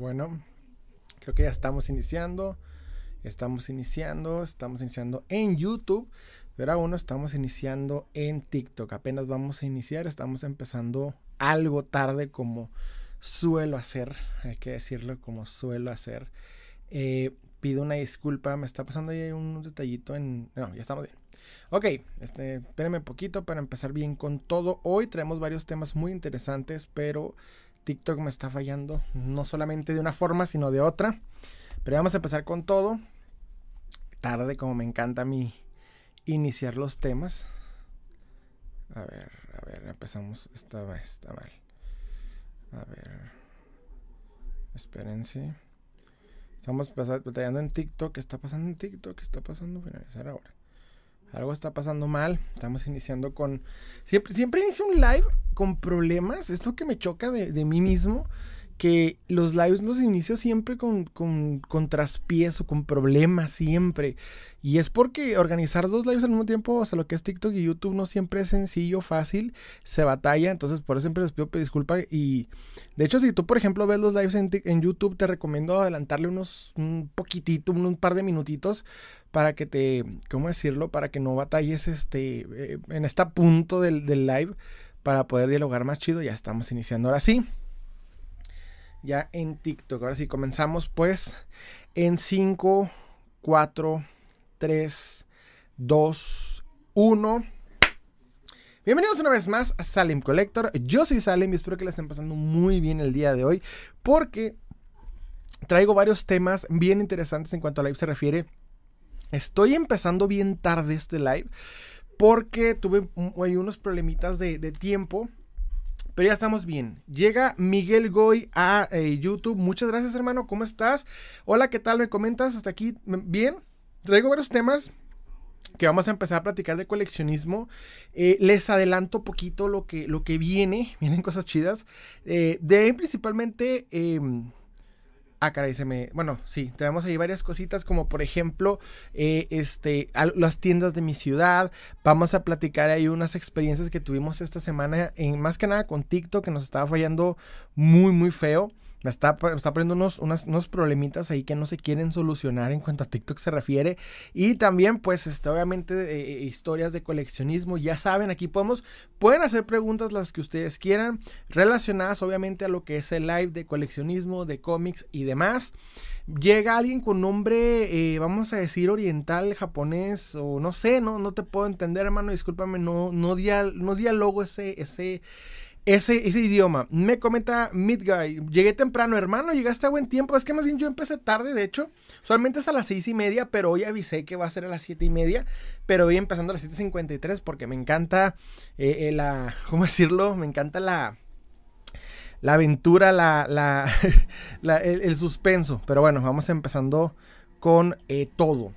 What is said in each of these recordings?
Bueno, creo que ya estamos iniciando. Estamos iniciando, estamos iniciando en YouTube, pero aún no estamos iniciando en TikTok. Apenas vamos a iniciar, estamos empezando algo tarde como suelo hacer, hay que decirlo como suelo hacer. Eh, pido una disculpa, me está pasando ahí un detallito en... No, ya estamos bien. Ok, este, espérenme un poquito para empezar bien con todo. Hoy traemos varios temas muy interesantes, pero TikTok me está fallando, no solamente de una forma, sino de otra. Pero vamos a empezar con todo. Tarde, como me encanta a mí iniciar los temas. A ver, a ver, empezamos. Esta está mal. A ver. Espérense. Estamos batallando en TikTok. ¿Qué está pasando en TikTok? ¿Qué está pasando? Finalizar ahora. Algo está pasando mal. Estamos iniciando con. Siempre, siempre inicio un live con problemas. Esto que me choca de, mí mismo que los lives los inicio siempre con, con, traspiés o con problemas, siempre. Y es porque organizar dos lives al mismo tiempo, o sea, lo que es TikTok y YouTube no siempre es sencillo, fácil, se batalla. Entonces, por eso siempre les pido disculpas. Y de hecho, si tú, por ejemplo, ves los lives en, YouTube, te recomiendo adelantarle unos, un poquitito, un, par de minutitos para que te, ¿cómo decirlo? Para que no batalles este, eh, en este punto del, del live para poder dialogar más chido. Ya estamos iniciando ahora sí ya en TikTok. Ahora sí, comenzamos pues en 5, 4, 3, 2, 1. Bienvenidos una vez más a Salim Collector. Yo soy Salim y espero que la estén pasando muy bien el día de hoy porque traigo varios temas bien interesantes en cuanto a live se refiere. Estoy empezando bien tarde este live porque tuve unos problemitas de, de tiempo pero ya estamos bien. Llega Miguel Goy a eh, YouTube. Muchas gracias, hermano. ¿Cómo estás? Hola, ¿qué tal? ¿Me comentas hasta aquí? ¿Bien? Traigo varios temas que vamos a empezar a platicar de coleccionismo. Eh, les adelanto poquito lo que, lo que viene. Vienen cosas chidas. Eh, de principalmente em, Ah, caray, se me. Bueno, sí, tenemos ahí varias cositas, como por ejemplo, eh, este, las tiendas de mi ciudad. Vamos a platicar ahí unas experiencias que tuvimos esta semana, en, más que nada con TikTok, que nos estaba fallando muy, muy feo está, está poniendo unos, unos, problemitas ahí que no se quieren solucionar en cuanto a TikTok se refiere. Y también, pues, este, obviamente, eh, eh, historias de coleccionismo. Ya saben, aquí podemos, pueden hacer preguntas las que ustedes quieran, relacionadas obviamente a lo que es el live de coleccionismo, de cómics y demás. Llega alguien con nombre, eh, vamos a decir, oriental, japonés, o no sé, no, no te puedo entender, hermano, discúlpame, no, no, no diálogo ese, ese, ese, idioma. Me comenta Midguy, llegué temprano, hermano, llegaste a buen tiempo. Es que más bien yo empecé tarde, de hecho. Solamente es a las seis y media, pero hoy avisé que va a ser a las siete y media. Pero voy empezando a las 7.53 porque me encanta eh, eh, la, ¿cómo decirlo? Me encanta la, la aventura, la, la, el, suspenso. Pero bueno, vamos empezando con eh, todo.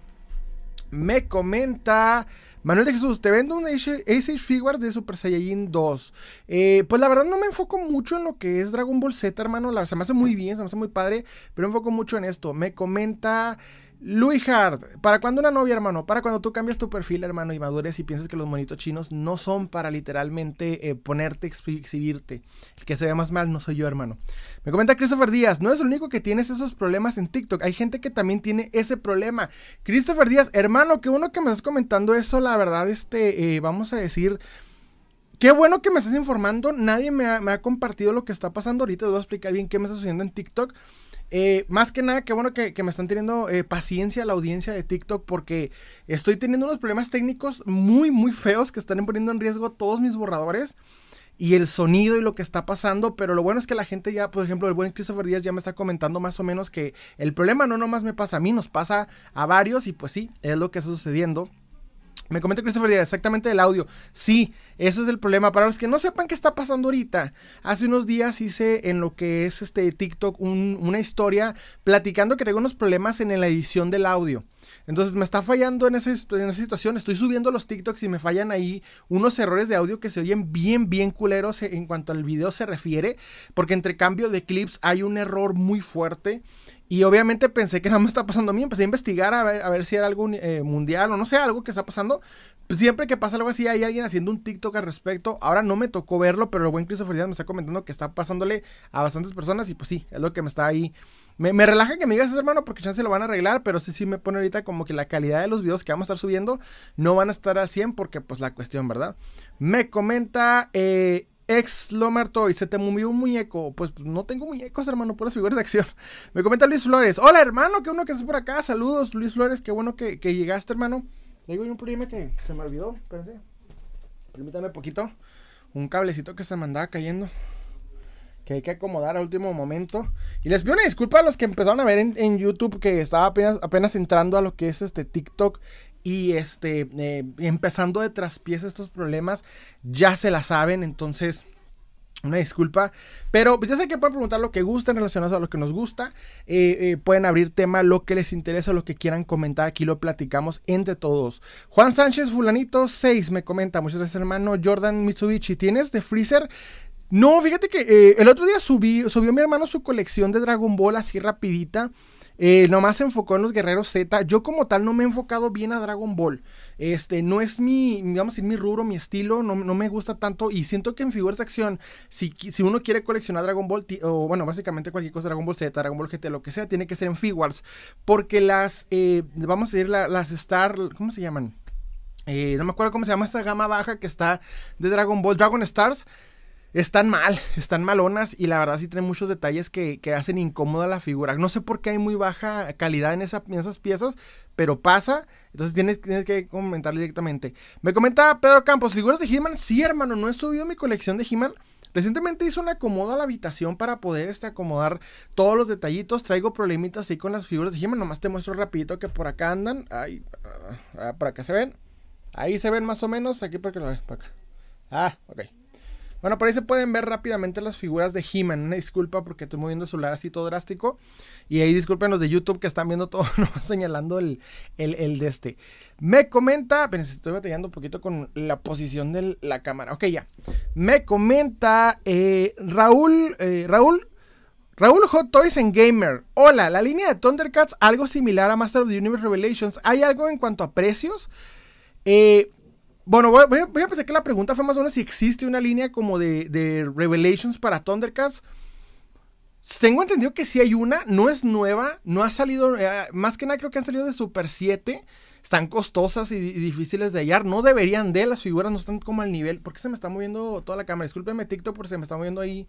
Me comenta... Manuel de Jesús, te vendo un Ace Figures de Super Saiyajin 2. Eh, pues la verdad no me enfoco mucho en lo que es Dragon Ball Z, hermano. La, se me hace muy bien, se me hace muy padre, pero me enfoco mucho en esto. Me comenta Louis Hard, ¿para cuándo una novia, hermano? Para cuando tú cambias tu perfil, hermano, y madures y piensas que los monitos chinos no son para literalmente eh, ponerte, exhibirte. El que se ve más mal no soy yo, hermano. Me comenta Christopher Díaz, no es el único que tienes esos problemas en TikTok. Hay gente que también tiene ese problema. Christopher Díaz, hermano, que uno que me estás comentando eso, la verdad, este, eh, vamos a decir... Qué bueno que me estás informando. Nadie me ha, me ha compartido lo que está pasando ahorita. Te voy a explicar bien qué me está sucediendo en TikTok. Eh, más que nada, qué bueno que, me están teniendo eh, paciencia la audiencia de TikTok porque estoy teniendo unos problemas técnicos muy, muy feos que están poniendo en riesgo todos mis borradores y el sonido y lo que está pasando, pero lo bueno es que la gente ya, por ejemplo, el buen Christopher Díaz ya me está comentando más o menos que el problema no nomás me pasa a mí, nos pasa a varios y pues sí, es lo que está sucediendo. Me comenta Christopher exactamente el audio. Sí, ese es el problema. Para los que no sepan qué está pasando ahorita, hace unos días hice en lo que es este TikTok una historia platicando que tengo unos problemas en la edición del audio. Entonces me está fallando en, esa situación. Estoy subiendo los TikToks y me fallan ahí unos errores de audio que se oyen bien, bien culeros en cuanto al video se refiere. Porque entre cambio de clips hay un error muy fuerte. Y obviamente pensé que nada más está pasando a mí. Empecé a investigar a ver, a ver si era algo eh, mundial o no sé, algo que está pasando. siempre que pasa algo así, hay alguien haciendo un TikTok al respecto. Ahora no me tocó verlo, pero el buen Christopher Díaz me está comentando que está pasándole a bastantes personas y pues sí, es lo que me está ahí. Me, relaja que me digas eso, hermano, porque se lo van a arreglar, pero sí, sí me pone ahorita como que la calidad de los videos que vamos a estar subiendo no van a estar al 100 porque pues la cuestión, ¿verdad? Me comenta eh, Ex Lomartoy, se te movió un muñeco. Pues no tengo muñecos, hermano, puras figuras de acción. Me comenta Luis Flores. Hola, hermano, qué bueno que estás por acá. Saludos, Luis Flores, qué bueno que, llegaste, hermano. Tengo un problema que se me olvidó. Espérense. Permítame poquito. Un cablecito que se me andaba cayendo. Que hay que acomodar a último momento. Y les pido una disculpa a los que empezaron a ver en, YouTube que estaba apenas, apenas entrando a lo que es este TikTok y este eh, empezando de traspiés estos problemas ya se la saben entonces una disculpa, pero pues, ya sé que pueden preguntar lo que gusten relacionado a lo que nos gusta. Eh, eh, pueden abrir tema, lo que les interesa, lo que quieran comentar. Aquí lo platicamos entre todos. Juan Sánchez Fulanito 6 me comenta. Muchas gracias, hermano. Jordan Mitsubishi, ¿tienes de Freezer? No, fíjate que el otro día subí, subió mi hermano su colección de Dragon Ball así rapidita. Eh, nomás se enfocó en los guerreros Z. Yo como tal no me he enfocado bien a Dragon Ball. Este, no es mi, digamos, mi rubro, mi estilo, no, me gusta tanto. Y siento que en figuras de acción, si, si uno quiere coleccionar Dragon Ball, o bueno, básicamente cualquier cosa, Dragon Ball Z, Dragon Ball GT, lo que sea, tiene que ser en figures. Porque las, eh, vamos a decir, las Star, ¿cómo se llaman? Eh, no me acuerdo cómo se llama esta gama baja que está de Dragon Ball, Dragon Stars están mal, están malonas y la verdad sí tienen muchos detalles que, hacen incómoda la figura. No sé por qué hay muy baja calidad en, esa, esas piezas, pero pasa. Entonces tienes, tienes que comentar directamente. Me comenta Pedro Campos, figuras de He-Man. Sí, hermano, no he subido mi colección de He-Man. Recientemente hice un acomodo a la habitación para poder este, acomodar todos los detallitos. Traigo problemitas ahí con las figuras de He-Man. Nomás te muestro rapidito que por acá andan. Ahí, por acá se ven. Ahí se ven más o menos. Aquí para que lo veas. Para acá. Ah, ok. Bueno, por ahí se pueden ver rápidamente las figuras de He-Man. Una disculpa porque estoy moviendo el celular así todo drástico. Y ahí disculpen los de YouTube que están viendo todo, no señalando el, el, de este. Me comenta, pero estoy batallando un poquito con la posición de la cámara. Ok, ya. Me comenta eh, Raúl, eh, Raúl Raúl Hot Toys en Gamer. Hola, la línea de Thundercats, algo similar a Master of the Universe Revelations. ¿Hay algo en cuanto a precios? Eh, bueno, voy, a, pensar que la pregunta fue más o menos si existe una línea como de, Revelations para Thundercats. Tengo entendido que sí hay una, no es nueva, no ha salido, eh, más que nada creo que han salido de Super 7. Están costosas y, difíciles de hallar. No deberían de, las figuras no están como al nivel. ¿Por qué se me está moviendo toda la cámara? Discúlpeme TikTok porque se me está moviendo ahí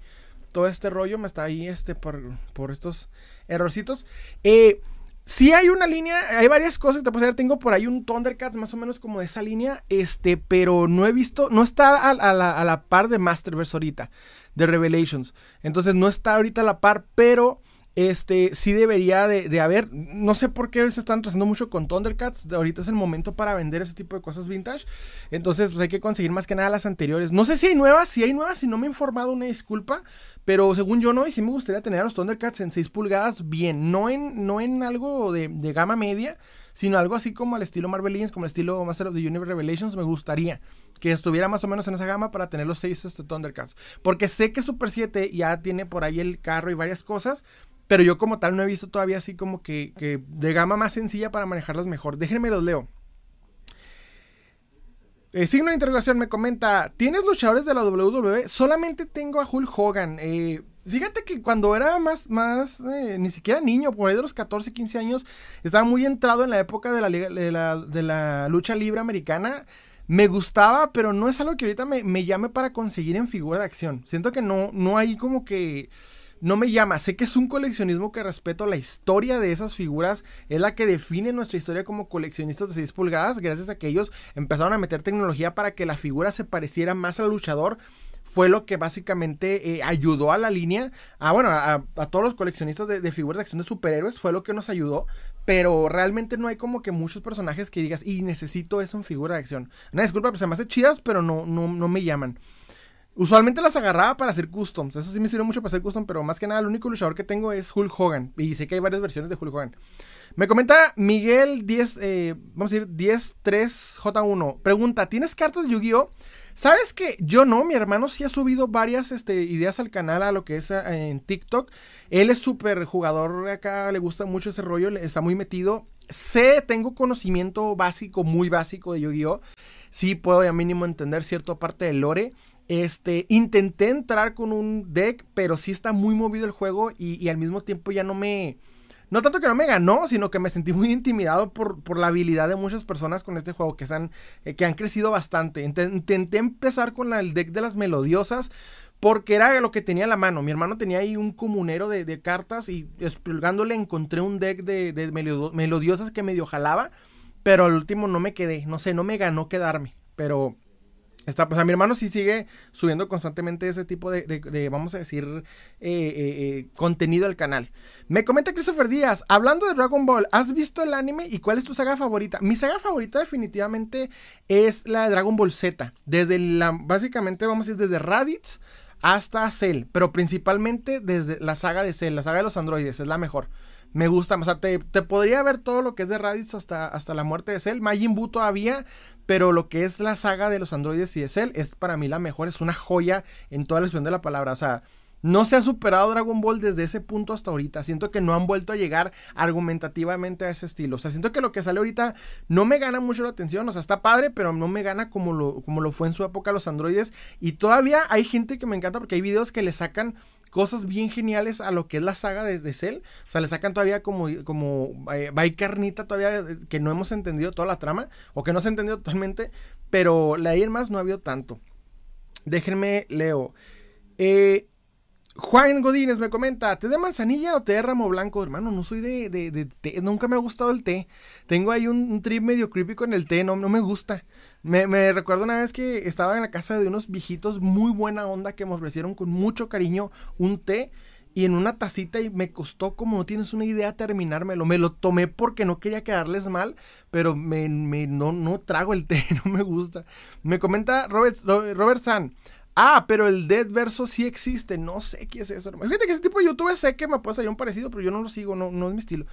todo este rollo. Me está ahí este por, por estos errorcitos. Eh, Sí hay una línea, hay varias cosas que te puedo decir. Tengo por ahí un Thundercats más o menos como de esa línea, este, pero no he visto, no está a, la, a la par de Masterverse ahorita, de Revelations. Entonces no está ahorita a la par, pero este, sí debería de, haber. No sé por qué se están trazando mucho con Thundercats. Ahorita es el momento para vender ese tipo de cosas vintage. Entonces, pues hay que conseguir más que nada las anteriores. No sé si hay nuevas, si hay nuevas, si no me he informado, una disculpa. Pero según yo no, y sí me gustaría tener a los Thundercats en 6 pulgadas bien. No en, no en algo de, de gama media, sino algo así como al estilo Marvel como el estilo Master of the Universe Revelations. Me gustaría que estuviera más o menos en esa gama para tener los 6 este, Thundercats. Porque sé que Super 7 ya tiene por ahí el carro y varias cosas. Pero yo como tal no he visto todavía así como que, de gama más sencilla para manejarlas mejor. Déjenme los leo. Eh, signo de interrogación me comenta, ¿tienes luchadores de la WWE? Solamente tengo a Hulk Hogan. Eh, fíjate que cuando era más, más eh, ni siquiera niño, por ahí de los 14, 15 años, estaba muy entrado en la época de la, de la, lucha libre americana. Me gustaba, pero no es algo que ahorita me, me llame para conseguir en figura de acción. Siento que no, no hay como que no me llama. Sé que es un coleccionismo que respeto. La historia de esas figuras es la que define nuestra historia como coleccionistas de 6 pulgadas. Gracias a que ellos empezaron a meter tecnología para que la figura se pareciera más al luchador. Fue lo que básicamente eh, ayudó a la línea, a bueno, a, todos los coleccionistas de, figuras de acción de superhéroes, fue lo que nos ayudó. Pero realmente no hay como que muchos personajes que digas, y necesito eso en figura de acción. Una disculpa, pues se me hace chidas, pero no, no, no me llaman. Usualmente las agarraba para hacer customs. Eso sí me sirve mucho para hacer custom, pero más que nada el único luchador que tengo es Hulk Hogan. Y sé que hay varias versiones de Hulk Hogan. Me comenta Miguel 10, eh, vamos a decir 103J1. Pregunta, ¿tienes cartas de Yu-Gi-Oh? ¿Sabes que yo no? Mi hermano sí ha subido varias este, ideas al canal, a lo que es eh, en TikTok. Él es súper jugador acá, le gusta mucho ese rollo, está muy metido. Sé, tengo conocimiento básico, muy básico de Yu-Gi-Oh! sí puedo ya mínimo entender cierta parte del lore. Este, intenté entrar con un deck, pero sí está muy movido el juego y, al mismo tiempo ya no me... No tanto que no me ganó, sino que me sentí muy intimidado por, por la habilidad de muchas personas con este juego que, han, eh, que han crecido bastante. Intenté empezar con el deck de las melodiosas, porque era lo que tenía a la mano. Mi hermano tenía ahí un comunero de, cartas y expulgándole encontré un deck de, de melodiosas que medio jalaba. Pero al último no me quedé. No sé, no me ganó quedarme. Pero Está, pues a mi hermano sí sigue subiendo constantemente ese tipo de, vamos a decir, eh, eh, eh, contenido al canal. Me comenta Christopher Díaz, hablando de Dragon Ball, ¿has visto el anime y cuál es tu saga favorita? Mi saga favorita definitivamente es la de Dragon Ball Z. Desde la, básicamente vamos a decir, desde Raditz hasta Cell, pero principalmente desde la saga de Cell, la saga de los androides, es la mejor. Me gusta, o sea, te, podría ver todo lo que es de Raditz hasta, hasta la muerte de Cell. Majin Buu todavía, pero lo que es la saga de los androides y de Cell es para mí la mejor, es una joya en toda la expresión de la palabra. O sea, no se ha superado Dragon Ball desde ese punto hasta ahorita. Siento que no han vuelto a llegar argumentativamente a ese estilo. O sea, siento que lo que sale ahorita no me gana mucho la atención. O sea, está padre, pero no me gana como lo, como lo fue en su época los androides. Y todavía hay gente que me encanta porque hay videos que le sacan cosas bien geniales a lo que es la saga de, de Cell. O sea, le sacan todavía como, como eh, carnita todavía eh, que no hemos entendido toda la trama o que no se ha entendido totalmente, pero la en más no ha habido tanto. Déjenme, leo. Eh, Juan Godínez me comenta, ¿té de manzanilla o té de ramo blanco? Hermano, no soy de, de, té, nunca me ha gustado el té. Tengo ahí un, trip medio creepy con el té, no, no me gusta. Me, me, recuerdo una vez que estaba en la casa de unos viejitos muy buena onda que me ofrecieron con mucho cariño un té y en una tacita y me costó como no tienes una idea terminármelo. Me lo tomé porque no quería quedarles mal, pero me, me no, no trago el té, no me gusta. Me comenta Robert, Robert San. Ah, pero el Dead Verso sí existe. No sé qué es eso. Fíjate que ese tipo de youtuber sé que me puede salir un parecido, pero yo no lo sigo, no, no es mi estilo.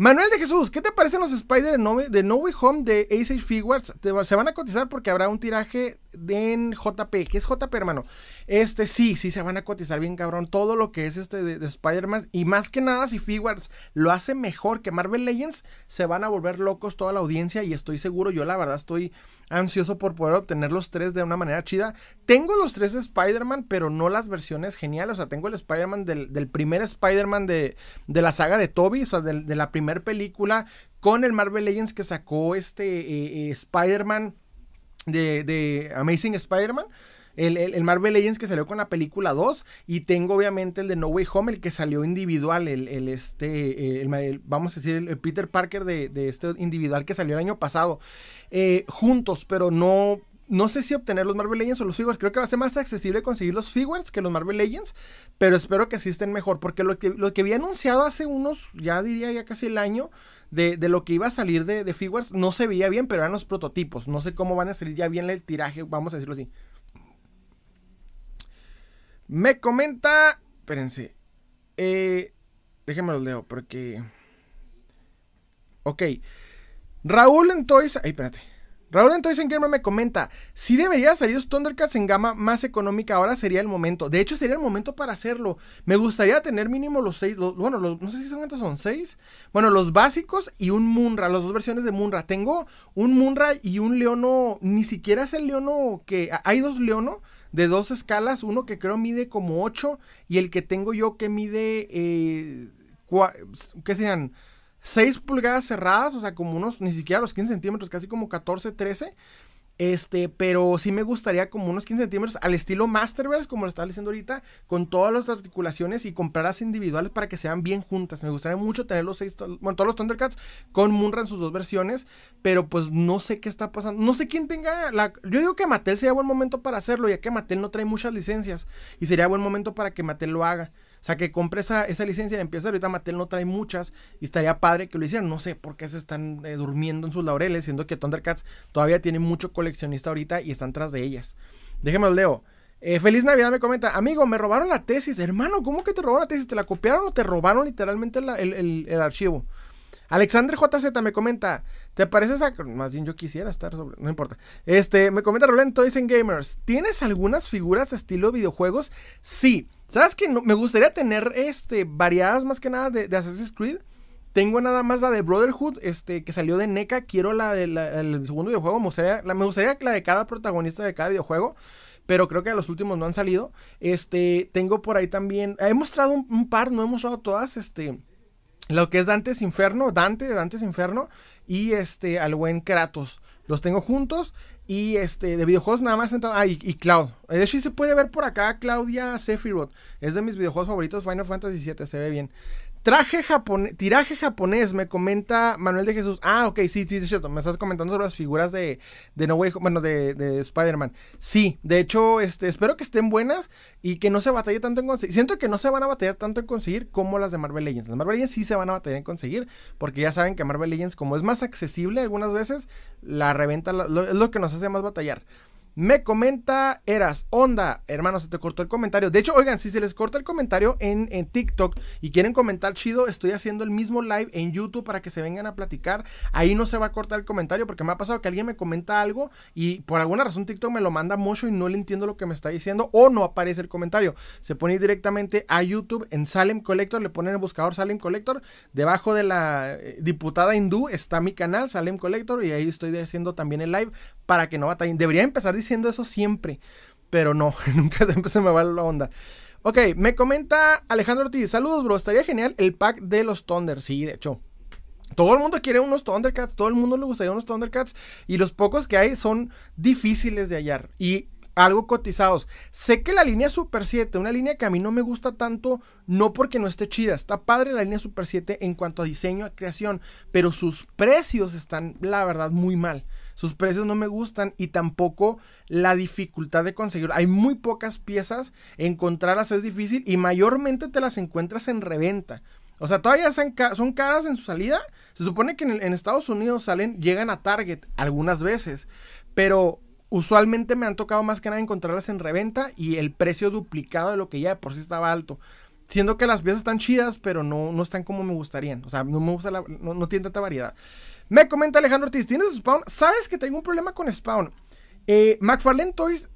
Manuel de Jesús, ¿qué te parecen los Spider de no, Way Home de Ace Figures? se van a cotizar porque habrá un tiraje en JP. ¿Qué es JP, hermano? Este sí, sí se van a cotizar bien, cabrón. Todo lo que es este de, Spider-Man. Y más que nada, si Figures lo hace mejor que Marvel Legends, se van a volver locos toda la audiencia. Y estoy seguro, yo la verdad estoy ansioso por poder obtener los tres de una manera chida. Tengo los tres de Spider-Man, pero no las versiones geniales. O sea, tengo el Spider-Man del, primer Spider-Man de, de, la saga de Toby, o sea, de, la primera película, con el Marvel Legends que sacó este eh, eh, Spider-Man de, de Amazing Spider-Man. El, Marvel Legends que salió con la película 2 y tengo obviamente el de No Way Home, el que salió individual, el, este, el, vamos a decir, el, Peter Parker de, este individual que salió el año pasado, eh, juntos, pero no, no sé si obtener los Marvel Legends o los figures. Creo que va a ser más accesible conseguir los figures que los Marvel Legends. Pero espero que sí mejor. Porque lo que, lo que había anunciado hace unos, ya diría ya casi el año, de, lo que iba a salir de, de, figures, no se veía bien, pero eran los prototipos. No sé cómo van a salir ya bien el tiraje, vamos a decirlo así. Me comenta. Espérense. Eh, déjenme los leo porque. Ok. Raúl en Toys. Ay, espérate. Raúl en Toys Gamer me comenta, si debería salir los Thundercats en gama más económica, ahora sería el momento. De hecho, sería el momento para hacerlo. Me gustaría tener mínimo los seis, bueno, no sé si son son, seis. Bueno, los básicos y un Munra, las dos versiones de Munra. Tengo un Munra y un Leono, ni siquiera es el Leono que... Hay dos Leono de dos escalas, uno que creo mide como 8 y el que tengo yo que mide, eh, ¿qué serían? 6 pulgadas cerradas, o sea, como unos, ni siquiera los 15 centímetros, casi como 14, 13. Este, pero sí me gustaría como unos 15 centímetros al estilo Masterverse, como lo estaba diciendo ahorita, con todas las articulaciones y comprarlas individuales para que sean bien juntas. Me gustaría mucho tener los seis, bueno, todos los Thundercats con Munra en sus dos versiones, pero pues no sé qué está pasando. No sé quién tenga la. Yo digo que Mattel sería buen momento para hacerlo, ya que Mattel no trae muchas licencias y sería buen momento para que Mattel lo haga. O sea, que compre esa, licencia y empieza ahorita Mattel no trae muchas y estaría padre que lo hicieran. No sé por qué se están eh, durmiendo en sus laureles, siendo que Thundercats todavía tiene mucho coleccionista ahorita y están tras de ellas. Déjenme leo. Eh, Feliz Navidad me comenta, amigo, me robaron la tesis. Hermano, ¿cómo que te robaron la tesis? ¿Te la copiaron o te robaron literalmente el, archivo? Alexander JZ me comenta, ¿te pareces a... Más bien yo quisiera estar sobre... No importa. Este, me comenta Rolento, dicen gamers, ¿tienes algunas figuras estilo videojuegos? Sí. ¿Sabes que me gustaría tener este, variadas más que nada de, Assassin's Creed? Tengo nada más la de Brotherhood, este, que salió de NECA. Quiero la del segundo videojuego. Me gustaría, la, de cada protagonista de cada videojuego. Pero creo que los últimos no han salido. Este, tengo por ahí también. He mostrado un, par, no he mostrado todas. Este. Lo que es Dante's Inferno, Dante, Dante's Inferno. Y este, al buen Kratos. Los tengo juntos. Y este, de videojuegos nada más entrado. Ah, y, Cloud. De hecho, se puede ver por acá Claudia Sephiroth. Es de mis videojuegos favoritos, Final Fantasy VII, se ve bien. Traje japonés, tiraje japonés, me comenta Manuel de Jesús. Ah, ok, sí, sí, sí, cierto. Me estás comentando sobre las figuras de, de No Way, bueno, de, de Spider-Man. Sí, de hecho, este, espero que estén buenas y que no se batalle tanto en conseguir. Siento que no se van a batallar tanto en conseguir como las de Marvel Legends. Las Marvel Legends sí se van a batallar en conseguir, porque ya saben que Marvel Legends, como es más accesible algunas veces, la reventa es lo que nos hace más batallar. Me comenta Eras, onda, hermano, se te cortó el comentario. De hecho, oigan, si se les corta el comentario en, en, TikTok y quieren comentar chido, estoy haciendo el mismo live en YouTube para que se vengan a platicar. Ahí no se va a cortar el comentario porque me ha pasado que alguien me comenta algo y por alguna razón TikTok me lo manda mucho y no le entiendo lo que me está diciendo o no aparece el comentario. Se pone directamente a YouTube en Salem Collector, le ponen el buscador Salem Collector. Debajo de la eh, diputada hindú está mi canal Salem Collector y ahí estoy haciendo también el live para que no batallen. Debería empezar diciendo diciendo eso siempre, pero no, nunca se me va la onda. Ok, me comenta Alejandro Ortiz. Saludos, bro. Estaría genial el pack de los Thunder. Sí, de hecho. Todo el mundo quiere unos Thundercats. Todo el mundo le gustaría unos Thundercats. Y los pocos que hay son difíciles de hallar. Y algo cotizados. Sé que la línea Super 7, una línea que a mí no me gusta tanto, no porque no esté chida. Está padre la línea Super 7 en cuanto a diseño, a creación. Pero sus precios están, la verdad, muy mal. Sus precios no me gustan y tampoco la dificultad de conseguirlo. Hay muy pocas piezas, encontrarlas es difícil y mayormente te las encuentras en reventa. O sea, todavía son, caras en su salida. Se supone que en, Estados Unidos salen, llegan a Target algunas veces, pero usualmente me han tocado más que nada encontrarlas en reventa y el precio duplicado de lo que ya de por sí estaba alto. Siendo que las piezas están chidas, pero no, no están como me gustarían. O sea, no me gusta la, no, no tiene tanta variedad. Me comenta Alejandro Ortiz, ¿tienes Spawn? ¿Sabes que tengo un problema con Spawn? Eh, McFarlane Toys,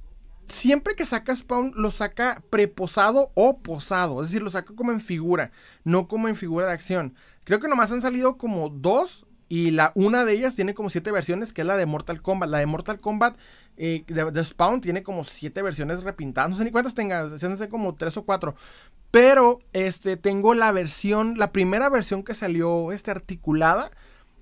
siempre que saca Spawn, lo saca preposado o posado. Es decir, lo saca como en figura, no como en figura de acción. Creo que nomás han salido como dos y la, una de ellas tiene como siete versiones, que es la de Mortal Kombat. La de Mortal Kombat eh, de, Spawn tiene como siete versiones repintadas. No sé ni cuántas tenga, sé como tres o cuatro. Pero este, tengo la versión, la primera versión que salió este, articulada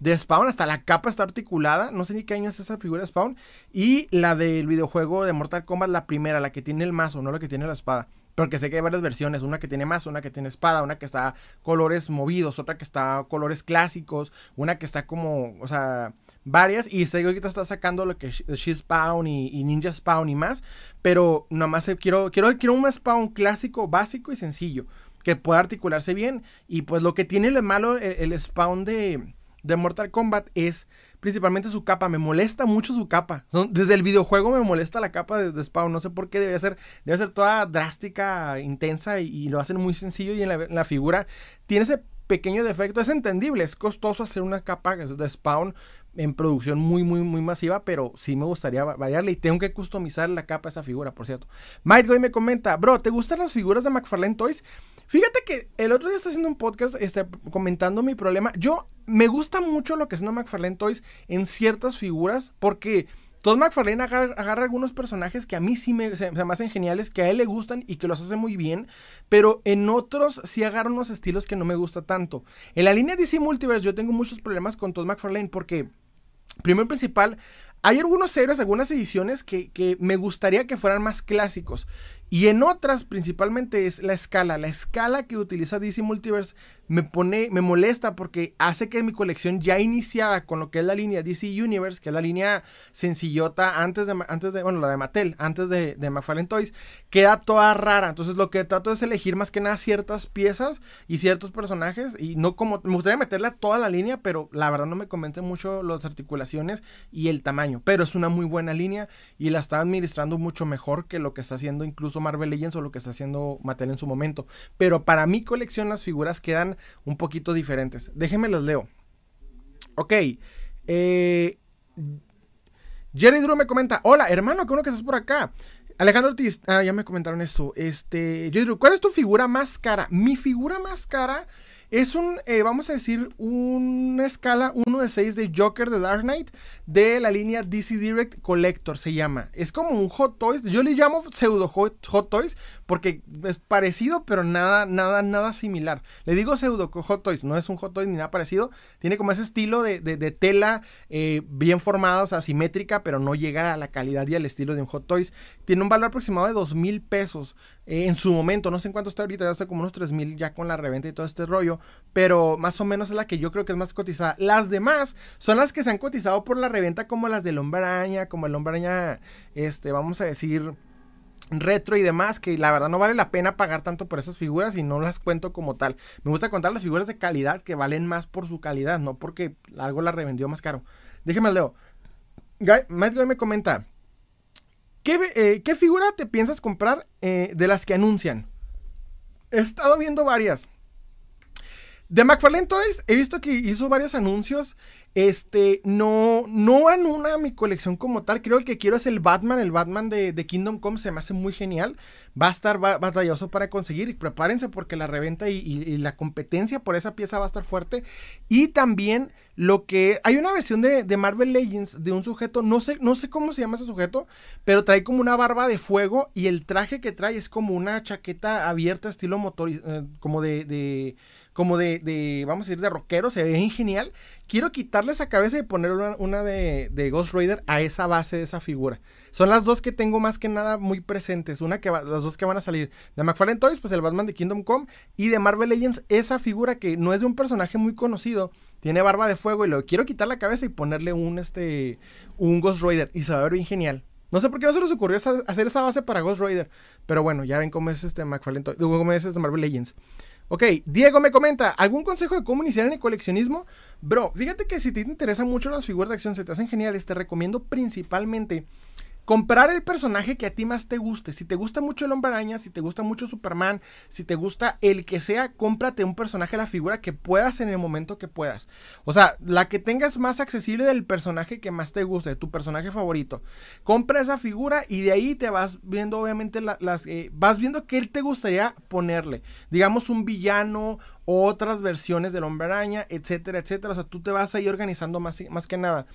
de Spawn, hasta la capa está articulada, no sé ni qué año es esa figura de Spawn, y la del videojuego de Mortal Kombat, la primera, la que tiene el mazo, no la que tiene la espada. Porque sé que hay varias versiones, una que tiene mazo, una que tiene espada, una que está colores movidos, otra que está colores clásicos, una que está como, o sea, varias. Y sé que ahorita está sacando lo que es She Spawn y, Ninja Spawn y más. Pero nomás quiero, quiero, quiero un Spawn clásico, básico y sencillo. Que pueda articularse bien. Y pues lo que tiene el malo el Spawn de, de Mortal Kombat es principalmente su capa. Me molesta mucho su capa. Desde el videojuego me molesta la capa de, Spawn. No sé por qué. Debe ser, debe ser toda drástica, intensa y, lo hacen muy sencillo. Y en la, figura tiene ese pequeño defecto. Es entendible. Es costoso hacer una capa de Spawn en producción muy, muy, muy masiva, pero sí me gustaría variarle y tengo que customizar la capa de esa figura, por cierto. Mike Goy me comenta, bro, ¿te gustan las figuras de McFarlane Toys? Fíjate que el otro día está haciendo un podcast este, comentando mi problema. Yo me gusta mucho lo que es una McFarlane Toys en ciertas figuras porque Todd McFarlane agarra, algunos personajes que a mí sí me, se, me, hacen geniales, que a él le gustan y que los hace muy bien, pero en otros sí agarra unos estilos que no me gusta tanto. En la línea DC Multiverse yo tengo muchos problemas con Todd McFarlane porque, primero principal, hay algunos series, algunas ediciones que, que, me gustaría que fueran más clásicos. Y en otras, principalmente, es la escala. La escala que utiliza DC Multiverse me pone, me molesta porque hace que mi colección ya iniciada con lo que es la línea DC Universe, que es la línea sencillota antes de, antes de bueno, la de Mattel, antes de, de McFarlane Toys, queda toda rara. Entonces lo que trato es elegir más que nada ciertas piezas y ciertos personajes y no como, me gustaría meterle a toda la línea, pero la verdad no me convence mucho las articulaciones y el tamaño. Pero es una muy buena línea y la está administrando mucho mejor que lo que está haciendo incluso Marvel Legends o lo que está haciendo Mattel en su momento. Pero para mi colección las figuras quedan un poquito diferentes. Déjenme los leo. Ok. Eh, Jerry Drew me comenta, hola hermano, qué bueno que estás por acá. Alejandro Ortiz, ah, ya me comentaron esto. Este, Jerry Drew, ¿cuál es tu figura más cara? Mi figura más cara Es un, eh, vamos a decir, una escala 1 de 6 de Joker de Dark Knight de la línea DC Direct Collector, se llama. Es como un Hot Toys, yo le llamo pseudo Hot, Toys porque es parecido, pero nada, nada, nada similar. Le digo pseudo Hot Toys, no es un Hot Toys ni nada parecido. Tiene como ese estilo de, tela eh, bien formada, o sea, simétrica, pero no llega a la calidad y al estilo de un Hot Toys. Tiene un valor aproximado de 2 mil pesos eh, en su momento, no sé en cuánto está ahorita, ya está como unos 3 mil ya con la reventa y todo este rollo pero más o menos es la que yo creo que es más cotizada. Las demás son las que se han cotizado por la reventa, como las del Hombre Araña, como el Hombre Araña, este, vamos a decir, retro y demás, que la verdad no vale la pena pagar tanto por esas figuras y no las cuento como tal. Me gusta contar las figuras de calidad que valen más por su calidad, no porque algo la revendió más caro. Déjeme leo. Guy, Matt me comenta. ¿Qué, eh, ¿Qué, figura te piensas comprar eh, de las que anuncian? He estado viendo varias. De McFarlane Toys he visto que hizo varios anuncios. Este, no, no una mi colección como tal. Creo que el que quiero es el Batman. El Batman de, Kingdom Come se me hace muy genial. Va a estar batalloso para conseguir. Y prepárense porque la reventa y, la competencia por esa pieza va a estar fuerte. Y también lo que. Hay una versión de, Marvel Legends de un sujeto. No sé, no sé cómo se llama ese sujeto. Pero trae como una barba de fuego. Y el traje que trae es como una chaqueta abierta, estilo motor. Eh, como de como de, vamos a decir, de rockero, se ve genial. Quiero quitarle esa cabeza y ponerle una, de, Ghost Rider a esa base de esa figura. Son las dos que tengo más que nada muy presentes. Una que las dos que van a salir de McFarlane Toys, pues el Batman de Kingdom Come. Y de Marvel Legends, esa figura que no es de un personaje muy conocido. Tiene barba de fuego y lo quiero quitar la cabeza y ponerle un, este, un Ghost Rider. Y se va a ver bien genial. No sé por qué no se les ocurrió hacer esa base para Ghost Rider. Pero bueno, ya ven cómo es este McFarlane Toys. Cómo es este Marvel Legends. Ok, Diego me comenta, ¿algún consejo de cómo iniciar en el coleccionismo? Bro, fíjate que si te interesan mucho las figuras de acción, se te hacen geniales, te recomiendo principalmente comprar el personaje que a ti más te guste. Si te gusta mucho el Hombre Araña, si te gusta mucho Superman, si te gusta el que sea, cómprate un personaje, la figura que puedas en el momento que puedas. O sea, la que tengas más accesible del personaje que más te guste, tu personaje favorito. Compra esa figura y de ahí te vas viendo, obviamente, las. Eh, vas viendo qué te gustaría ponerle. Digamos, un villano otras versiones del Hombre Araña, etcétera, etcétera. O sea, tú te vas ahí organizando más, más que nada.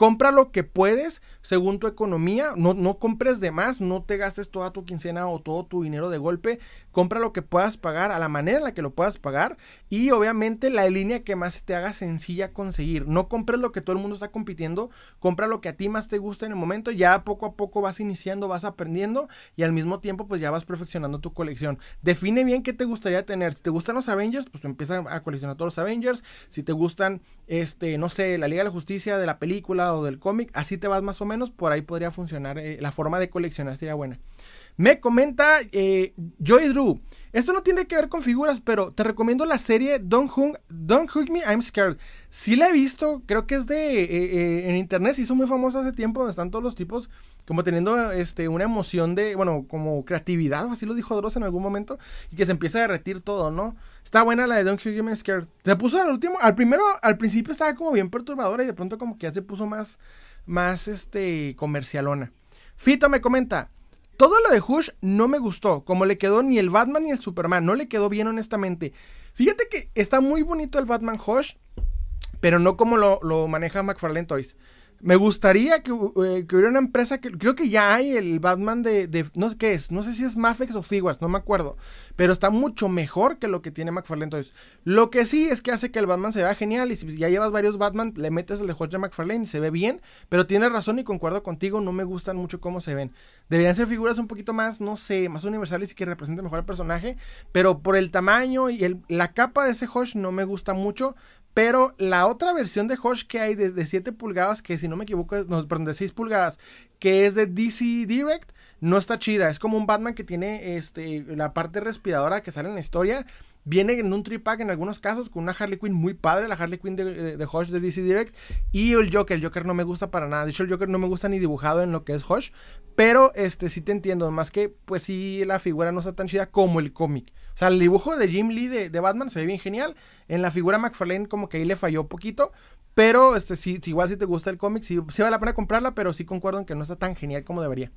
Compra lo que puedes según tu economía. No, no compres de más. No te gastes toda tu quincena o todo tu dinero de golpe. Compra lo que puedas pagar a la manera en la que lo puedas pagar. Y obviamente la línea que más te haga sencilla conseguir. No compres lo que todo el mundo está compitiendo. Compra lo que a ti más te gusta en el momento. Ya poco a poco vas iniciando, vas aprendiendo. Y al mismo tiempo pues ya vas perfeccionando tu colección. Define bien qué te gustaría tener. Si te gustan los Avengers, pues empieza a coleccionar todos los Avengers. Si te gustan, este, no sé, la Liga de la Justicia de la película del cómic, así te vas más o menos, por ahí podría funcionar eh, la forma de coleccionar, sería buena. Me comenta eh, Joy Drew, esto no tiene que ver con figuras, pero te recomiendo la serie Don't Hug, Don't Hug Me, I'm Scared. Si la he visto, creo que es de, eh, en internet, se hizo muy famosa hace tiempo, donde están todos los tipos como teniendo este, una emoción de, bueno, como creatividad, así lo dijo Dross en algún momento, y que se empieza a derretir todo, ¿no? Está buena la de Don't Hug Me Scared. Se puso al último, al primero, al principio estaba como bien perturbadora y de pronto como que ya se puso más, más, este, comercialona. Fito me comenta, todo lo de Hush no me gustó, como le quedó ni el Batman ni el Superman, no le quedó bien honestamente. Fíjate que está muy bonito el Batman Hush, pero no como lo, lo maneja McFarlane Toys. Me gustaría eh, que, hubiera una empresa que. Creo que ya hay el Batman de, No sé qué es. No sé si es Mafex o Figuarts, no me acuerdo. Pero está mucho mejor que lo que tiene McFarlane. Entonces, lo que sí es que hace que el Batman se vea genial. Y si ya llevas varios Batman, le metes el de Hodge McFarlane y se ve bien. Pero tiene razón y concuerdo contigo. No me gustan mucho cómo se ven. Deberían ser figuras un poquito más, no sé, más universales y que representen mejor al personaje. Pero por el tamaño y el, la capa de ese Hodge no me gusta mucho. Pero la otra versión de Hush que hay de, 7 pulgadas, que si no me equivoco, no, perdón, de 6 pulgadas, que es de DC Direct, no está chida. Es como un Batman que tiene este, la parte respiradora que sale en la historia. Viene en un tripack en algunos casos con una Harley Quinn muy padre, la Harley Quinn de, de, Hush de DC Direct. Y el Joker, el Joker no me gusta para nada. De hecho, el Joker no me gusta ni dibujado en lo que es Hush. Pero este sí te entiendo, más que pues sí la figura no está tan chida como el cómic. O sea, el dibujo de Jim Lee de, Batman se ve bien genial. En la figura McFarlane como que ahí le falló poquito. Pero este igual si te gusta el cómic, sí, sí vale la pena comprarla, pero sí concuerdo en que no está tan genial como debería.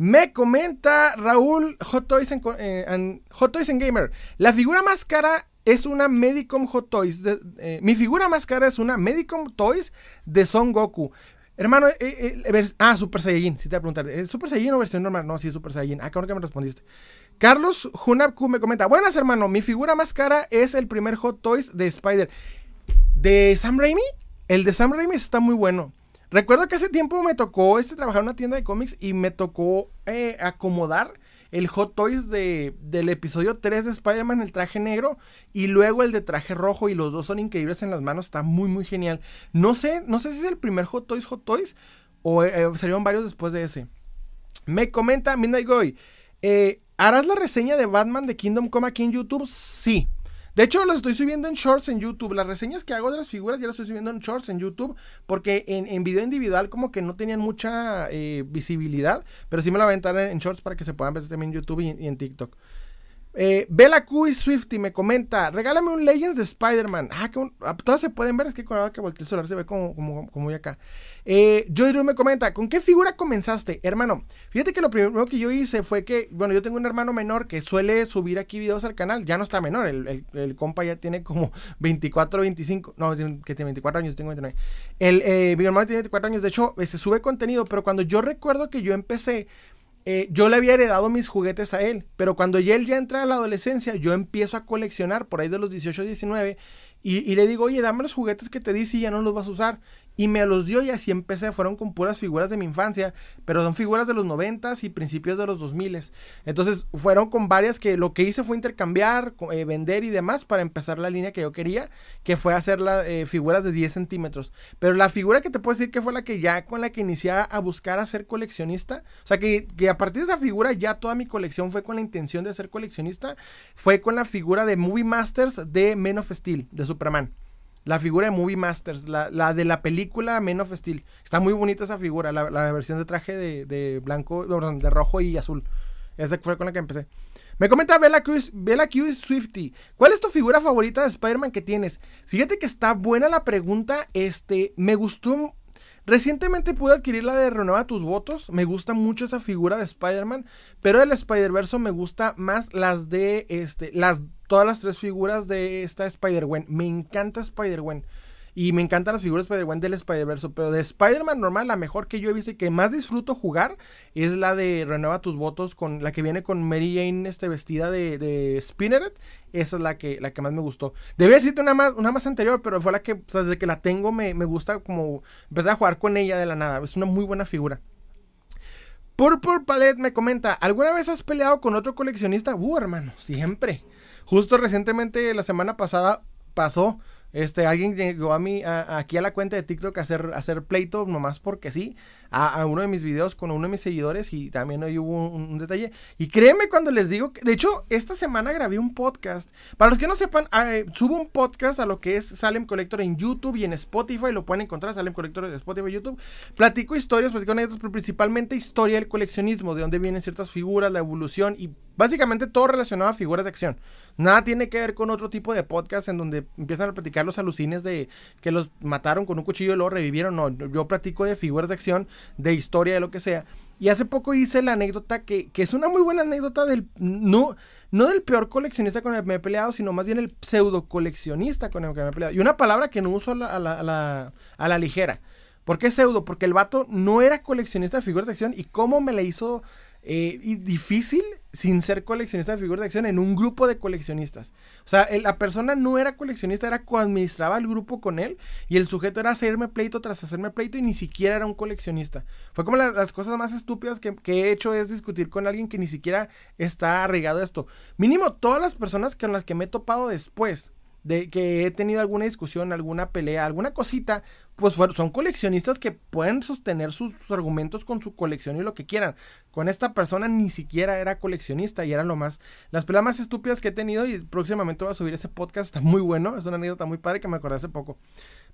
Me comenta Raúl Hot Toys, en, eh, Hot Toys Gamer. La figura más cara es una Medicom Hot Toys. Eh, mi figura más cara es una Medicom Toys de Son Goku. Hermano, eh, ah, Super Saiyajin, si te voy a preguntar, ¿es Super Saiyajin o versión normal? No, sí, Super Saiyajin. Ah, claro que me respondiste. Carlos Junapku me comenta, buenas hermano, mi figura más cara es el primer Hot Toys de Spider. ¿De Sam Raimi? El de Sam Raimi está muy bueno. Recuerdo que hace tiempo me tocó este, trabajar en una tienda de cómics y me tocó acomodar el Hot Toys de, del episodio 3 de Spider-Man, el traje negro, y luego el de traje rojo, y los dos son increíbles en las manos, está muy, muy genial. No sé, no sé si es el primer Hot Toys Hot Toys, o eh, salieron varios después de ese. Me comenta Midnight Goy, eh, ¿harás la reseña de Batman de Kingdom Come aquí en YouTube? Sí. De hecho, las estoy subiendo en shorts en YouTube. Las reseñas que hago de las figuras ya las estoy subiendo en shorts en YouTube. Porque en, video individual como que no tenían mucha eh, visibilidad. Pero sí me la voy a aventar en, shorts para que se puedan ver también en YouTube y en TikTok. Eh, Bella Q y Swifty me comenta, regálame un Legends de Spider-Man. Ah, que ah, todas se pueden ver, es que con la que volteé el celular se ve como, como, como voy acá. Eh, Joy me comenta, ¿con qué figura comenzaste? Hermano, fíjate que lo primero que yo hice fue que, bueno, yo tengo un hermano menor que suele subir aquí videos al canal, ya no está menor, el, el, compa ya tiene como 24, 25, no, que tiene 24 años, tengo 29. El, eh, mi hermano tiene 24 años, de hecho, se sube contenido, pero cuando yo recuerdo que yo empecé eh, yo le había heredado mis juguetes a él, pero cuando ya él ya entra a la adolescencia, yo empiezo a coleccionar por ahí de los 18, 19 y, y le digo, oye, dame los juguetes que te di si ya no los vas a usar. Y me los dio y así empecé. Fueron con puras figuras de mi infancia, pero son figuras de los 90 y principios de los 2000 Entonces fueron con varias que lo que hice fue intercambiar, eh, vender y demás para empezar la línea que yo quería, que fue hacer las eh, figuras de 10 centímetros. Pero la figura que te puedo decir que fue la que ya con la que inicié a buscar a ser coleccionista, o sea que, que a partir de esa figura ya toda mi colección fue con la intención de ser coleccionista, fue con la figura de Movie Masters de Men of Steel, de Superman. La figura de Movie Masters, la, de la película Men of Steel. Está muy bonita esa figura, la, versión de traje de, blanco, de rojo y azul. Esa fue con la que empecé. Me comenta Bella Bella Q Swifty. ¿Cuál es tu figura favorita de Spider-Man que tienes? Fíjate que está buena la pregunta. Este, me gustó. Recientemente pude adquirir la de Renueva tus votos. Me gusta mucho esa figura de Spider-Man. Pero del Spider-Verse me gusta más las de este. Las todas las tres figuras de esta Spider-Gwen. Me encanta Spider-Gwen. Y me encantan las figuras Spider-Gwen del Spider-Verse. Pero de Spider-Man normal, la mejor que yo he visto y que más disfruto jugar es la de Renueva tus votos. con La que viene con Mary Jane este, vestida de, de Spinneret. Esa es la que, la que más me gustó. Debía decirte una más, una más anterior, pero fue la que, desde que la tengo, me, me gusta como empezar a jugar con ella de la nada. Es una muy buena figura. Purple Palette me comenta, ¿alguna vez has peleado con otro coleccionista? Uh, hermano, siempre. Justo recientemente, la semana pasada, pasó este, alguien llegó a mí, aquí a la cuenta de TikTok a hacer, hacer pleito, nomás porque sí, a, uno de mis videos con uno de mis seguidores y también ahí hubo un, detalle. Y créeme cuando les digo, que, de hecho, esta semana grabé un podcast. Para los que no sepan, ah, eh, subo un podcast a lo que es Salem Collector en YouTube y en Spotify, lo pueden encontrar, Salem Collector en Spotify y YouTube. Platico historias, platico anécdotas, pero principalmente historia del coleccionismo, de dónde vienen ciertas figuras, la evolución y básicamente todo relacionado a figuras de acción. Nada tiene que ver con otro tipo de podcast en donde empiezan a platicar los alucines de que los mataron con un cuchillo y luego revivieron. No, yo platico de figuras de acción, de historia, de lo que sea. Y hace poco hice la anécdota que, que es una muy buena anécdota del... No, no del peor coleccionista con el que me he peleado, sino más bien el pseudo coleccionista con el que me he peleado. Y una palabra que no uso a la, a la, a la, ligera. ¿Por qué pseudo? Porque el vato no era coleccionista de figuras de acción y cómo me le hizo eh, difícil sin ser coleccionista de figuras de acción en un grupo de coleccionistas. O sea, la persona no era coleccionista, era coadministraba el grupo con él y el sujeto era hacerme pleito tras hacerme pleito y ni siquiera era un coleccionista. Fue como las cosas más estúpidas que, que, he hecho es discutir con alguien que ni siquiera está arraigado a esto. Mínimo todas las personas con las que me he topado después de que he tenido alguna discusión, alguna pelea, alguna cosita, pues son coleccionistas que pueden sostener sus, argumentos con su colección y lo que quieran. Con esta persona ni siquiera era coleccionista y era lo más, las peleas más estúpidas que he tenido y próximamente voy a subir ese podcast, está muy bueno, es una anécdota muy padre que me acordé hace poco.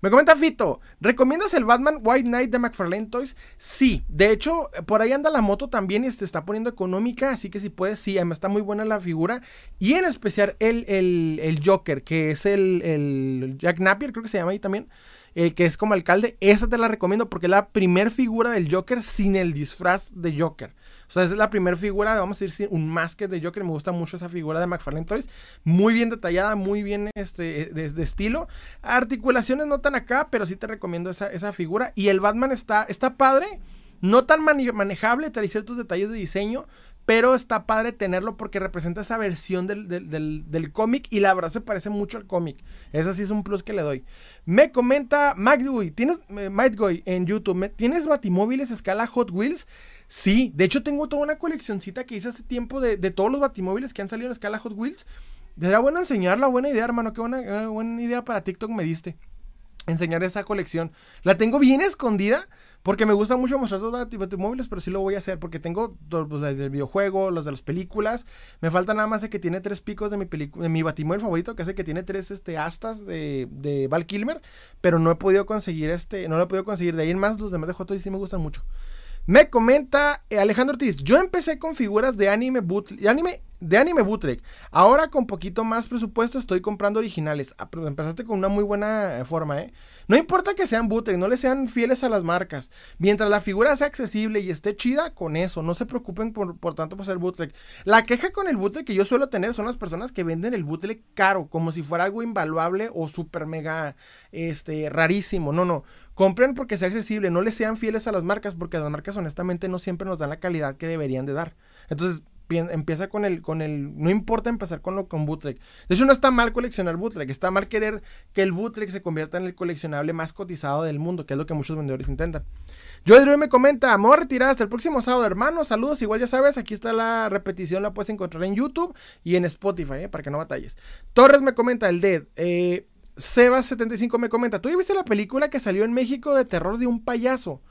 Me comenta Fito, ¿recomiendas el Batman White Knight de McFarlane Toys? Sí, de hecho, por ahí anda la moto también y se está poniendo económica, así que si puedes, sí, además está muy buena la figura. Y en especial el, el, el Joker, que es el, el Jack Napier, creo que se llama ahí también. El que es como alcalde, esa te la recomiendo porque es la primer figura del Joker sin el disfraz de Joker. O sea, es la primera figura, vamos a decir, un máscara de Joker. Me gusta mucho esa figura de McFarlane Toys. Muy bien detallada, muy bien este, de, estilo. Articulaciones no tan acá, pero sí te recomiendo esa, esa figura. Y el Batman está, está padre. No tan manejable, trae ciertos detalles de diseño, pero está padre tenerlo porque representa esa versión del, cómic y la verdad se parece mucho al cómic. Ese sí es un plus que le doy. Me comenta Mike ¿tienes, eh, en YouTube, ¿tienes batimóviles escala Hot Wheels? Sí, de hecho tengo toda una coleccioncita que hice hace tiempo de, todos los batimóviles que han salido en escala Hot Wheels. Era bueno enseñarla, buena idea, hermano, qué buena, eh, buena idea para TikTok me diste. Enseñar esa colección. La tengo bien escondida porque me gusta mucho mostrar los batimóviles, pero sí lo voy a hacer porque tengo los pues, del videojuego, los de las películas. Me falta nada más de que tiene tres picos de mi, de mi batimóvil favorito, que hace que tiene tres este, astas de, de Val Kilmer, pero no he podido conseguir este, no lo he podido conseguir. De ahí en más, los demás de y sí me gustan mucho. Me comenta eh, Alejandro Ortiz, yo empecé con figuras de anime, anime de anime bootleg. Ahora con poquito más presupuesto estoy comprando originales. Ah, empezaste con una muy buena eh, forma, ¿eh? No importa que sean bootleg, no le sean fieles a las marcas. Mientras la figura sea accesible y esté chida, con eso. No se preocupen por, por tanto por ser bootleg. La queja con el bootleg que yo suelo tener son las personas que venden el bootleg caro, como si fuera algo invaluable o súper mega este, rarísimo. No, no. Compren porque sea accesible, no le sean fieles a las marcas, porque las marcas honestamente no siempre nos dan la calidad que deberían de dar. Entonces, empieza con el, con el, no importa empezar con lo con bootleg. De hecho, no está mal coleccionar bootleg, está mal querer que el bootleg se convierta en el coleccionable más cotizado del mundo, que es lo que muchos vendedores intentan. Joy me comenta, amor, retirada hasta el próximo sábado, hermano. Saludos, igual ya sabes, aquí está la repetición, la puedes encontrar en YouTube y en Spotify, eh, para que no batalles. Torres me comenta, el Dead. Eh, Sebas75 me comenta, ¿tú ya viste la película que salió en México de terror de un payaso?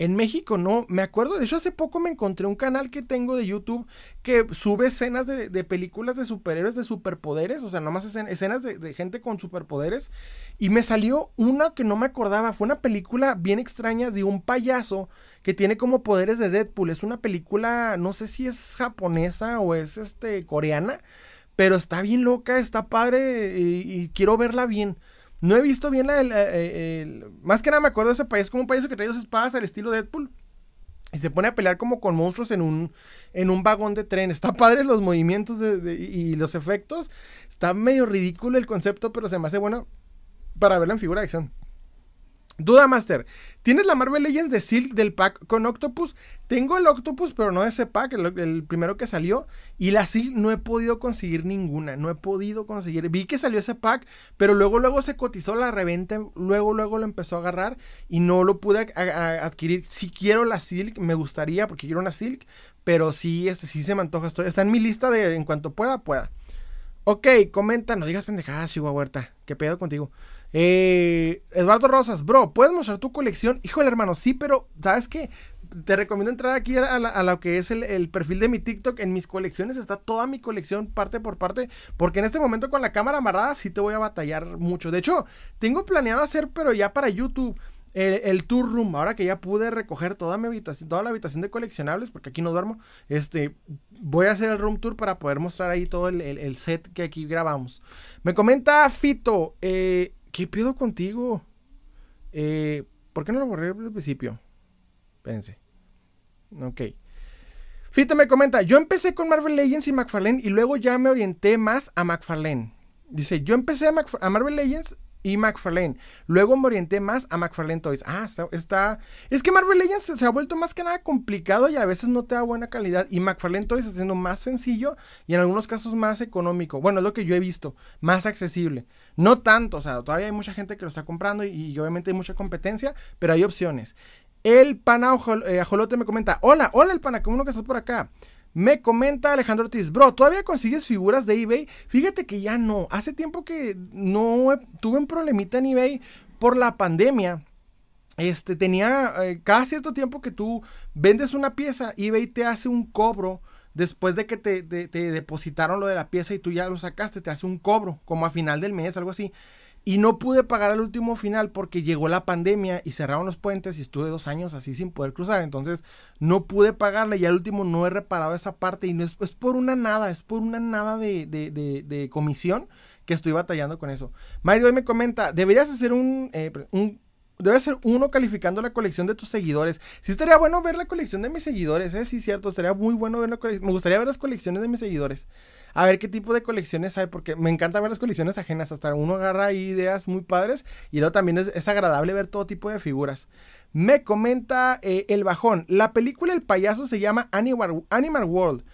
En México no, me acuerdo, de hecho hace poco me encontré un canal que tengo de YouTube que sube escenas de, películas de superhéroes de superpoderes, o sea, nomás escenas de, gente con superpoderes, y me salió una que no me acordaba, fue una película bien extraña de un payaso que tiene como poderes de Deadpool, es una película, no sé si es japonesa o es este coreana, pero está bien loca, está padre y quiero verla bien. No he visto bien la, el, Más que nada me acuerdo de ese país como un payaso que trae dos espadas al estilo Deadpool. Y se pone a pelear como con monstruos en un, en un vagón de tren. Está padre los movimientos y los efectos. Está medio ridículo el concepto, pero se me hace bueno para verla en figura de acción. Duda Master, ¿tienes la Marvel Legends de Silk del pack con Octopus? Tengo el Octopus, pero no ese pack, el, primero que salió. Y la Silk no he podido conseguir ninguna, no he podido conseguir. Vi que salió ese pack, pero luego, luego se cotizó la reventa, luego, luego lo empezó a agarrar y no lo pude adquirir. Si quiero la Silk, me gustaría, porque quiero una Silk, pero sí, este, sí se me antoja. Estoy, está en mi lista de en cuanto pueda, pueda. Ok, comenta, no digas pendejadas, Chihuahua Huerta. ¿Qué pedo contigo? Eh, Eduardo Rosas, bro, ¿puedes mostrar tu colección? Híjole, hermano, sí, pero ¿sabes qué? Te recomiendo entrar aquí a, lo que es el, perfil de mi TikTok. En mis colecciones está toda mi colección parte por parte. Porque en este momento con la cámara amarrada sí te voy a batallar mucho. De hecho, tengo planeado hacer, pero ya para YouTube, el, tour room. Ahora que ya pude recoger toda mi habitación, toda la habitación de coleccionables, porque aquí no duermo. Este, voy a hacer el room tour para poder mostrar ahí todo el, set que aquí grabamos. Me comenta Fito, eh, ¿Qué pido contigo? Eh, ¿Por qué no lo borré desde el principio? Espérense. Ok. Fita me comenta, yo empecé con Marvel Legends y McFarlane y luego ya me orienté más a McFarlane. Dice, yo empecé a Marvel Legends y McFarlane. Luego me orienté más a McFarlane Toys. Ah, está, Es que Marvel Legends se ha vuelto más que nada complicado y a veces no te da buena calidad. Y McFarlane Toys está siendo más sencillo y en algunos casos más económico. Bueno, es lo que yo he visto. Más accesible. No tanto, o sea, todavía hay mucha gente que lo está comprando y, obviamente hay mucha competencia, pero hay opciones. El pana eh, ajolote me comenta: Hola, hola el pana, ¿cómo que estás por acá? Me comenta Alejandro Ortiz, bro, ¿todavía consigues figuras de eBay? Fíjate que ya no. Hace tiempo que no tuve un problemita en eBay por la pandemia. Este tenía eh, cada cierto tiempo que tú vendes una pieza, eBay te hace un cobro después de que te, te, depositaron lo de la pieza y tú ya lo sacaste, te hace un cobro, como a final del mes, algo así. Y no pude pagar el último final porque llegó la pandemia y cerraron los puentes y estuve dos años así sin poder cruzar. Entonces no pude pagarle y al último no he reparado esa parte y no es, por una nada, es por una nada de, de, comisión que estoy batallando con eso. Mario me comenta, deberías hacer un, eh, un debe ser uno calificando la colección de tus seguidores. Sí estaría bueno ver la colección de mis seguidores, ¿eh? Sí, cierto, estaría muy bueno ver la colección. Me gustaría ver las colecciones de mis seguidores a ver qué tipo de colecciones hay, porque me encanta ver las colecciones ajenas, hasta uno agarra ideas muy padres y luego también es, agradable ver todo tipo de figuras. Me comenta eh, el bajón, la película El payaso se llama Animal, Animal World.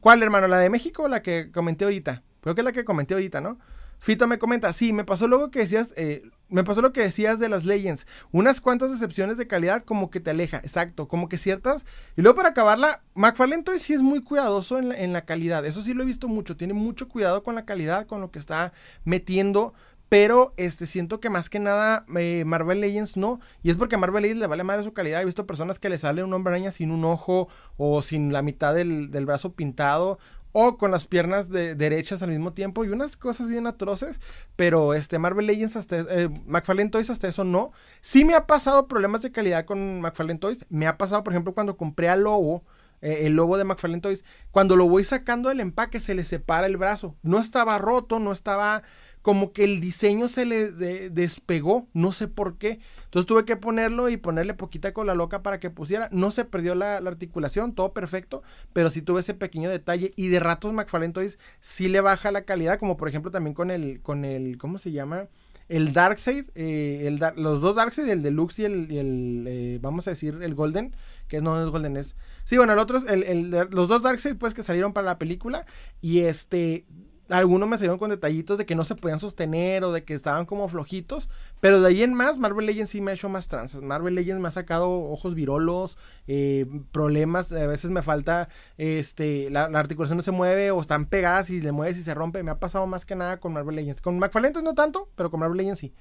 ¿Cuál, hermano? ¿La de México o la que comenté ahorita? Creo que es la que comenté ahorita, ¿no? Fito me comenta, sí, me pasó luego que decías, eh, me pasó lo que decías de las Legends. Unas cuantas excepciones de calidad como que te aleja, exacto, como que ciertas. Y luego para acabarla, McFarlane sí es muy cuidadoso en la, calidad. Eso sí lo he visto mucho, tiene mucho cuidado con la calidad, con lo que está metiendo. Pero este, siento que más que nada eh, Marvel Legends no. Y es porque a Marvel Legends le vale madre su calidad. He visto personas que le sale un hombre araña sin un ojo o sin la mitad del, del brazo pintado o con las piernas de, derechas al mismo tiempo y unas cosas bien atroces, pero este Marvel Legends hasta eh, McFarlane Toys hasta eso no. Sí me ha pasado problemas de calidad con McFarlane Toys, me ha pasado por ejemplo cuando compré al lobo eh, el lobo de McFarlane Toys, cuando lo voy sacando del empaque se le separa el brazo. No estaba roto, no estaba como que el diseño se le despegó, no sé por qué. Entonces tuve que ponerlo y ponerle poquita cola loca para que pusiera. No se perdió la, articulación, todo perfecto, pero sí tuve ese pequeño detalle. Y de ratos McFarlane Toys sí le baja la calidad, como por ejemplo también con el, con el, ¿cómo se llama? El Darkseid, eh, los dos Darkseid, el Deluxe y el, el eh, vamos a decir, el Golden, que no, es Golden, es... Sí, bueno, el otro, el, los dos Darkseid, pues, que salieron para la película, y este, algunos me salieron con detallitos de que no se podían sostener o de que estaban como flojitos. Pero de ahí en más, Marvel Legends sí me ha hecho más tranzas. Marvel Legends me ha sacado ojos virolos, eh, problemas. A veces me falta, este, la, articulación no se mueve o están pegadas y le mueves y se rompe. Me ha pasado más que nada con Marvel Legends. Con McFarlane no tanto, pero con Marvel Legends sí.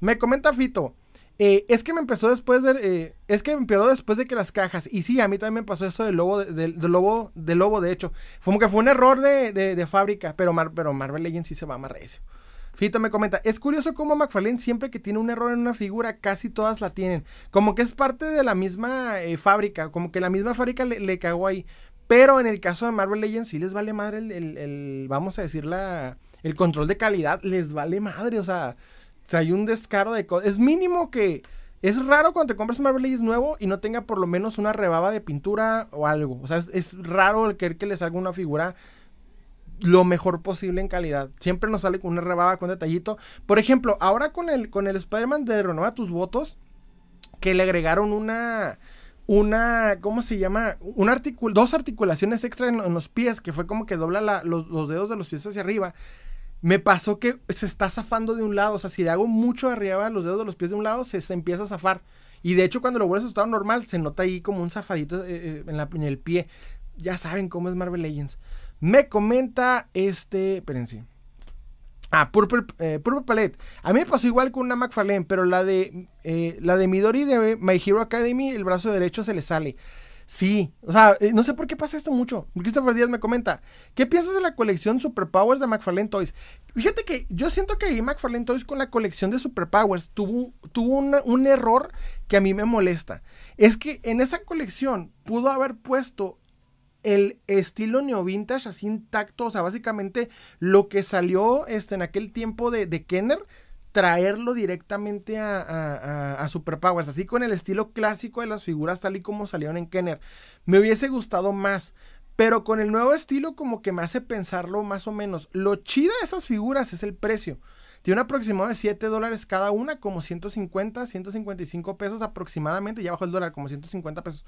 Me comenta Fito. Eh, es que me empezó después de. Eh, es que me empezó después de que las cajas. Y sí, a mí también me pasó eso del lobo, del, lobo, del lobo, de hecho. Fue como que fue un error de, fábrica. Pero, pero Marvel Legends sí se va más recio. Fito me comenta, es curioso cómo McFarlane siempre que tiene un error en una figura, casi todas la tienen. Como que es parte de la misma eh, fábrica, como que la misma fábrica le, cagó ahí. Pero en el caso de Marvel Legends sí les vale madre el, el vamos a decir, la, el control de calidad, les vale madre, o sea, sea, hay un descaro de cosas. Es mínimo que. Es raro cuando te compras un Marvel Legends nuevo y no tenga por lo menos una rebaba de pintura o algo. O sea, es, raro el querer que le salga una figura lo mejor posible en calidad. Siempre nos sale con una rebaba, con detallito. Por ejemplo, ahora con el, con el Spider-Man de Renueva tus votos, que le agregaron una. Una, ¿cómo se llama? Un dos articulaciones extra en, los pies, que fue como que dobla los, los dedos de los pies hacia arriba me pasó que se está zafando de un lado. O sea, si le hago mucho arriba los dedos de los pies de un lado, se, empieza a zafar. Y de hecho, cuando lo vuelves a su estado normal, se nota ahí como un zafadito eh, eh, en, la, en, el pie. Ya saben cómo es Marvel Legends. Me comenta este. Espérense. Ah, Purple, eh, Purple Palette. A mí me pasó igual con una McFarlane, pero la de, la de Midori de My Hero Academy, el brazo derecho se le sale. Sí, o sea, eh, no sé por qué pasa esto mucho. Christopher Díaz me comenta, ¿qué piensas de la colección Superpowers de McFarlane Toys? Fíjate que yo siento que ahí McFarlane Toys con la colección de Superpowers tuvo, tuvo un error que a mí me molesta. Es que en esa colección pudo haber puesto el estilo neo vintage así intacto, o sea, básicamente lo que salió este, en aquel tiempo de, de Kenner traerlo directamente a, a, Superpowers, así con el estilo clásico de las figuras tal y como salieron en Kenner. Me hubiese gustado más, pero con el nuevo estilo como que me hace pensarlo más o menos. Lo chido de esas figuras es el precio. Tiene un aproximado de 7 dólares cada una, como 150, 155 pesos aproximadamente, ya bajo el dólar, como 150 pesos.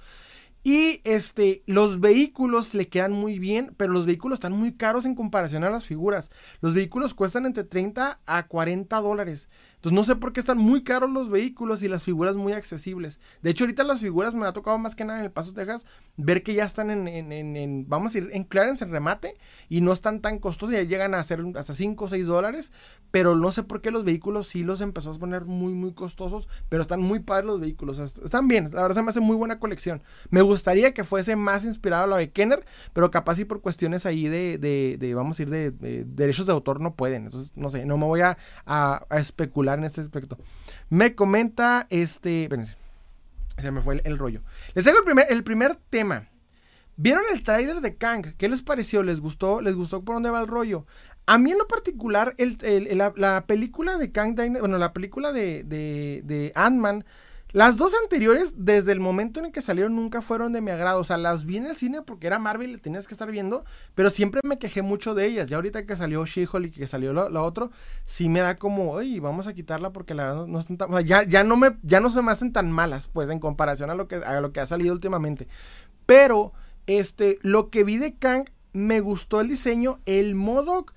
Y este, los vehículos le quedan muy bien, pero los vehículos están muy caros en comparación a las figuras. Los vehículos cuestan entre 30 a 40 dólares. Entonces no sé por qué están muy caros los vehículos y las figuras muy accesibles. De hecho, ahorita las figuras me ha tocado más que nada en el Paso, Texas, ver que ya están en, en, en, vamos a ir, en clearance, en remate, y no están tan costosos, ya llegan a ser hasta 5 o 6 dólares, pero no sé por qué los vehículos sí los empezó a poner muy, muy costosos, pero están muy padres los vehículos, están bien, la verdad se me hace muy buena colección. Me gustaría que fuese más inspirado a lo de Kenner, pero capaz y por cuestiones ahí de, de, vamos a ir, de, derechos de autor no pueden. Entonces, no sé, no me voy a, especular en este aspecto. Me comenta, este, espérense, se me fue el, rollo. Les traigo el primer, el primer tema. ¿Vieron el tráiler de Kang? ¿Qué les pareció? ¿Les gustó? ¿Les gustó por dónde va el rollo? A mí en lo particular, el, la, película de Kang, bueno, la película de, de, de Ant-Man, las dos anteriores, desde el momento en el que salieron, nunca fueron de mi agrado. O sea, las vi en el cine porque era Marvel y tenías que estar viendo, pero siempre me quejé mucho de ellas. Ya ahorita que salió She-Hulk y que salió lo, otro, sí me da como, oye, vamos a quitarla porque la verdad no, están tan. O sea, ya, ya, no me, ya no se me hacen tan malas, pues, en comparación a lo que, a lo que ha salido últimamente. Pero, este, lo que vi de Kang, me gustó el diseño. El Modoc,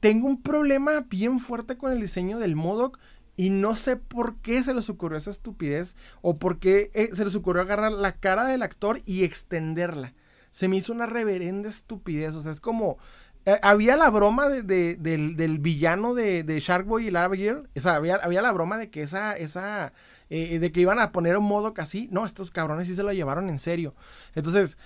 tengo un problema bien fuerte con el diseño del Modoc y no sé por qué se les ocurrió esa estupidez o por qué eh, se les ocurrió agarrar la cara del actor y extenderla. Se me hizo una reverenda estupidez. O sea, es como... Eh, había la broma de, del, villano de, de Sharkboy y Lava Girl. O sea, había, había, la broma de que esa... esa eh, de que iban a poner un modo casi. No, estos cabrones sí se lo llevaron en serio. Entonces,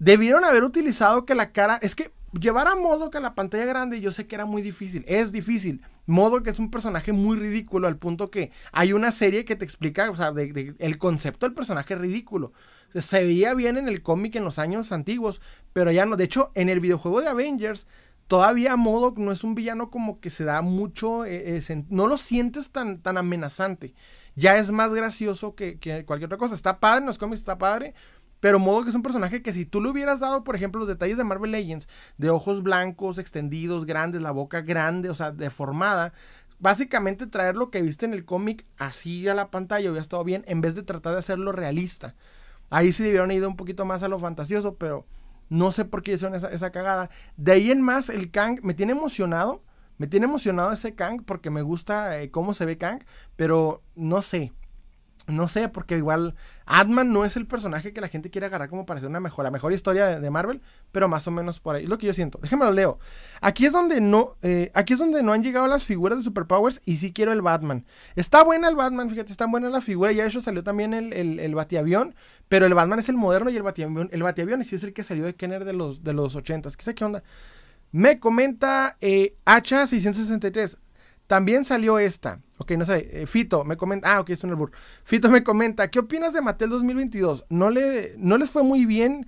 debieron haber utilizado que la cara... Es que llevar a Modo que a la pantalla grande yo sé que era muy difícil. Es difícil. Modo que es un personaje muy ridículo al punto que hay una serie que te explica, o sea, el concepto del personaje ridículo. Se veía bien en el cómic en los años antiguos, pero ya no. De hecho, en el videojuego de Avengers, todavía Modo no es un villano como que se da mucho, eh, eh, no lo sientes tan, tan amenazante. Ya es más gracioso que, que cualquier otra cosa. Está padre, en los cómics está padre, pero modo que es un personaje que si tú le hubieras dado, por ejemplo, los detalles de Marvel Legends, de ojos blancos, extendidos, grandes, la boca grande, o sea, deformada, básicamente traer lo que viste en el cómic así a la pantalla hubiera estado bien, en vez de tratar de hacerlo realista. Ahí sí debieron ir un poquito más a lo fantasioso, pero no sé por qué hicieron esa, esa cagada. De ahí en más, el Kang me tiene emocionado. Me tiene emocionado ese Kang porque me gusta eh, cómo se ve Kang, pero no sé. No sé, porque igual Adman no es el personaje que la gente quiere agarrar como para hacer una mejor, la mejor historia de, Marvel, pero más o menos por ahí. Es lo que yo siento. Déjenme lo leo. Aquí es donde no, eh, aquí es donde no han llegado las figuras de Superpowers y sí quiero el Batman. Está buena el Batman, fíjate, está buena la figura. Ya de hecho salió también el, el, Batiavión, pero el Batman es el moderno y el Batiavión, el Batiavión sí es el que salió de Kenner de los, de los 80s. ¿Qué sé qué onda? Me comenta eh, H663. También salió esta. Ok, no sé. Eh, Fito me comenta. Ah, ok, es un albur. Fito me comenta. ¿Qué opinas de Mattel 2022? No, le, no les fue muy bien.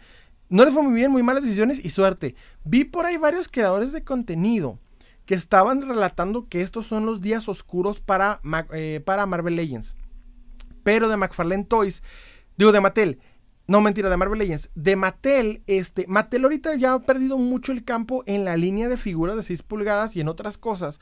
No les fue muy bien, muy malas decisiones y suerte. Vi por ahí varios creadores de contenido que estaban relatando que estos son los días oscuros para, eh, para Marvel Legends. Pero de McFarlane Toys, digo de Mattel, no mentira, de Marvel Legends, de Mattel, este, Mattel ahorita ya ha perdido mucho el campo en la línea de figuras de 6 pulgadas y en otras cosas,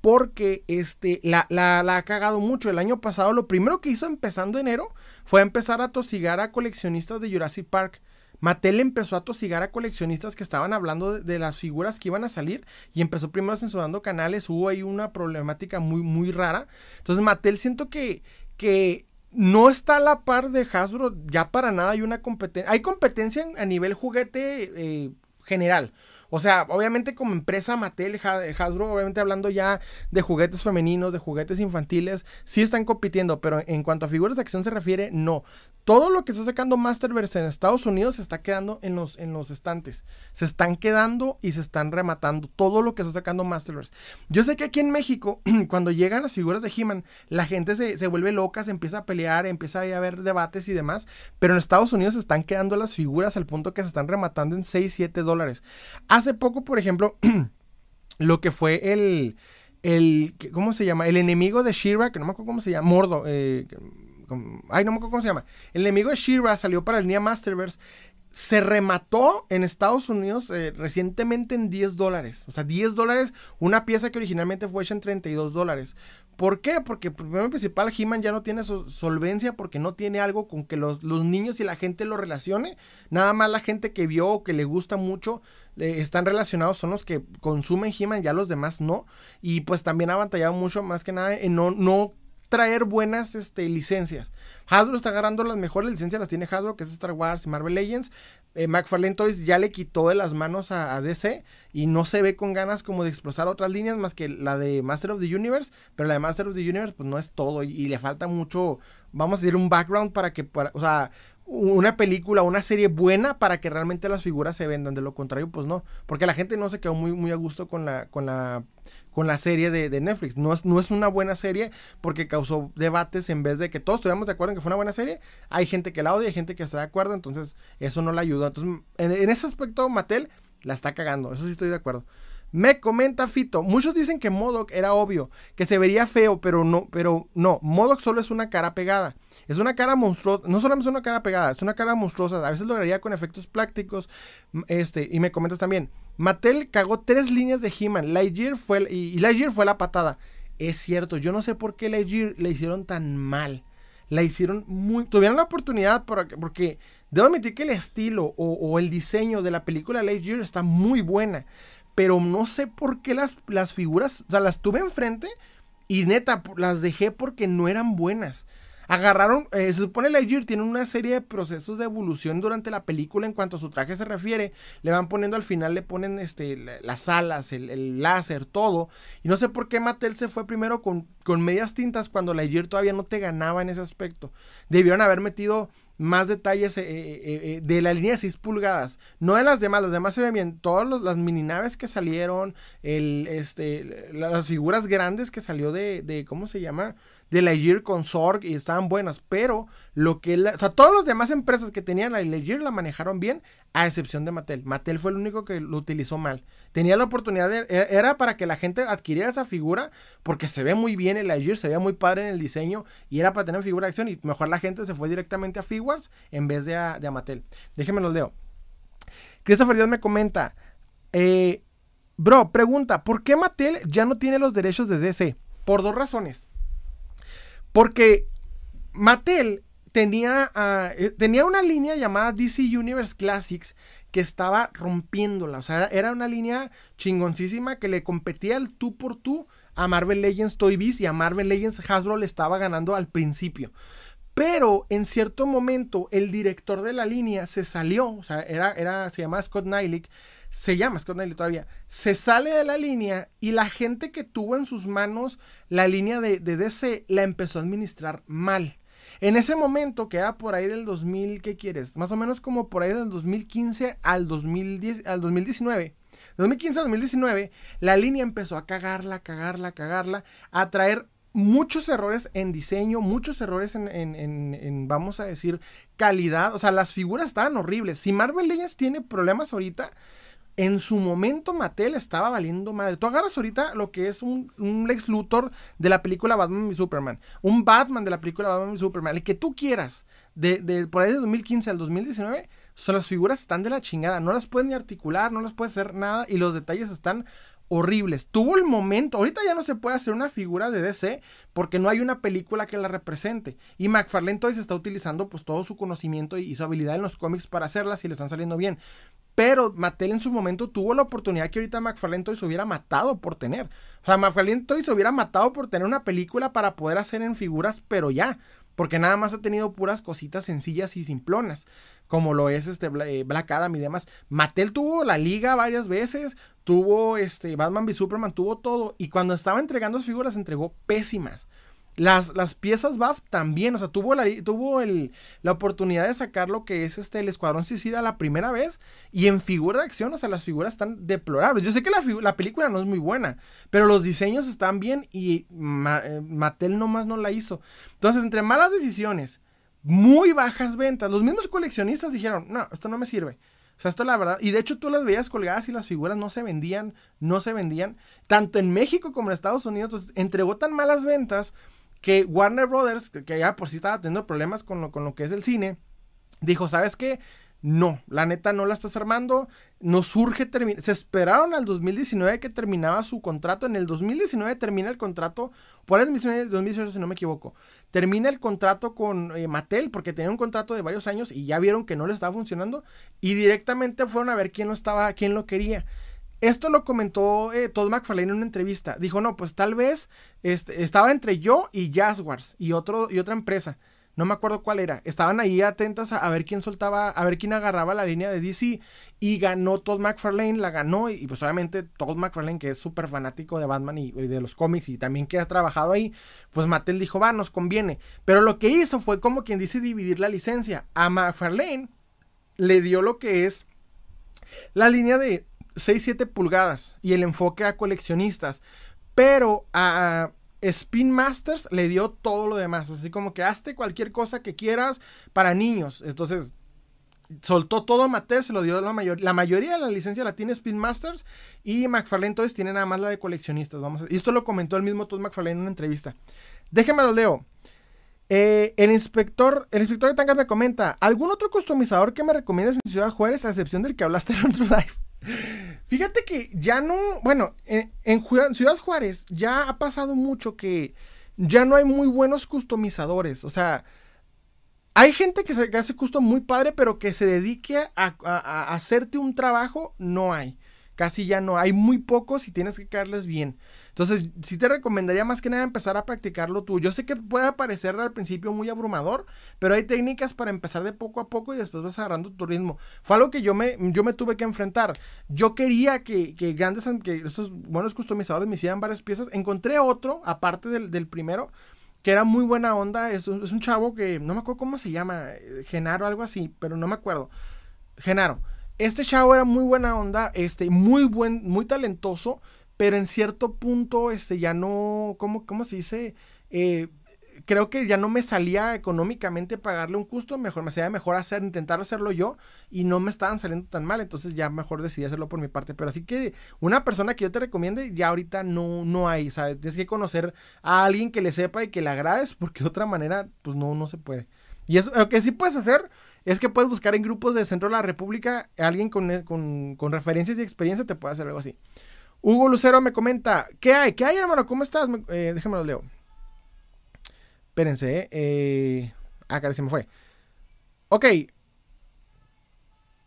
porque este, la, ha cagado mucho. El año pasado lo primero que hizo empezando enero fue empezar a tosigar a coleccionistas de Jurassic Park. Mattel empezó a tosigar a coleccionistas que estaban hablando de, las figuras que iban a salir y empezó primero censurando canales. Hubo ahí una problemática muy, muy rara. Entonces Mattel siento que, que no está a la par de Hasbro ya para nada. Hay una competencia. Hay competencia a nivel juguete eh, general. O sea, obviamente como empresa Mattel, Hasbro, obviamente hablando ya de juguetes femeninos, de juguetes infantiles, sí están compitiendo, pero en cuanto a figuras de acción se refiere, no. Todo lo que está sacando Masterverse en Estados Unidos se está quedando en los, en los estantes. Se están quedando y se están rematando todo lo que está sacando Masterverse. Yo sé que aquí en México, cuando llegan las figuras de He-Man, la gente se, se, vuelve loca, se empieza a pelear, empieza a haber debates y demás, pero en Estados Unidos se están quedando las figuras al punto que se están rematando en 6, 7 dólares. Hace poco, por ejemplo, lo que fue el, el, ¿cómo se llama? El enemigo de Shira, que no me acuerdo cómo se llama, Mordo, eh, ay, no me acuerdo cómo se llama. El enemigo de Shira salió para el Nia Masterverse se remató en Estados Unidos eh, recientemente en 10 dólares. O sea, 10 dólares, una pieza que originalmente fue hecha en 32 dólares. ¿Por qué? Porque primero principal, He-Man ya no tiene solvencia porque no tiene algo con que los, niños y la gente lo relacione. Nada más la gente que vio o que le gusta mucho están relacionados, son los que consumen He-Man, ya los demás no. Y pues también ha batallado mucho más que nada en no, no traer buenas este, licencias. Hasbro está agarrando las mejores licencias, las tiene Hasbro, que es Star Wars y Marvel Legends. Eh, McFarlane Toys ya le quitó de las manos a, DC y no se ve con ganas como de explotar otras líneas más que la de Master of the Universe, pero la de Master of the Universe pues no es todo y, le falta mucho, vamos a decir, un background para que, o sea, una película, una serie buena para que realmente las figuras se vendan. De lo contrario, pues no. Porque la gente no se quedó muy, muy a gusto con la, con la, con la serie de, Netflix. No es, no es una buena serie porque causó debates en vez de que todos estuviéramos de acuerdo en que fue una buena serie. Hay gente que la odia, hay gente que está de acuerdo. Entonces, eso no la ayuda. Entonces, en, ese aspecto, Mattel la está cagando. Eso sí estoy de acuerdo. Me comenta Fito, muchos dicen que Modoc era obvio, que se vería feo, pero no, pero no, Modoc solo es una cara pegada. Es una cara monstruosa, no solamente es una cara pegada, es una cara monstruosa, a veces lo con efectos prácticos. Este, y me comentas también, Mattel cagó tres líneas de He-Man, Lightyear fue y, Lightyear fue la patada. Es cierto, yo no sé por qué Lightyear le hicieron tan mal. La hicieron muy. Tuvieron la oportunidad porque, porque debo admitir que el estilo o, o, el diseño de la película Lightyear está muy buena pero no sé por qué las, las figuras, o sea, las tuve enfrente y neta, las dejé porque no eran buenas. Agarraron, eh, se supone Lightyear tiene una serie de procesos de evolución durante la película en cuanto a su traje se refiere. Le van poniendo al final, le ponen este, las alas, el, láser, todo. Y no sé por qué Mattel se fue primero con, medias tintas cuando Lightyear todavía no te ganaba en ese aspecto. Debieron haber metido más detalles eh, eh, de la línea de 6 pulgadas. No de las demás, las demás se ven bien. Todas las mini naves que salieron, el, este, las figuras grandes que salió de, de ¿cómo se llama? De Lightyear con Zorg y estaban buenas, pero lo que, o sea, todas las demás empresas que tenían la Lightyear la manejaron bien, a excepción de Mattel. Mattel fue el único que lo utilizó mal. Tenía la oportunidad, e, era para que la gente adquiriera esa figura, porque se ve muy bien el Lightyear, se ve muy padre en el diseño, y era para tener figura de acción, y mejor la gente se fue directamente a Figuarts en vez de a, de Mattel. Déjenme los leo. Christopher Díaz me comenta, eh, bro, pregunta, ¿por qué Mattel ya no tiene los derechos de DC? Por dos razones. Porque Mattel tenía, ah, eh, tenía una línea llamada DC Universe Classics que estaba rompiéndola. O sea, era, una línea chingoncísima que le competía el tú por tú a Marvel Legends Toy Biz y a Marvel Legends Hasbro le estaba ganando al principio. Pero en cierto momento el director de la línea se salió, o sea, era, era, se llamaba Scott Nylick, se llama Scott Knightley todavía, se sale de la línea y la gente que tuvo en sus manos la línea de, DC la empezó a administrar mal. En ese momento, que era por ahí del 2000, ¿qué quieres? Más o menos como por ahí del 2015 al, 2010, al 2019. 2015 al 2019, la línea empezó a cagarla, cagarla, cagarla, a traer muchos errores en diseño, muchos errores en, en, vamos a decir, calidad. O sea, las figuras estaban horribles. Si Marvel Legends tiene problemas ahorita, en su momento Mattel estaba valiendo madre. Tú agarras ahorita lo que es un, un, Lex Luthor de la película Batman y Superman. Un Batman de la película Batman y Superman. El que tú quieras. De, por ahí de 2015 al 2019. Son las figuras están de la chingada. No las puedes ni articular. No las puedes hacer nada. Y los detalles están horribles. Tuvo el momento, ahorita ya no se puede hacer una figura de DC porque no hay una película que la represente. Y McFarlane Toys está utilizando pues todo su conocimiento y su habilidad en los cómics para hacerlas y le están saliendo bien. Pero Mattel en su momento tuvo la oportunidad que ahorita McFarlane Toys hubiera matado por tener. O sea, McFarlane Toys hubiera matado por tener una película para poder hacer en figuras, pero ya. Porque nada más ha tenido puras cositas sencillas y simplonas. Como lo es este eh, Black Adam y demás. Mattel tuvo la liga varias veces. Tuvo este Batman v Superman, tuvo todo. Y cuando estaba entregando las figuras, entregó pésimas. Las, las piezas BAF también, o sea, tuvo, la, tuvo el, la oportunidad de sacar lo que es este, el Escuadrón Suicida la primera vez y en figura de acción, o sea, las figuras están deplorables. Yo sé que la, la película no es muy buena, pero los diseños están bien y eh, Mattel nomás no la hizo. Entonces, entre malas decisiones, muy bajas ventas, los mismos coleccionistas dijeron, no, esto no me sirve. O sea, esto la verdad. Y de hecho tú las veías colgadas y las figuras no se vendían, no se vendían. Tanto en México como en Estados Unidos. entregó tan malas ventas que Warner Brothers, que ya por sí estaba teniendo problemas con lo, con lo que es el cine, dijo, ¿sabes qué? No, la neta no la estás armando, no surge, se esperaron al 2019 que terminaba su contrato, en el 2019 termina el contrato, por el 2018 si no me equivoco, termina el contrato con eh, Mattel porque tenía un contrato de varios años y ya vieron que no le estaba funcionando y directamente fueron a ver quién lo estaba, quién lo quería. Esto lo comentó eh, Todd McFarlane en una entrevista. Dijo, no, pues tal vez este, estaba entre yo y Jaguars y, y otra empresa. No me acuerdo cuál era. Estaban ahí atentas a, ver quién soltaba, a ver quién agarraba la línea de DC y ganó Todd McFarlane, la ganó y, pues obviamente Todd McFarlane que es súper fanático de Batman y, de los cómics y también que ha trabajado ahí, pues Mattel dijo, va, nos conviene. Pero lo que hizo fue como quien dice dividir la licencia. A McFarlane le dio lo que es la línea de 6-7 pulgadas y el enfoque a coleccionistas. Pero a Spin Masters le dio todo lo demás. Así como que hazte cualquier cosa que quieras para niños. Entonces, soltó todo a Mattel, se lo dio la mayoría. La mayoría de la licencia la tiene Spin Masters. Y McFarlane entonces tiene nada más la de coleccionistas. Vamos esto lo comentó el mismo Todd McFarlane en una entrevista. Déjenme lo leo. Eh, el inspector, el inspector de tangas me comenta, ¿algún otro customizador que me recomiendas en Ciudad Juárez, a excepción del que hablaste en otro live? Fíjate que ya no, bueno, en, Ciudad Juárez ya ha pasado mucho que ya no hay muy buenos customizadores. O sea, hay gente que, se, hace custom muy padre, pero que se dedique a hacerte un trabajo, no hay. Casi ya no. Hay muy pocos y tienes que caerles bien. Entonces, sí te recomendaría más que nada empezar a practicarlo tú. Yo sé que puede parecer al principio muy abrumador, pero hay técnicas para empezar de poco a poco y después vas agarrando tu ritmo. Fue algo que yo me, yo me tuve que enfrentar. Yo quería que, que grandes, que estos buenos customizadores me hicieran varias piezas. Encontré otro, aparte del, primero, que era muy buena onda. Es un, es un, chavo que no me acuerdo cómo se llama, eh, Genaro, algo así, pero no me acuerdo. Genaro. Este chavo era muy buena onda, este, muy buen, muy talentoso pero en cierto punto, este, ya no, ¿cómo, cómo se dice? Eh, creo que ya no me salía económicamente pagarle un custo, mejor me salía mejor hacer, intentar hacerlo yo y no me estaban saliendo tan mal, entonces ya mejor decidí hacerlo por mi parte, pero así que una persona que yo te recomiende ya ahorita no, no hay, ¿sabes? Tienes que conocer a alguien que le sepa y que le agrades porque de otra manera pues no, no se puede. Y eso, lo que sí puedes hacer es que puedes buscar en grupos de centro de la república alguien con, con, con referencias y experiencia te puede hacer algo así. Hugo Lucero me comenta, ¿qué hay? ¿Qué hay, hermano? ¿Cómo estás? Eh, déjame lo leo. Espérense, eh. eh ah, casi se me fue. Ok.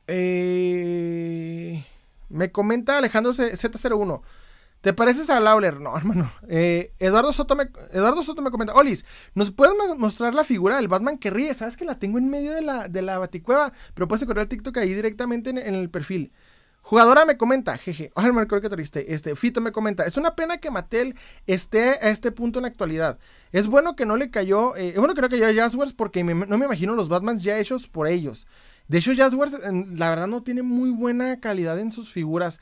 Eh, me comenta Alejandro Z01. ¿Te pareces a Lawler? No, hermano. Eh, Eduardo, Soto me, Eduardo Soto me comenta. Olis, ¿nos puedes mostrar la figura del Batman que ríe? ¿Sabes que la tengo en medio de la, de la baticueva? Pero puedes encontrar el TikTok ahí directamente en el perfil. Jugadora me comenta, jeje, ojalá me que triste. Este, Fito me comenta, es una pena que Mattel esté a este punto en la actualidad. Es bueno que no le cayó, eh, es bueno que no cayó a Jazzwares porque no me imagino los Batmans ya hechos por ellos. De hecho, Jazzwares, la verdad, no tiene muy buena calidad en sus figuras.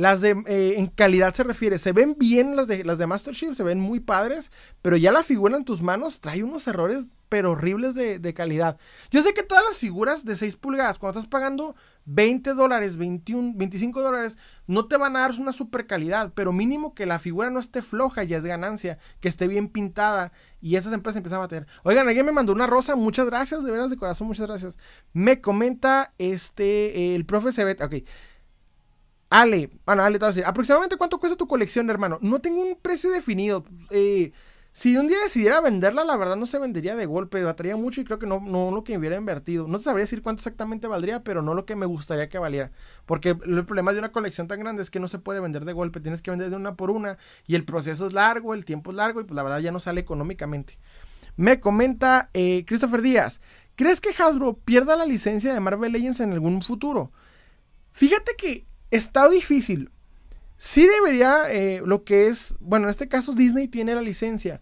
Las de, eh, en calidad se refiere, se ven bien las de, las de Master Chief, se ven muy padres, pero ya la figura en tus manos trae unos errores pero horribles de, calidad. Yo sé que todas las figuras de 6 pulgadas, cuando estás pagando 20 dólares, 21, 25 dólares, no te van a dar una super calidad, pero mínimo que la figura no esté floja, ya es ganancia, que esté bien pintada y esas empresas empiezan a tener. Oigan, alguien me mandó una rosa, muchas gracias, de veras de corazón, muchas gracias. Me comenta este, el profe Cebet, ok. Ale, bueno, Ale, decir, aproximadamente cuánto cuesta tu colección, hermano. No tengo un precio definido. Eh, si un día decidiera venderla, la verdad no se vendería de golpe, batería mucho y creo que no, no lo que hubiera invertido. No te sabría decir cuánto exactamente valdría, pero no lo que me gustaría que valiera. Porque el problema de una colección tan grande es que no se puede vender de golpe, tienes que vender de una por una y el proceso es largo, el tiempo es largo y pues la verdad ya no sale económicamente. Me comenta eh, Christopher Díaz, ¿crees que Hasbro pierda la licencia de Marvel Legends en algún futuro? Fíjate que está difícil. Sí debería, eh, lo que es, bueno, en este caso Disney tiene la licencia,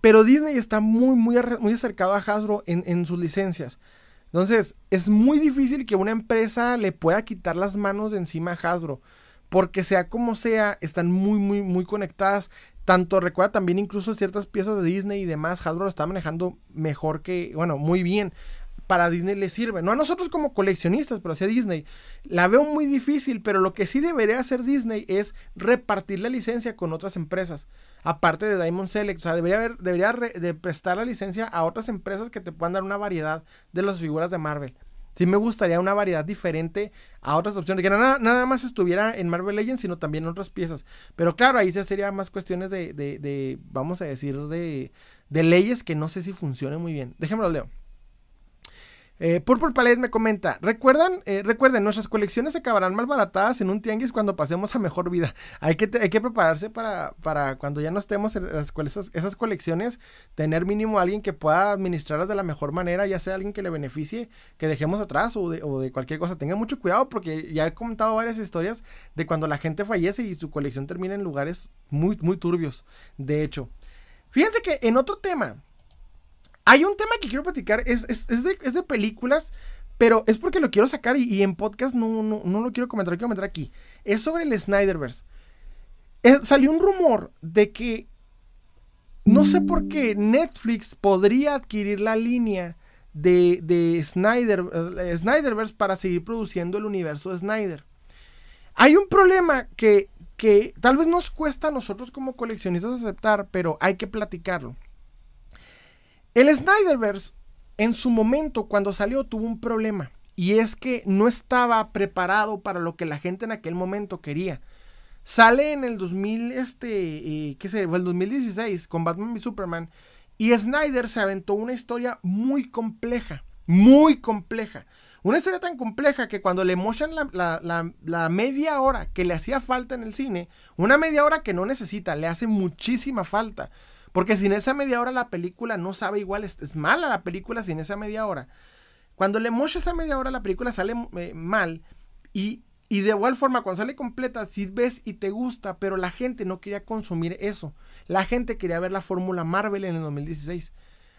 pero Disney está muy, muy, muy acercado a Hasbro en, sus licencias. Entonces, es muy difícil que una empresa le pueda quitar las manos de encima a Hasbro, porque sea como sea, están muy, muy, muy conectadas. Tanto recuerda también incluso ciertas piezas de Disney y demás, Hasbro lo está manejando mejor que, bueno, muy bien para Disney le sirve. No a nosotros como coleccionistas, pero hacia Disney. La veo muy difícil, pero lo que sí debería hacer Disney es repartir la licencia con otras empresas. Aparte de Diamond Select. O sea, debería, haber, debería de prestar la licencia a otras empresas que te puedan dar una variedad de las figuras de Marvel. Sí me gustaría una variedad diferente a otras opciones. Que nada, nada más estuviera en Marvel Legends, sino también en otras piezas. Pero claro, ahí se sería más cuestiones de, de, vamos a decir, de, de leyes que no sé si funcionen muy bien. Déjenme lo leo. Eh, Purple Palette me comenta, ¿recuerdan, eh, recuerden, nuestras colecciones se acabarán malbaratadas en un tianguis cuando pasemos a mejor vida. Hay que, hay que prepararse para, para cuando ya no estemos en esas, esas, colecciones, tener mínimo alguien que pueda administrarlas de la mejor manera, ya sea alguien que le beneficie, que dejemos atrás o de, o de cualquier cosa. Tenga mucho cuidado porque ya he comentado varias historias de cuando la gente fallece y su colección termina en lugares muy, muy turbios. De hecho, fíjense que en otro tema, hay un tema que quiero platicar, es, es, de, películas, pero es porque lo quiero sacar y, en podcast no, no, lo quiero comentar, lo quiero comentar aquí. Es sobre el Snyderverse. salió un rumor de que no sé por qué Netflix podría adquirir la línea de, de Snyder, eh, Snyderverse para seguir produciendo el universo de Snyder. Hay un problema que, que tal vez nos cuesta a nosotros como coleccionistas aceptar, pero hay que platicarlo. El Snyderverse en su momento cuando salió tuvo un problema y es que no estaba preparado para lo que la gente en aquel momento quería. Sale en el 2000, este, eh, ¿qué sé? El 2016 con Batman y Superman y Snyder se aventó una historia muy compleja, muy compleja. Una historia tan compleja que cuando le mochan la, media hora que le hacía falta en el cine, una media hora que no necesita, le hace muchísima falta. Porque sin esa media hora la película no sabe igual, es, mala la película sin esa media hora. Cuando le mocha esa media hora la película sale eh, mal y, y, de igual forma cuando sale completa si ves y te gusta, pero la gente no quería consumir eso. La gente quería ver la fórmula Marvel en el 2016.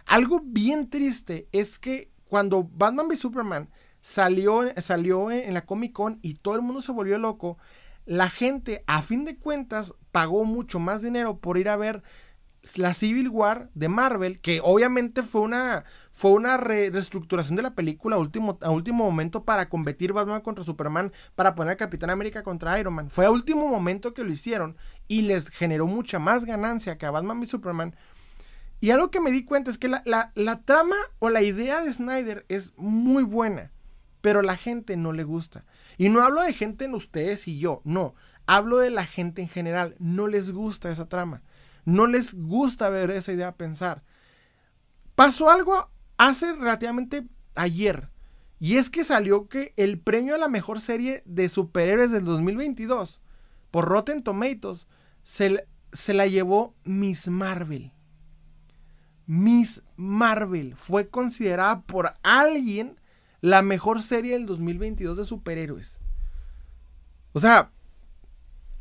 Algo bien triste es que cuando Batman v Superman salió, salió en la Comic Con y todo el mundo se volvió loco, la gente a fin de cuentas pagó mucho más dinero por ir a ver la Civil War de Marvel, que obviamente fue una, fue una reestructuración de la película a último, a último momento para competir Batman contra Superman, para poner a Capitán América contra Iron Man. Fue a último momento que lo hicieron y les generó mucha más ganancia que a Batman y Superman. Y algo que me di cuenta es que la, la trama o la idea de Snyder es muy buena, pero la gente no le gusta. Y no hablo de gente en ustedes y yo, no. Hablo de la gente en general. No les gusta esa trama no les gusta ver esa idea pensar. Pasó algo hace relativamente ayer. Y es que salió que el premio a la mejor serie de superhéroes del 2022 por Rotten Tomatoes se, se la llevó Miss Marvel. Miss Marvel fue considerada por alguien la mejor serie del 2022 de superhéroes. O sea,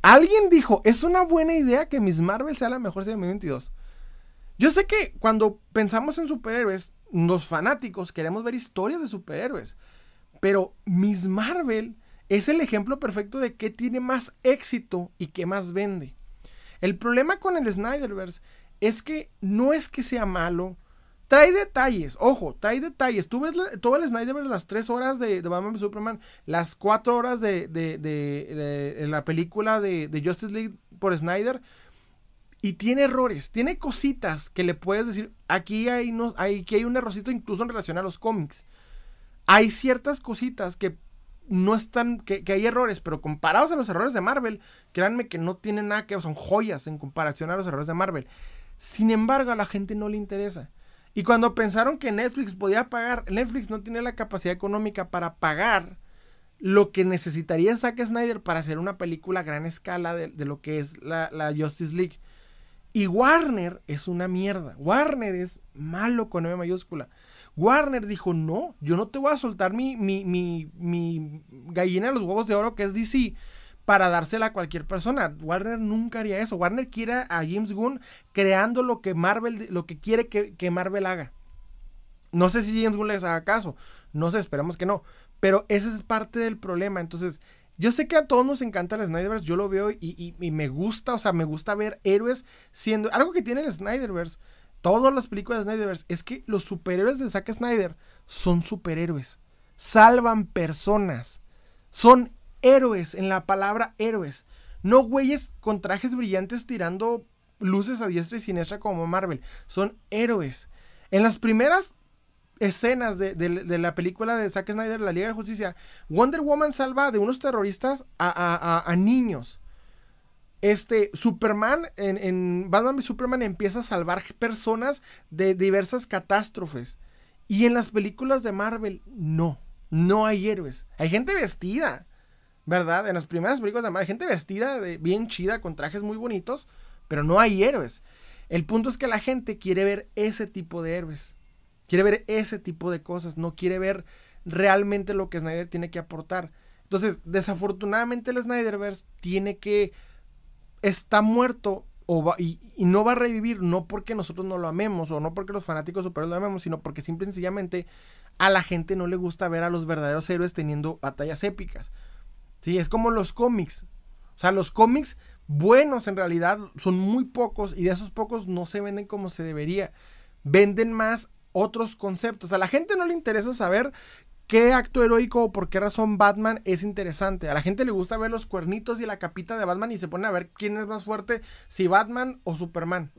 Alguien dijo, es una buena idea que Miss Marvel sea la mejor serie de 2022. Yo sé que cuando pensamos en superhéroes, los fanáticos queremos ver historias de superhéroes. Pero Miss Marvel es el ejemplo perfecto de qué tiene más éxito y qué más vende. El problema con el Snyderverse es que no es que sea malo, Trae detalles, ojo, trae detalles. Tú ves todo el Snyderverse, las tres horas de, de Batman y Superman, las cuatro horas de, de, la película de, Justice League por Snyder. Y tiene errores, tiene cositas que le puedes decir. Aquí hay, no, aquí hay un errorcito incluso en relación a los cómics. Hay ciertas cositas que no están, que, que, hay errores, pero comparados a los errores de Marvel, créanme que no tienen nada que son joyas en comparación a los errores de Marvel. Sin embargo, a la gente no le interesa. Y cuando pensaron que Netflix podía pagar, Netflix no tiene la capacidad económica para pagar lo que necesitaría Zack Snyder para hacer una película a gran escala de, lo que es la, Justice League. Y Warner es una mierda. Warner es malo con M mayúscula. Warner dijo, no, yo no te voy a soltar mi, mi, mi, mi gallina de los huevos de oro que es DC para dársela a cualquier persona. Warner nunca haría eso. Warner quiere a James Gunn creando lo que Marvel, lo que quiere que, Marvel haga. No sé si James Gunn les haga caso. No sé, esperemos que no. Pero ese es parte del problema. Entonces, yo sé que a todos nos encanta el Snyderverse. Yo lo veo y, y, me gusta. O sea, me gusta ver héroes siendo. Algo que tiene el Snyderverse. Todas las películas de Snyderverse. Es que los superhéroes de Zack Snyder son superhéroes. Salvan personas. Son héroes, en la palabra héroes. No güeyes con trajes brillantes tirando luces a diestra y siniestra como Marvel. Son héroes. En las primeras escenas de, la película de Zack Snyder, La Liga de Justicia, Wonder Woman salva de unos terroristas a, niños. Este, Superman, en, en Batman y Superman empieza a salvar personas de diversas catástrofes. Y en las películas de Marvel, no. No hay héroes. Hay gente vestida, ¿verdad? En las primeras películas de Marvel, gente vestida de, bien chida, con trajes muy bonitos, pero no hay héroes. El punto es que la gente quiere ver ese tipo de héroes. Quiere ver ese tipo de cosas. No quiere ver realmente lo que Snyder tiene que aportar. Entonces, desafortunadamente el Snyderverse tiene que... Está muerto o y, no va a revivir no porque nosotros no lo amemos o no porque los fanáticos superiores lo amemos, sino porque simple y sencillamente a la gente no le gusta ver a los verdaderos héroes teniendo batallas épicas. Sí, es como los cómics. O sea, los cómics buenos en realidad son muy pocos y de esos pocos no se venden como se debería. Venden más otros conceptos. A la gente no le interesa saber qué acto heroico o por qué razón Batman es interesante. A la gente le gusta ver los cuernitos y la capita de Batman y se pone a ver quién es más fuerte, si Batman o Superman.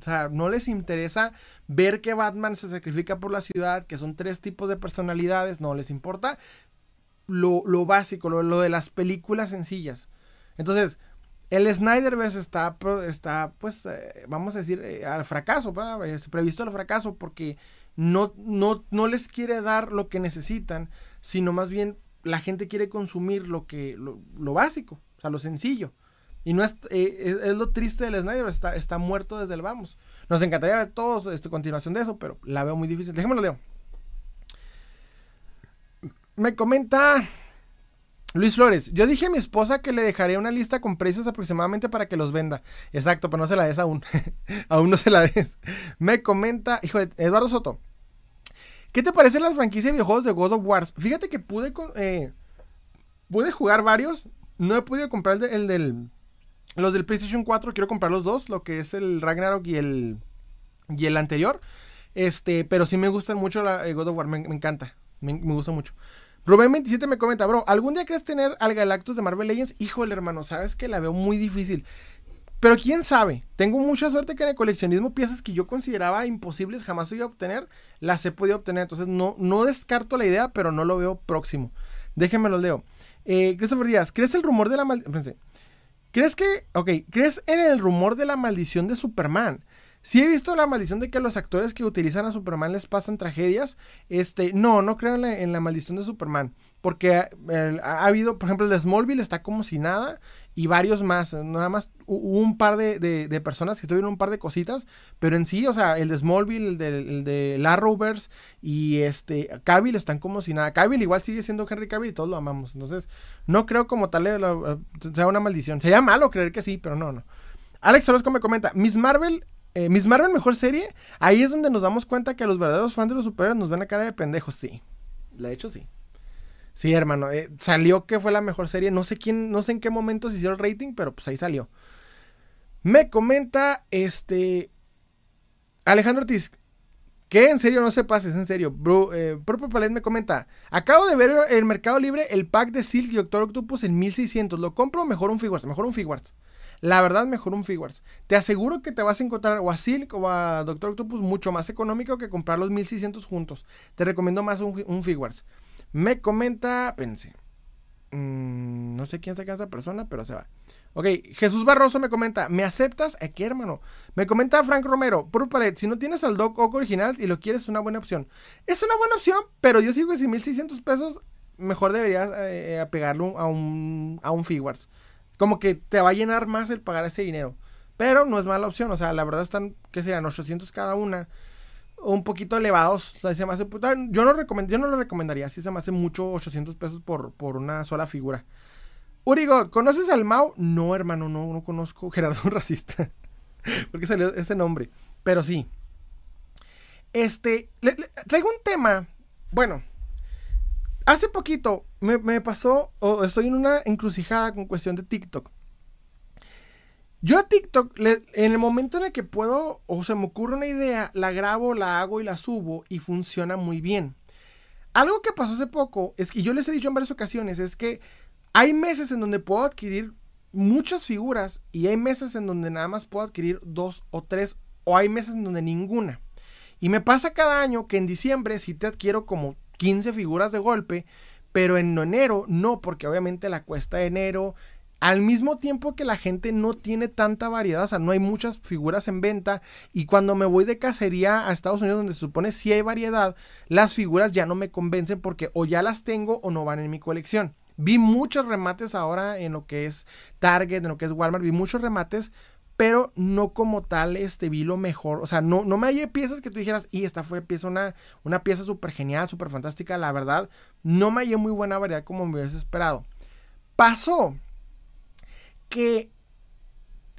O sea, no les interesa ver que Batman se sacrifica por la ciudad, que son tres tipos de personalidades, no les importa lo, básico, lo, de las películas sencillas. Entonces, el Snyderverse está, está pues, eh, vamos a decir, eh, al fracaso, es previsto al fracaso porque no, no, no les quiere dar lo que necesitan, sino más bien la gente quiere consumir lo que lo, básico, o sea, lo sencillo. Y no es, eh, es, lo triste del Snyder, está, está muerto desde el vamos. Nos encantaría ver todos este, continuación de eso, pero la veo muy difícil. Déjame lo leo. Me comenta Luis Flores, yo dije a mi esposa que le dejaría una lista con precios aproximadamente para que los venda. Exacto, pero no se la des aún. aún no se la des. Me comenta, hijo de Eduardo Soto. ¿Qué te parecen las franquicias de videojuegos de God of War? Fíjate que pude, eh, pude jugar varios. No he podido comprar el, del. Los del PlayStation 4. Quiero comprar los dos. Lo que es el Ragnarok y el. Y el anterior. Este. Pero sí me gustan mucho la, God of War. Me, encanta. me gusta mucho. Rubén27 me comenta, bro, ¿algún día crees tener al Galactus de Marvel Legends? Híjole, hermano, sabes que la veo muy difícil. Pero quién sabe, tengo mucha suerte que en el coleccionismo piezas que yo consideraba imposibles jamás iba a obtener, las he podido obtener. Entonces no, no descarto la idea, pero no lo veo próximo. Déjenme lo leo. Eh, Christopher Díaz, ¿crees el rumor de la maldición? ¿Crees que, ok, crees en el rumor de la maldición de Superman? Sí he visto la maldición de que los actores que utilizan a Superman les pasan tragedias. Este, no, no creo en la, maldición de Superman. Porque ha, habido, por ejemplo, el de Smallville está como si nada. Y varios más. Nada más hubo un par de, personas que tuvieron un par de cositas. Pero en sí, o sea, el de Smallville, el de, el de y este Cavill están como si nada. Cavill igual sigue siendo Henry Cavill y todos lo amamos. Entonces, no creo como tal eh, sea una maldición. Sería malo creer que sí, pero no, no. Alex Orozco me comenta, Miss Marvel eh, Miss Marvel mejor serie, ahí es donde nos damos cuenta que los verdaderos fans de los superhéroes nos dan la cara de pendejos, sí. De hecho, sí. Sí, hermano, eh, salió que fue la mejor serie, no sé quién, no sé en qué momento se hicieron el rating, pero pues ahí salió. Me comenta, este, Alejandro Ortiz, que en serio no se pases, en serio. Bro, eh, Propio Palet me comenta, acabo de ver el Mercado Libre el pack de Silk y Doctor Octopus en 1600, ¿lo compro mejor un Figuarts? Mejor un Figuarts. La verdad, mejor un Figuarts. Te aseguro que te vas a encontrar o a Silk o a Doctor Octopus mucho más económico que comprar los 1600 juntos. Te recomiendo más un, un Figuarts. Me comenta, pense. Mm, no sé quién saca esa persona, pero se va. Ok, Jesús Barroso me comenta, ¿me aceptas? Aquí, hermano. Me comenta Frank Romero, por pared, si no tienes al Doc Ock original y lo quieres, es una buena opción. Es una buena opción, pero yo sigo que si 1600 pesos, mejor deberías eh, apegarlo a un, a un Figuarts como que te va a llenar más el pagar ese dinero. Pero no es mala opción, o sea, la verdad están, ¿qué serían? 800 cada una. Un poquito elevados. O sea, se me hace, yo, no yo no lo recomendaría, si se me hace mucho 800 pesos por, por una sola figura. Urigo, ¿conoces al Mao? No, hermano, no, no conozco. Gerardo Racista. Porque salió ese nombre. Pero sí. Este, traigo un tema. Bueno, Hace poquito me, pasó, o estoy en una encrucijada con cuestión de TikTok. Yo a TikTok, en el momento en el que puedo o se me ocurre una idea, la grabo, la hago y la subo y funciona muy bien. Algo que pasó hace poco, es que yo les he dicho en varias ocasiones, es que hay meses en donde puedo adquirir muchas figuras y hay meses en donde nada más puedo adquirir dos o tres o hay meses en donde ninguna. Y me pasa cada año que en diciembre sí te adquiero como 15 figuras de golpe, pero en enero no, porque obviamente la cuesta de enero al mismo tiempo que la gente no tiene tanta variedad, o sea, no hay muchas figuras en venta y cuando me voy de cacería a Estados Unidos donde se supone sí hay variedad, las figuras ya no me convencen porque o ya las tengo o no van en mi colección. Vi muchos remates ahora en lo que es Target, en lo que es Walmart, vi muchos remates, pero no como tal este vi lo mejor, o sea, no, no me hallé piezas que tú dijeras, y esta fue pieza una, una pieza súper genial, súper fantástica, la verdad, no me hallé muy buena variedad como me hubiese esperado. Pasó que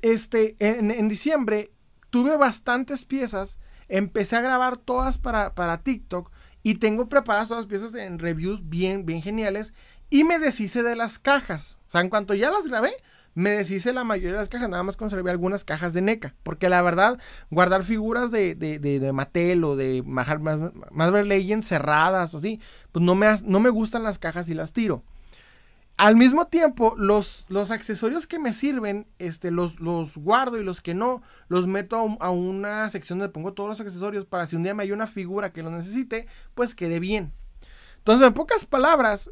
este, en, diciembre tuve bastantes piezas, empecé a grabar todas para, para TikTok y tengo preparadas todas las piezas en reviews bien, bien geniales y me deshice de las cajas. O sea, en cuanto ya las grabé, me deshice la mayoría de las cajas, nada más conservé algunas cajas de NECA, porque la verdad, guardar figuras de, de, de, Mattel o de Marvel Legends cerradas o así, pues no me, no me gustan las cajas y las tiro. Al mismo tiempo, los, los accesorios que me sirven, este, los, los guardo y los que no, los meto a, una sección donde pongo todos los accesorios para si un día me hay una figura que lo necesite, pues quede bien. Entonces, en pocas palabras,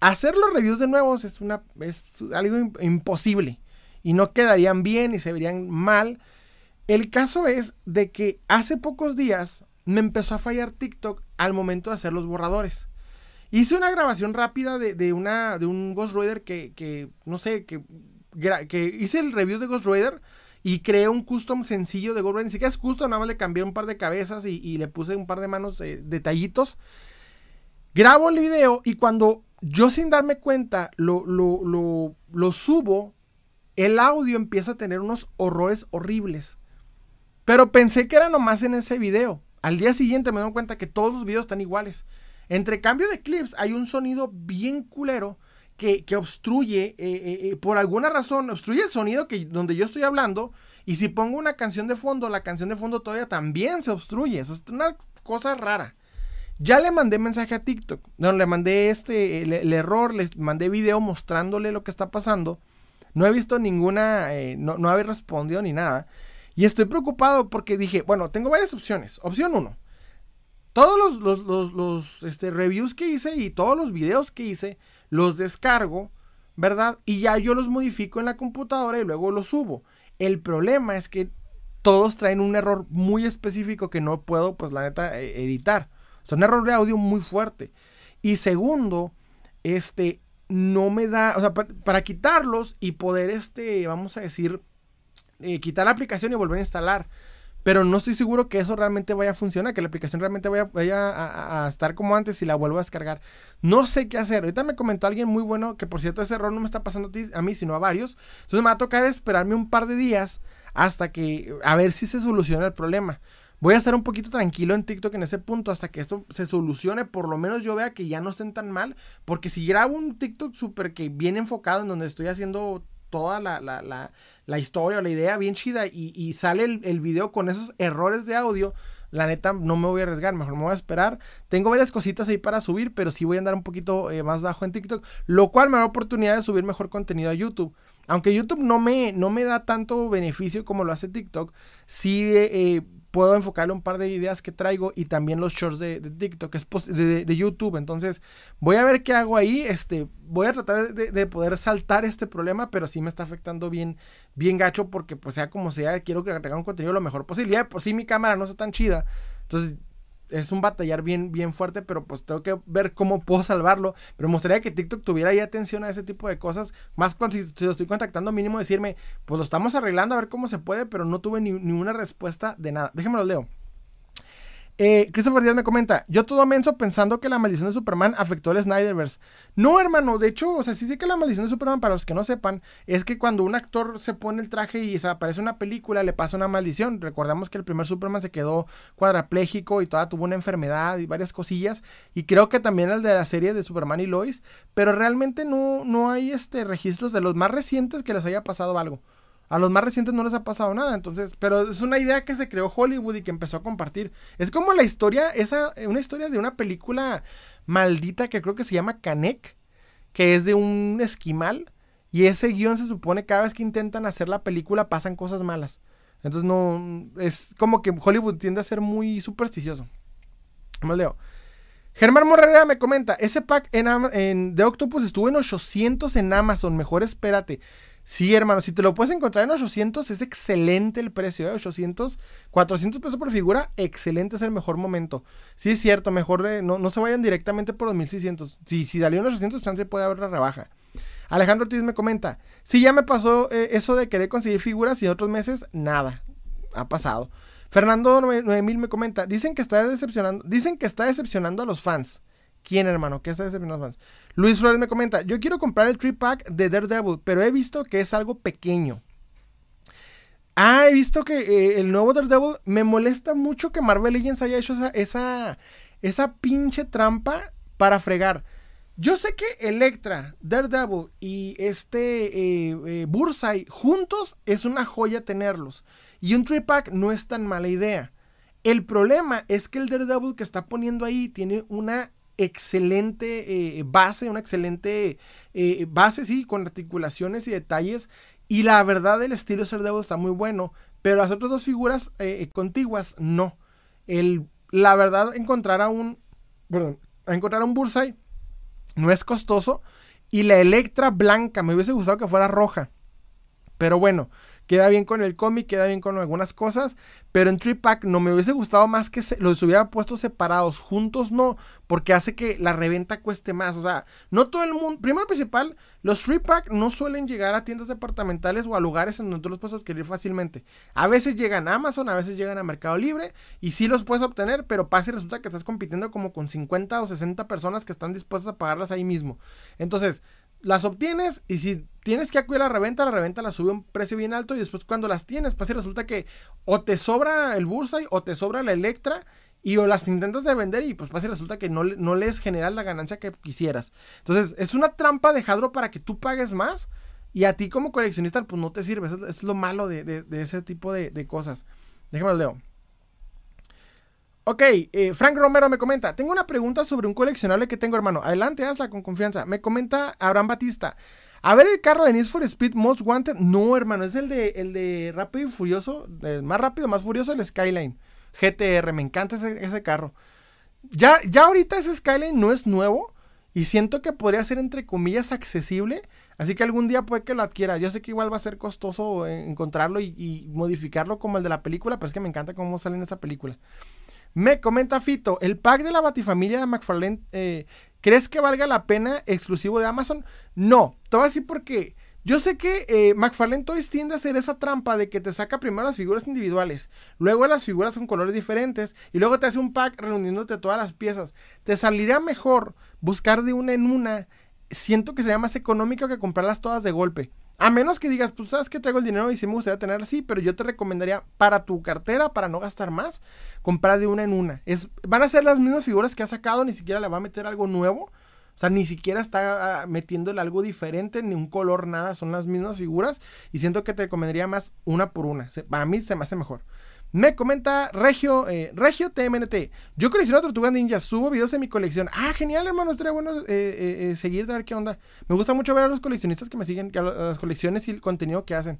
hacer los reviews de nuevos es, una, es algo imposible. Y no quedarían bien y se verían mal. El caso es de que hace pocos días me empezó a fallar TikTok al momento de hacer los borradores. Hice una grabación rápida de, una, de un Ghost Rider que, no sé, que, que hice el review de Ghost Rider y creé un custom sencillo de Ghost Rider. Ni siquiera es custom, nada más le cambié un par de cabezas y, le puse un par de manos de detallitos. Grabo el video y cuando yo sin darme cuenta lo, lo, lo, subo, el audio empieza a tener unos horrores horribles. Pero pensé que era nomás en ese video. Al día siguiente me doy cuenta que todos los videos están iguales. Entre cambio de clips hay un sonido bien culero que, obstruye, eh, eh, eh, por alguna razón, obstruye el sonido que, donde yo estoy hablando. Y si pongo una canción de fondo, la canción de fondo todavía también se obstruye. Es una cosa rara. Ya le mandé mensaje a TikTok. No, le mandé este, el, error, le mandé video mostrándole lo que está pasando. No he visto ninguna, no, no había respondido ni nada. Y estoy preocupado porque dije, bueno, tengo varias opciones. Opción 1 todos los, este, reviews que hice y todos los videos que hice, los descargo, ¿verdad? Y ya yo los modifico en la computadora y luego los subo. El problema es que todos traen un error muy específico que no puedo, pues la neta, e, editar. Sea, un error de audio muy fuerte. Y segundo, este, no me da, o sea, para, quitarlos y poder, este, vamos a decir, eh, quitar la aplicación y volver a instalar pero no estoy seguro que eso realmente vaya a funcionar, que la aplicación realmente vaya, a, estar como antes si la vuelvo a descargar. No sé qué hacer. Ahorita me comentó alguien muy bueno que por cierto ese error no me está pasando a mí, sino a varios. Entonces me va a tocar esperarme un par de días hasta que a ver si se soluciona el problema. Voy a estar un poquito tranquilo en TikTok en ese punto hasta que esto se solucione, por lo menos yo vea que ya no estén tan mal, porque si grabo un TikTok súper que bien enfocado en donde estoy haciendo toda la, la, la, historia o la idea bien chida y, sale el, video con esos errores de audio, la neta no me voy a arriesgar, mejor me voy a esperar. Tengo varias cositas ahí para subir, pero sí voy a andar un poquito eh, más bajo en TikTok, lo cual me da oportunidad de subir mejor contenido a YouTube. Aunque YouTube no me, no me da tanto beneficio como lo hace TikTok, sí eh, puedo enfocarle un par de ideas que traigo y también los shorts de, TikTok, de, de, YouTube. Entonces, voy a ver qué hago ahí. Este, voy a tratar de, poder saltar este problema, pero sí me está afectando bien, bien gacho porque, pues, sea como sea, quiero que tenga un contenido lo mejor posible. Ya, por si mi cámara no está tan chida. Entonces, es un batallar bien, bien fuerte, pero pues tengo que ver cómo puedo salvarlo. Pero me gustaría que TikTok tuviera ya atención a ese tipo de cosas. Más cuando lo estoy contactando, mínimo decirme, pues lo estamos arreglando a ver cómo se puede, pero no tuve ni, ninguna respuesta de nada. Déjenme lo leo. Eh, Christopher Díaz me comenta, yo todo menso pensando que la maldición de Superman afectó al Snyderverse. No, hermano, de hecho, o sea, sí sé que la maldición de Superman, para los que no sepan, es que cuando un actor se pone el traje y se aparece una película, le pasa una maldición. Recordamos que el primer Superman se quedó cuadrapléjico y toda tuvo una enfermedad y varias cosillas. Y creo que también el de la serie de Superman y Lois. Pero realmente no, no hay este registros de los más recientes que les haya pasado algo. A los más recientes no les ha pasado nada, entonces, pero es una idea que se creó Hollywood y que empezó a compartir. Es como la historia, esa, una historia de una película maldita que creo que se llama Canek, que es de un esquimal, y ese guion se supone cada vez que intentan hacer la película pasan cosas malas. Entonces no, es como que Hollywood tiende a ser muy supersticioso. Vamos, leo. Germán Morrera me comenta, ese pack en, en, de Octopus estuvo en 800 en Amazon, mejor espérate. Sí, hermano, si te lo puedes encontrar en 800 es excelente el precio, ¿eh? 800, 400 pesos por figura, excelente es el mejor momento. Sí, es cierto, mejor no, se vayan directamente por los 1600. Si, si salió en 800, chance puede haber la rebaja. Alejandro Ortiz me comenta, sí, ya me pasó eh, eso de querer conseguir figuras y otros meses, nada, ha pasado. Fernando 9000 me comenta, dicen que está decepcionando, dicen que está decepcionando a los fans. ¿Quién, hermano? ¿Qué está decepcionando a los fans? Luis Flores me comenta, yo quiero comprar el 3-pack de Daredevil, pero he visto que es algo pequeño. Ah, he visto que eh, el nuevo Daredevil me molesta mucho que Marvel Legends haya hecho esa, esa, esa pinche trampa para fregar. Yo sé que Electra, Daredevil y este eh, eh, Bursay juntos es una joya tenerlos. Y un 3-pack no es tan mala idea. El problema es que el Daredevil que está poniendo ahí tiene una excelente eh, base, una excelente eh, base, sí, con articulaciones y detalles. Y la verdad, el estilo de Daredevil está muy bueno, pero las otras dos figuras eh, contiguas, no. El, la verdad, encontrar a un, perdón, encontrar un Bursay no es costoso. Y la Electra blanca, me hubiese gustado que fuera roja. Pero bueno, queda bien con el cómic, queda bien con algunas cosas, pero en Pack no me hubiese gustado más que se, los hubiera puesto separados, juntos no, porque hace que la reventa cueste más, o sea, no todo el mundo, primero principal, los Pack no suelen llegar a tiendas departamentales o a lugares en donde tú los puedes adquirir fácilmente. A veces llegan a Amazon, a veces llegan a Mercado Libre y sí los puedes obtener, pero pasa y resulta que estás compitiendo como con 50 o 60 personas que están dispuestas a pagarlas ahí mismo. Entonces, las obtienes y si tienes que acudir a la reventa, la reventa la sube a un precio bien alto y después cuando las tienes, pues resulta que o te sobra el Bursay o te sobra la Electra y o las intentas de vender y pues pasa resulta que no, no les genera la ganancia que quisieras. Entonces es una trampa de Hadro para que tú pagues más y a ti como coleccionista pues no te sirve. Es lo malo de, ese tipo de, de cosas. Déjame leo. Ok, eh, Frank Romero me comenta, tengo una pregunta sobre un coleccionable que tengo, hermano. Adelante, hazla con confianza. Me comenta Abraham Batista. A ver el carro de Need for Speed Most Wanted. No, hermano, es el de, el de Rápido y Furioso. más rápido, más furioso, el Skyline. GTR, me encanta ese, carro. Ya, ya ahorita ese Skyline no es nuevo. Y siento que podría ser entre comillas accesible. Así que algún día puede que lo adquiera. Yo sé que igual va a ser costoso encontrarlo y, y modificarlo como el de la película. Pero es que me encanta cómo sale en esa película. Me comenta Fito, el pack de la Batifamilia de McFarlane, eh, ¿crees que valga la pena exclusivo de Amazon? No, todo así porque yo sé que eh, McFarlane Toys tiende a hacer esa trampa de que te saca primero las figuras individuales, luego las figuras con colores diferentes y luego te hace un pack reuniéndote todas las piezas. Te saldría mejor buscar de una en una. Siento que sería más económico que comprarlas todas de golpe. A menos que digas, pues sabes que traigo el dinero y sí me gustaría tener así, pero yo te recomendaría para tu cartera, para no gastar más, comprar de una en una. Es, van a ser las mismas figuras que ha sacado, ni siquiera le va a meter algo nuevo. O sea, ni siquiera está ah, metiéndole algo diferente, ni un color, nada. Son las mismas figuras. Y siento que te recomendaría más una por una. Para mí se me hace mejor. Me comenta Regio, eh, Regio TMNT. Yo colecciono Tortugas Ninja, subo videos de mi colección. Ah, genial, hermano. Estaría bueno eh, eh, seguir, de ver qué onda. Me gusta mucho ver a los coleccionistas que me siguen, a las colecciones y el contenido que hacen.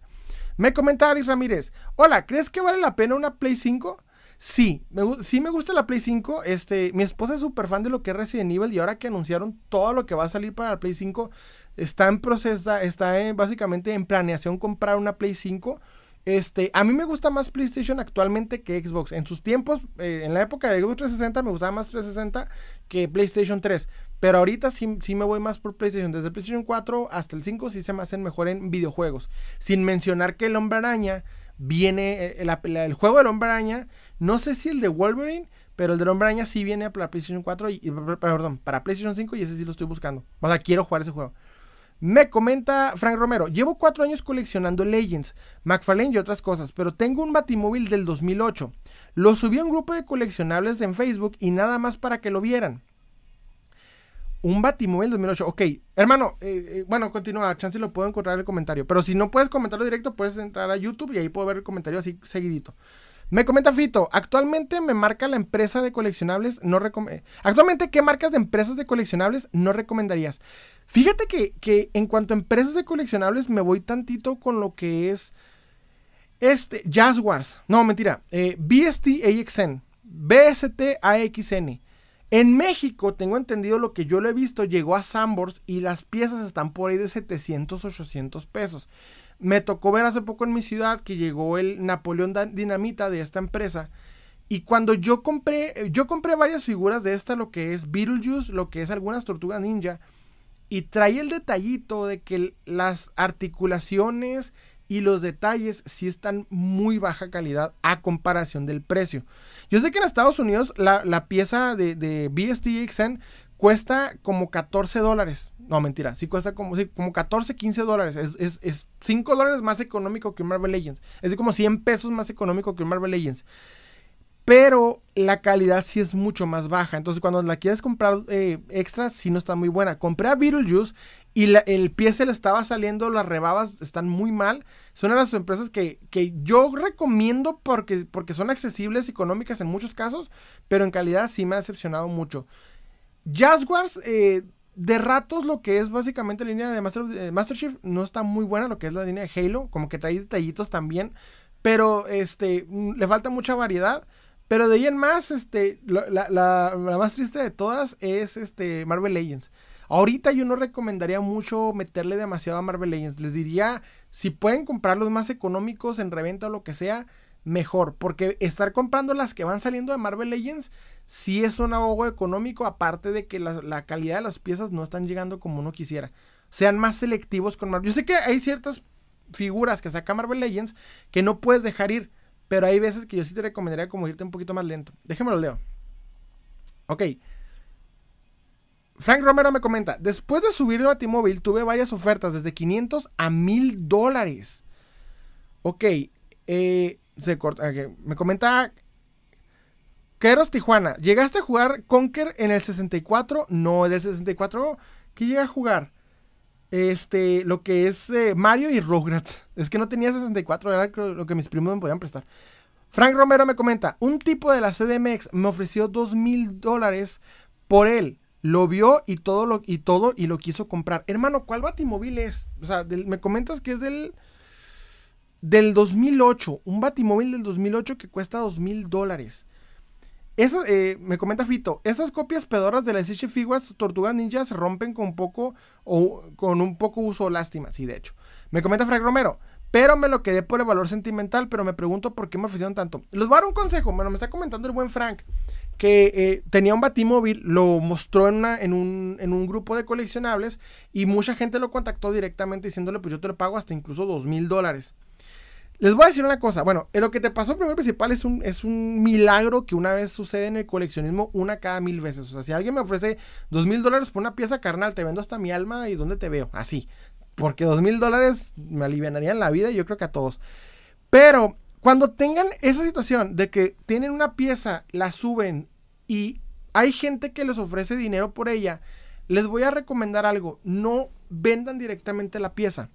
Me comenta Aris Ramírez. Hola, ¿crees que vale la pena una Play 5? Sí, me, sí me gusta la Play 5. Este, mi esposa es súper fan de lo que es Resident Evil y ahora que anunciaron todo lo que va a salir para la Play 5, está en proceso, está básicamente en planeación comprar una Play 5 este, a mí me gusta más PlayStation actualmente que Xbox. En sus tiempos, eh, en la época de Xbox 360, me gustaba más 360 que PlayStation 3. Pero ahorita sí, sí, me voy más por PlayStation. Desde PlayStation 4 hasta el 5 sí se me hacen mejor en videojuegos. Sin mencionar que el Hombre Araña viene, eh, el, juego del Hombre Araña, no sé si el de Wolverine, pero el del Hombre Araña sí viene para PlayStation 4 y, perdón, para PlayStation 5 y ese sí lo estoy buscando. O sea, quiero jugar ese juego. Me comenta Frank Romero, llevo cuatro años coleccionando Legends, McFarlane y otras cosas, pero tengo un batimóvil del 2008. Lo subí a un grupo de coleccionables en Facebook y nada más para que lo vieran. Un Batimóvil 2008. Ok, hermano, eh, eh, bueno, continúa. Chance lo puedo encontrar en el comentario. Pero si no puedes comentarlo directo, puedes entrar a YouTube y ahí puedo ver el comentario así seguidito. Me comenta Fito, actualmente me marca la empresa de coleccionables, no eh, Actualmente, ¿qué marcas de empresas de coleccionables no recomendarías? Fíjate que, en cuanto a empresas de coleccionables me voy tantito con lo que es este, Jaguars. No, mentira. Eh, BST AXN, BST AXN. En México, tengo entendido lo que yo lo he visto, llegó a Sambors y las piezas están por ahí de 700, 800 pesos. Me tocó ver hace poco en mi ciudad que llegó el Napoleón Dinamita de esta empresa. Y cuando yo compré, yo compré varias figuras de esta, lo que es Beetlejuice, lo que es algunas tortugas ninja. Y trae el detallito de que las articulaciones y los detalles sí están muy baja calidad a comparación del precio. Yo sé que en Estados Unidos la, pieza de, de BSTXN cuesta como 14 dólares. No, mentira, sí cuesta como, como 14, 15 dólares. Es, es, 5 dólares más económico que un Marvel Legends. Es de como 100 pesos más económico que un Marvel Legends. Pero la calidad sí es mucho más baja. Entonces, cuando la quieres comprar eh, extra, sí no está muy buena. Compré a Beetlejuice y el pie se le estaba saliendo, las rebabas están muy mal. Son las empresas que, yo recomiendo porque, porque son accesibles, económicas en muchos casos, pero en calidad sí me ha decepcionado mucho. Jaguars, eh, de ratos lo que es básicamente la línea de Master, eh, Master Chief no está muy buena, lo que es la línea de Halo, como que trae detallitos también, pero este, mm, le falta mucha variedad. Pero de ahí en más, este, la, la, más triste de todas es este Marvel Legends. Ahorita yo no recomendaría mucho meterle demasiado a Marvel Legends. Les diría, si pueden comprar los más económicos en reventa o lo que sea, mejor. Porque estar comprando las que van saliendo de Marvel Legends, sí es un ahogo económico, aparte de que la, la calidad de las piezas no están llegando como uno quisiera. Sean más selectivos con Marvel. Yo sé que hay ciertas figuras que saca Marvel Legends que no puedes dejar ir. Pero hay veces que yo sí te recomendaría como irte un poquito más lento. Déjame lo leo. Ok. Frank Romero me comenta, después de subir el Batimóvil tuve varias ofertas desde 500 a 1000 dólares. Ok, eh, se corta, me comenta Queros Tijuana, ¿llegaste a jugar Conker en el 64? No, del 64, ¿qué llega a jugar? este, lo que es eh, Mario y Rugrats. Es que no tenía 64, era lo que mis primos me podían prestar. Frank Romero me comenta, un tipo de la CDMX me ofreció dos mil dólares por él. Lo vio y todo lo, y todo y lo quiso comprar. Hermano, ¿cuál batimóvil es? O sea, me comentas que es del del 2008, un batimóvil del 2008 que cuesta dos mil dólares. Eh, me comenta Fito, esas copias pedoras de las Stitch Figuras Tortugas Ninja se rompen con poco o con un poco uso o lástima, sí, de hecho. Me comenta Frank Romero, pero me lo quedé por el valor sentimental, pero me pregunto por qué me ofrecieron tanto. Les voy a dar un consejo, bueno, me está comentando el buen Frank, que eh, tenía un batimóvil, lo mostró en, en, un, en un grupo de coleccionables y mucha gente lo contactó directamente diciéndole, pues yo te lo pago hasta incluso dos mil dólares. Les voy a decir una cosa. Bueno, lo que te pasó primero principal es un, es un milagro que una vez sucede en el coleccionismo una cada mil veces. O sea, si alguien me ofrece dos mil dólares por una pieza carnal, te vendo hasta mi alma y dónde te veo. Así. Porque dos mil dólares me aliviarían la vida y yo creo que a todos. Pero cuando tengan esa situación de que tienen una pieza, la suben y hay gente que les ofrece dinero por ella, les voy a recomendar algo. No vendan directamente la pieza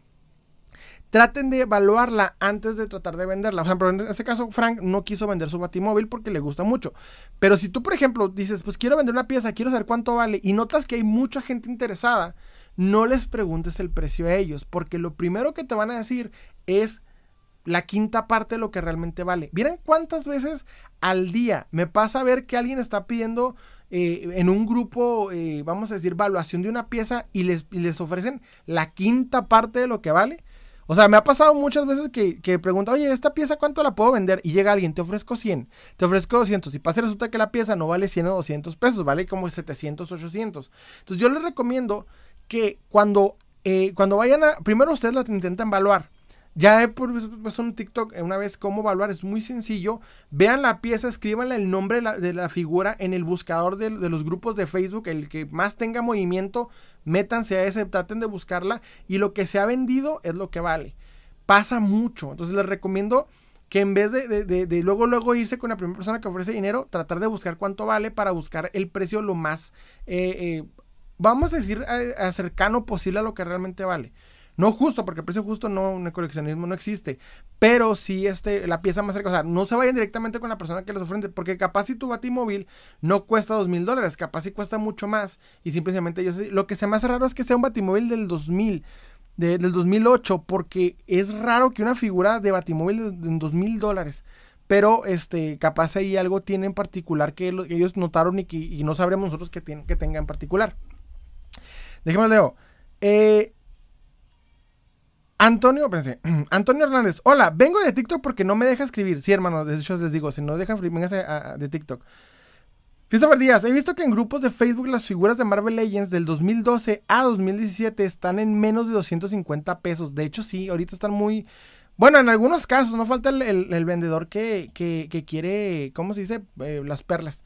traten de evaluarla antes de tratar de venderla. Por ejemplo, en este caso, Frank no quiso vender su batimóvil porque le gusta mucho. Pero si tú, por ejemplo, dices, pues quiero vender una pieza, quiero saber cuánto vale, y notas que hay mucha gente interesada, no les preguntes el precio a ellos, porque lo primero que te van a decir es la quinta parte de lo que realmente vale. ¿Vieron cuántas veces al día me pasa a ver que alguien está pidiendo eh, en un grupo, eh, vamos a decir, evaluación de una pieza y les, y les ofrecen la quinta parte de lo que vale? O sea, me ha pasado muchas veces que, que pregunta, oye, ¿esta pieza cuánto la puedo vender? Y llega alguien, te ofrezco 100, te ofrezco 200. Y pasa resulta que la pieza no vale 100 o 200 pesos, vale como 700, 800. Entonces yo les recomiendo que cuando, eh, cuando vayan a, primero ustedes la intentan evaluar. Ya he puesto un TikTok una vez cómo evaluar, es muy sencillo. Vean la pieza, escríbanle el nombre de la, figura en el buscador de, los grupos de Facebook, el que más tenga movimiento, métanse a ese, traten de buscarla y lo que se ha vendido es lo que vale. Pasa mucho, entonces les recomiendo que en vez de, luego luego irse con la primera persona que ofrece dinero, tratar de buscar cuánto vale para buscar el precio lo más, eh, eh, vamos a decir, cercano posible a lo que realmente vale. No justo, porque el precio justo no, el coleccionismo no existe. Pero sí este, la pieza más cerca. O sea, no se vayan directamente con la persona que les ofrece. Porque capaz si tu batimóvil no cuesta dos mil dólares. Capaz si cuesta mucho más. Y simplemente yo sé. Lo que se me hace raro es que sea un batimóvil del 2000. del 2008. Porque es raro que una figura de batimóvil de, dos mil dólares. pero este, capaz ahí algo tiene en particular que, ellos notaron y que no sabremos nosotros que, tiene, que tenga en particular. Déjeme leo. Eh, Antonio, Antonio Hernández, hola, vengo de TikTok porque no me deja escribir. Sí, hermano, de hecho les digo, si no dejan escribir, véngase de TikTok. Christopher Díaz, he visto que en grupos de Facebook las figuras de Marvel Legends del 2012 a 2017 están en menos de 250 pesos. De hecho, sí, ahorita están muy... Bueno, en algunos casos, no falta el, vendedor que, quiere, ¿cómo se dice? Eh, las perlas.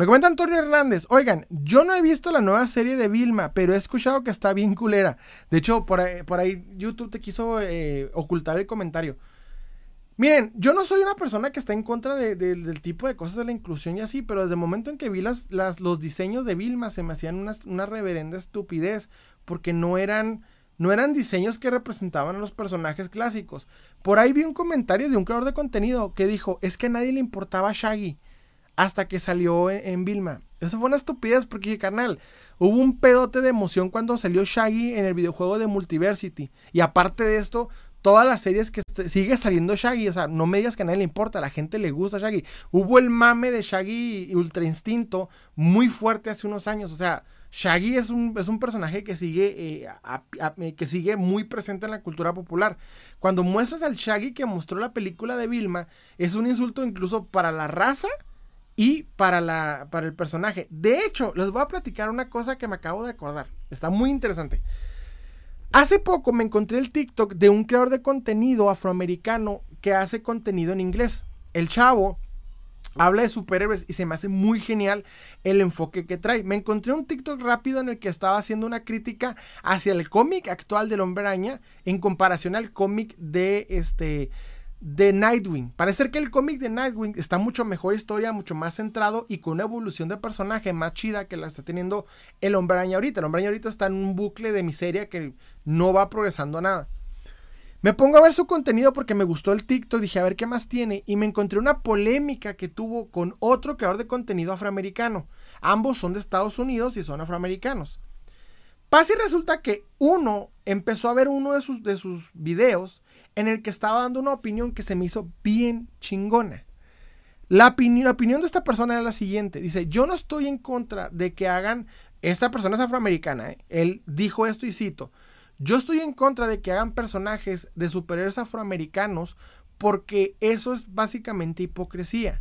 Me comenta Antonio Hernández, oigan, yo no he visto la nueva serie de Vilma, pero he escuchado que está bien culera. De hecho, por ahí, YouTube te quiso eh, ocultar el comentario. Miren, yo no soy una persona que está en contra del tipo de cosas de la inclusión y así, pero desde el momento en que vi las, los diseños de Vilma se me hacían una, reverenda estupidez, porque no eran, no eran diseños que representaban a los personajes clásicos. Por ahí vi un comentario de un creador de contenido que dijo, es que a nadie le importaba Shaggy hasta que salió en, Vilma. Eso fue una estupidez porque, carnal, hubo un pedote de emoción cuando salió Shaggy en el videojuego de Multiversity. Y aparte de esto, todas las series que sigue saliendo Shaggy, o sea, no me digas que a nadie le importa, a la gente le gusta Shaggy. Hubo el mame de Shaggy Ultra Instinto muy fuerte hace unos años, o sea, Shaggy es un, es un personaje que sigue, eh, que sigue muy presente en la cultura popular. Cuando muestras al Shaggy que mostró la película de Vilma, es un insulto incluso para la raza y para, la, para el personaje. De hecho, les voy a platicar una cosa que me acabo de acordar. Está muy interesante. Hace poco me encontré el TikTok de un creador de contenido afroamericano que hace contenido en inglés. El chavo habla de superhéroes y se me hace muy genial el enfoque que trae. Me encontré un TikTok rápido en el que estaba haciendo una crítica hacia el cómic actual del Hombre Araña en comparación al cómic de este de Nightwing. Parece que el cómic de Nightwing está mucho mejor historia, mucho más centrado y con una evolución de personaje más chida que la está teniendo el Hombre ahorita. El Hombre ahorita está en un bucle de miseria que no va progresando nada. Me pongo a ver su contenido porque me gustó el TikTok, dije a ver qué más tiene y me encontré una polémica que tuvo con otro creador de contenido afroamericano. Ambos son de Estados Unidos y son afroamericanos. Pasa y resulta que uno empezó a ver uno de sus, de sus videos en el que estaba dando una opinión que se me hizo bien chingona. La, opinión de esta persona era la siguiente. Dice, yo no estoy en contra de que hagan, esta persona es afroamericana, ¿eh? él dijo esto y cito, yo estoy en contra de que hagan personajes de superhéroes afroamericanos porque eso es básicamente hipocresía.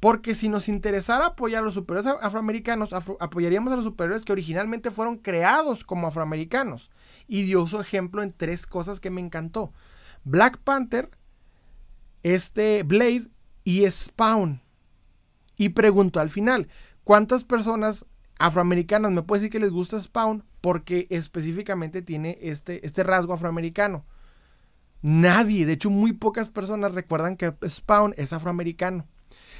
Porque si nos interesara apoyar a los superhéroes afroamericanos, apoyaríamos a los superhéroes que originalmente fueron creados como afroamericanos. Y dio su ejemplo en tres cosas que me encantó. Black Panther, este Blade y Spawn. Y preguntó al final, ¿cuántas personas afroamericanas me puede decir que les gusta Spawn porque específicamente tiene este, este rasgo afroamericano? Nadie, de hecho muy pocas personas recuerdan que Spawn es afroamericano.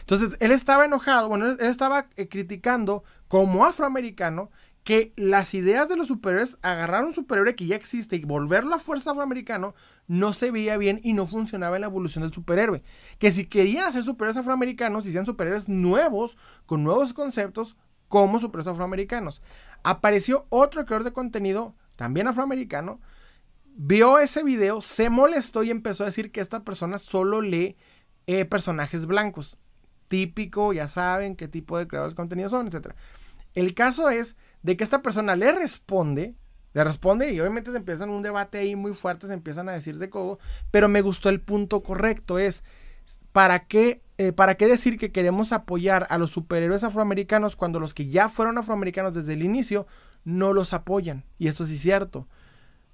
Entonces, él estaba enojado, bueno, él estaba eh, criticando como afroamericano que las ideas de los superhéroes, agarrar un superhéroe que ya existe y volverlo a fuerza afroamericano, no se veía bien y no funcionaba en la evolución del superhéroe. Que si querían hacer superhéroes afroamericanos, hicieran superhéroes nuevos, con nuevos conceptos, como superhéroes afroamericanos. Apareció otro creador de contenido, también afroamericano, vio ese video, se molestó y empezó a decir que esta persona solo lee eh, personajes blancos típico, ya saben qué tipo de creadores de contenido son, etc. El caso es de que esta persona le responde, le responde y obviamente se empiezan un debate ahí muy fuerte, se empiezan a decir de codo, pero me gustó el punto correcto, es, ¿para qué, eh, ¿para qué decir que queremos apoyar a los superhéroes afroamericanos cuando los que ya fueron afroamericanos desde el inicio no los apoyan? Y esto sí es cierto.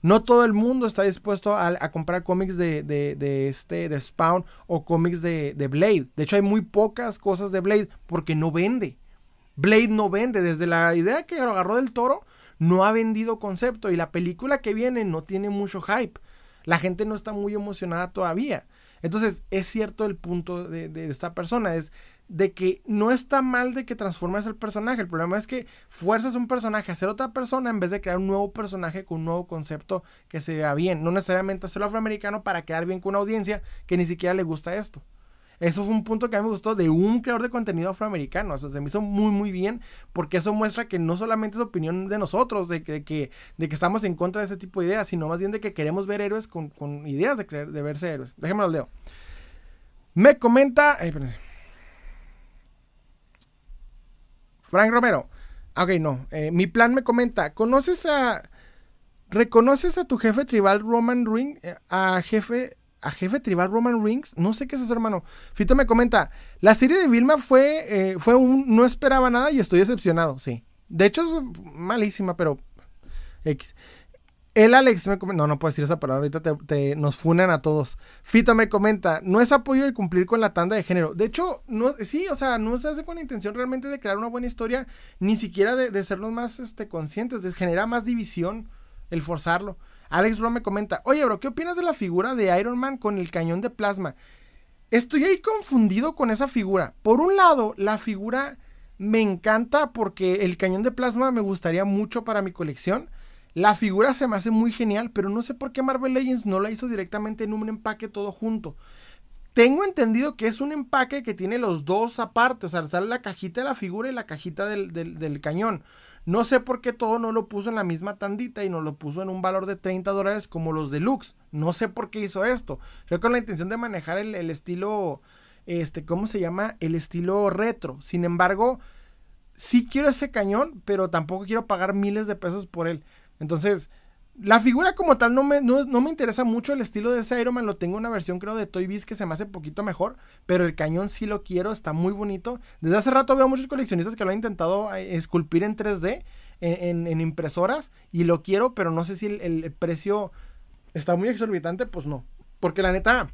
No todo el mundo está dispuesto a, comprar cómics de, este, de Spawn o cómics de, Blade. De hecho, hay muy pocas cosas de Blade porque no vende. Blade no vende. Desde la idea que lo agarró del toro, no ha vendido concepto. Y la película que viene no tiene mucho hype. La gente no está muy emocionada todavía. Entonces, es cierto el punto de, de esta persona. Es de que no está mal de que transformes el personaje. El problema es que fuerzas un personaje a ser otra persona en vez de crear un nuevo personaje con un nuevo concepto que se vea bien. No necesariamente hacerlo afroamericano para quedar bien con una audiencia que ni siquiera le gusta esto. Eso fue un punto que a mí me gustó de un creador de contenido afroamericano. O sea, se me hizo muy, muy bien porque eso muestra que no solamente es opinión de nosotros, de que, de que estamos en contra de ese tipo de ideas, sino más bien de que queremos ver héroes con, ideas de, creer, de verse héroes. Déjenme lo leo. Me comenta. Frank Romero. Ok, no. Eh, mi plan me comenta. ¿Conoces a. ¿Reconoces a tu jefe tribal Roman Ring? Eh, a jefe. A jefe tribal Roman Rings. No sé qué es eso, hermano. Fito me comenta. La serie de Vilma fue. Eh, fue un. No esperaba nada y estoy decepcionado. Sí. De hecho, es malísima, pero. X. El Alex me comenta, no, no puedo decir esa palabra, ahorita te, nos funan a todos. Fita me comenta, no es apoyo de cumplir con la tanda de género. De hecho, no, sí, o sea, no se hace con la intención realmente de crear una buena historia, ni siquiera de, de sernos más este, conscientes, de generar más división, el forzarlo. Alex Ro me comenta, oye, bro, ¿qué opinas de la figura de Iron Man con el cañón de plasma? Estoy ahí confundido con esa figura. Por un lado, la figura me encanta porque el cañón de plasma me gustaría mucho para mi colección. La figura se me hace muy genial, pero no sé por qué Marvel Legends no la hizo directamente en un empaque todo junto. Tengo entendido que es un empaque que tiene los dos aparte, o sea, sale la cajita de la figura y la cajita del, cañón. No sé por qué todo no lo puso en la misma tandita y no lo puso en un valor de 30 dólares como los deluxe. No sé por qué hizo esto. Creo con la intención de manejar el, el estilo, este, ¿cómo se llama? El estilo retro. Sin embargo, sí quiero ese cañón, pero tampoco quiero pagar miles de pesos por él. Entonces, la figura como tal no me, no, me interesa mucho el estilo de ese Iron Man. Lo tengo una versión creo de Toy Biz que se me hace poquito mejor. Pero el cañón sí lo quiero, está muy bonito. Desde hace rato veo muchos coleccionistas que lo han intentado eh, esculpir en 3D, en, impresoras. Y lo quiero, pero no sé si el, precio está muy exorbitante. Pues no. Porque la neta,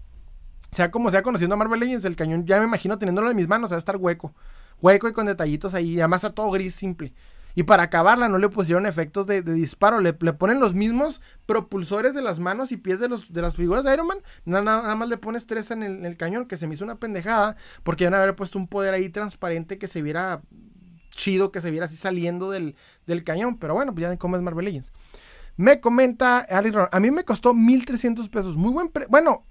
sea como sea conociendo a Marvel Legends, el cañón ya me imagino teniéndolo en mis manos, va a estar hueco. Hueco y con detallitos ahí. Además está todo gris simple. Y para acabarla no le pusieron efectos de, disparo, le, ponen los mismos propulsores de las manos y pies de, los, de las figuras de Iron Man. Nada, más le pones tres en el, cañón, que se me hizo una pendejada, porque iban a haber puesto un poder ahí transparente que se viera chido, que se viera así saliendo del, cañón. Pero bueno, pues ya cómo es Marvel Legends. Me comenta Ali a mí me costó 1300 pesos. Muy buen precio. Bueno,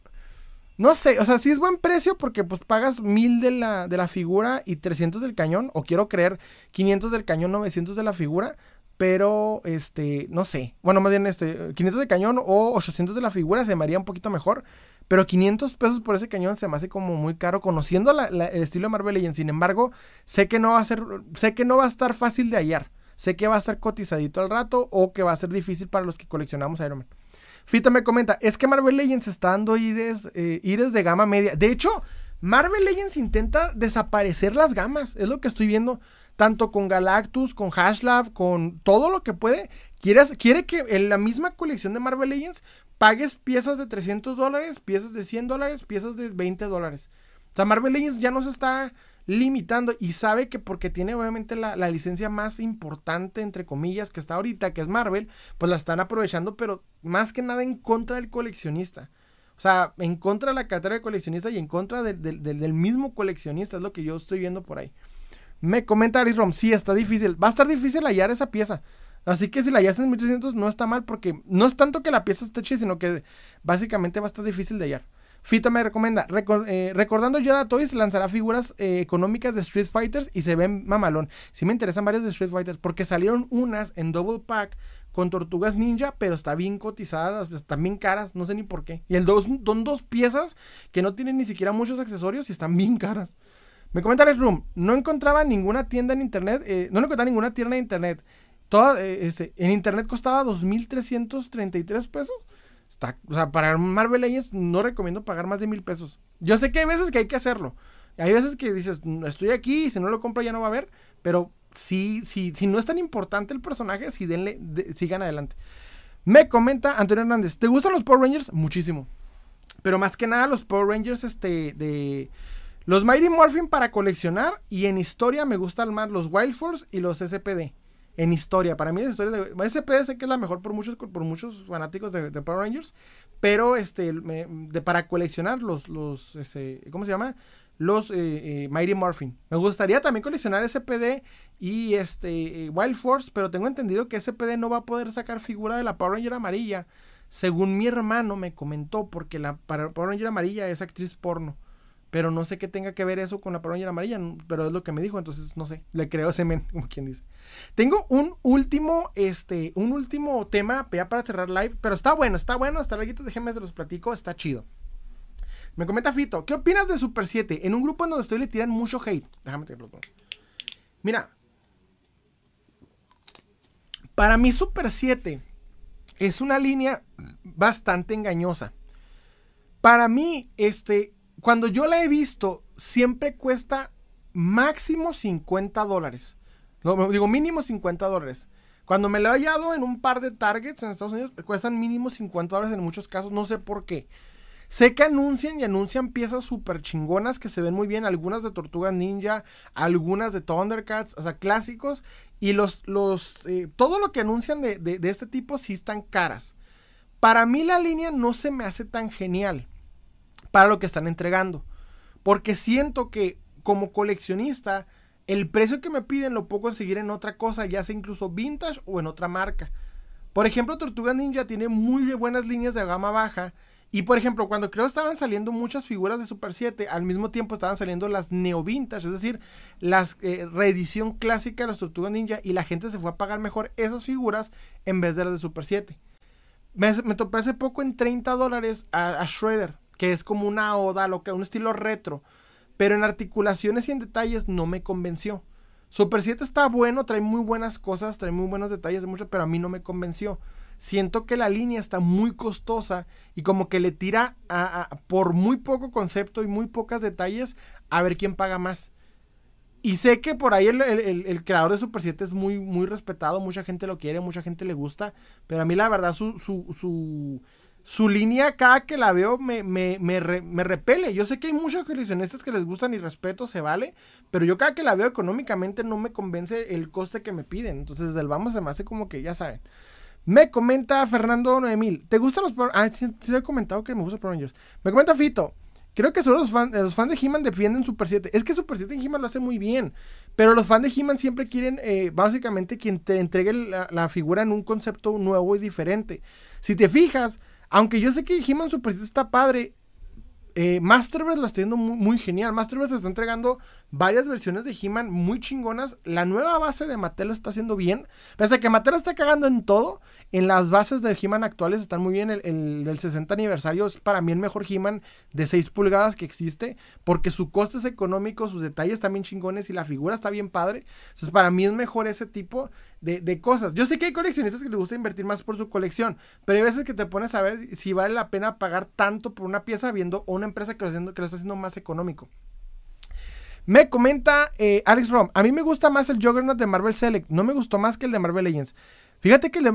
no sé, o sea, sí es buen precio porque pues pagas 1000 de la, de la figura y 300 del cañón, o quiero creer 500 del cañón, 900 de la figura, pero este, no sé, bueno, más bien este, 500 del cañón o 800 de la figura se me haría un poquito mejor, pero 500 pesos por ese cañón se me hace como muy caro, conociendo el estilo de Marvel Legends, sin embargo, sé que no va a ser, sé que no va a estar fácil de hallar, sé que va a estar cotizadito al rato o que va a ser difícil para los que coleccionamos Iron Man. Fita me comenta, es que Marvel Legends está dando ires, eh, de gama media. De hecho, Marvel Legends intenta desaparecer las gamas, es lo que estoy viendo, tanto con Galactus, con Hashlab, con todo lo que puede. Quiere, quiere que en la misma colección de Marvel Legends pagues piezas de 300 dólares, piezas de 100 dólares, piezas de 20 dólares. O sea, Marvel Legends ya no se está limitando y sabe que porque tiene obviamente la, licencia más importante, entre comillas, que está ahorita, que es Marvel, pues la están aprovechando, pero más que nada en contra del coleccionista. O sea, en contra de la cartera de coleccionista y en contra del mismo coleccionista, es lo que yo estoy viendo por ahí. Me comenta Aris Rom, sí, está difícil. Va a estar difícil hallar esa pieza. Así que si la hallas en 1300 no está mal porque no es tanto que la pieza esté chida, sino que básicamente va a estar difícil de hallar. Fita me recomienda, eh, recordando Yoda Toys lanzará figuras eh, económicas de Street Fighters y se ven mamalón. Sí me interesan varias de Street Fighters porque salieron unas en double pack con tortugas ninja, pero está bien cotizadas, están bien caras, no sé ni por qué. Y el dos, son dos piezas que no tienen ni siquiera muchos accesorios y están bien caras. Me comenta Red Room, no encontraba ninguna tienda en internet, eh, no encontraba ninguna tienda en internet. Toda, este, en internet costaba 2.333 pesos o sea, para Marvel Legends no recomiendo pagar más de mil pesos. Yo sé que hay veces que hay que hacerlo. Hay veces que dices, estoy aquí y si no lo compro ya no va a haber. Pero si, si, si no es tan importante el personaje, si denle, sigan adelante. Me comenta Antonio Hernández, ¿te gustan los Power Rangers? Muchísimo. Pero más que nada los Power Rangers este, de... Los Mighty Morphin para coleccionar y en historia me gustan más los Wild Force y los SPD en historia. Para mí la historia de SPD sé que es la mejor por muchos, por muchos fanáticos de, Power Rangers, pero este, para coleccionar los, los este, ¿cómo se llama? Los eh, eh, Mighty Morphin. Me gustaría también coleccionar SPD y este eh, Wild Force, pero tengo entendido que SPD no va a poder sacar figura de la Power Ranger amarilla, según mi hermano me comentó, porque la Power Ranger amarilla es actriz porno. Pero no sé qué tenga que ver eso con la Power amarilla, pero es lo que me dijo, entonces no sé, le creo ese men, como quien dice. Tengo un último, este, un último tema ya para cerrar live, pero está bueno, está bueno, hasta luego, déjenme se los platico, está chido. Me comenta Fito, ¿qué opinas de Super 7? En un grupo en donde estoy le tiran mucho hate. Déjame todo. Mira. Para mí Super 7 es una línea bastante engañosa. Para mí, este, cuando yo la he visto, siempre cuesta máximo 50 dólares. digo, mínimo 50 dólares. Cuando me lo he hallado en un par de targets en Estados Unidos, cuestan mínimo 50 dólares en muchos casos, no sé por qué. Sé que anuncian y anuncian piezas súper chingonas que se ven muy bien, algunas de Tortuga Ninja, algunas de Thundercats, o sea, clásicos. Y los, los, eh, todo lo que anuncian de, de este tipo sí están caras. Para mí la línea no se me hace tan genial para lo que están entregando. Porque siento que como coleccionista, el precio que me piden lo puedo conseguir en otra cosa, ya sea incluso vintage o en otra marca. Por ejemplo, Tortuga Ninja tiene muy buenas líneas de gama baja. Y por ejemplo, cuando creo estaban saliendo muchas figuras de Super 7, al mismo tiempo estaban saliendo las neo vintage, es decir, las eh, reedición clásica de las Tortugas Ninja y la gente se fue a pagar mejor esas figuras en vez de las de Super 7. Me, topé hace poco en 30 dólares a, Shredder, que es como una oda, lo que un estilo retro. Pero en articulaciones y en detalles no me convenció. Super 7 está bueno, trae muy buenas cosas, trae muy buenos detalles de mucho, pero a mí no me convenció. Siento que la línea está muy costosa y como que le tira por muy poco concepto y muy pocos detalles a ver quién paga más. Y sé que por ahí el, creador de Super 7 es muy, muy respetado, mucha gente lo quiere, mucha gente le gusta, pero a mí la verdad su, su, su, su línea cada que la veo me, me, me, repele. Yo sé que hay muchos coleccionistas que les gustan y respeto, se vale, pero yo cada que la veo económicamente no me convence el coste que me piden. Entonces desde el vamos se me hace como que ya saben. Me comenta Fernando 9000, ¿te gustan los Ah, sí, he comentado que me gustan los Power Rangers. Me comenta Fito, Creo que solo los, los fans de He-Man defienden Super 7. Es que Super 7 en He-Man lo hace muy bien. Pero los fans de He-Man siempre quieren, eh, básicamente, quien te entregue la, figura en un concepto nuevo y diferente. Si te fijas, aunque yo sé que He-Man Super 7 está padre, eh, Masterverse lo está haciendo muy, genial. Masterverse está entregando varias versiones de He-Man muy chingonas. La nueva base de Mattel lo está haciendo bien. Pese a que Mattel está cagando en todo, en las bases de He-Man actuales están muy bien. El, del 60 aniversario es para mí el mejor He-Man de 6 pulgadas que existe. Porque su coste es económico, sus detalles están bien chingones y la figura está bien padre. Entonces, para mí es mejor ese tipo de, cosas. Yo sé que hay coleccionistas que les gusta invertir más por su colección. Pero hay veces que te pones a ver si vale la pena pagar tanto por una pieza viendo una empresa que lo, que lo está haciendo más económico. Me comenta eh, Alex Rom, a mí me gusta más el Juggernaut de Marvel Select, no me gustó más que el de Marvel Legends. Fíjate que el de,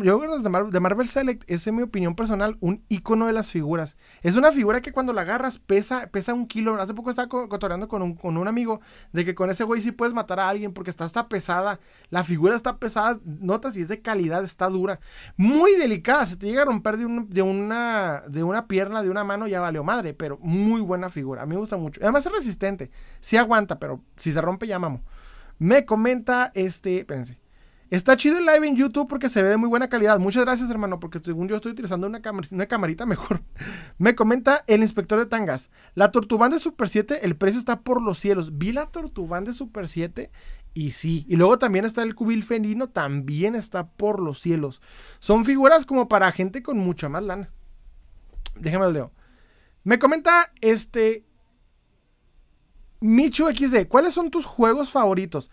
Marvel, de Marvel Select es, en mi opinión personal, un icono de las figuras. Es una figura que cuando la agarras pesa, pesa un kilo. Hace poco estaba cotorreando con un, con un amigo de que con ese güey sí puedes matar a alguien porque está hasta pesada. La figura está pesada, notas y es de calidad, está dura. Muy delicada. Se te llega a romper de, de, una, de una pierna, de una mano, ya valió madre. Pero muy buena figura. A mí me gusta mucho. Además es resistente. Sí aguanta, pero si se rompe ya mamo. Me comenta este. Espérense. Está chido el live en YouTube porque se ve de muy buena calidad. Muchas gracias, hermano, porque según yo estoy utilizando una, una camarita mejor. Me comenta el inspector de tangas. La Tortuban de Super 7, el precio está por los cielos. Vi la Tortuban de Super 7 y sí. Y luego también está el cubil felino, también está por los cielos. Son figuras como para gente con mucha más lana. Déjame el dedo. Me comenta este. Micho XD, ¿cuáles son tus juegos favoritos?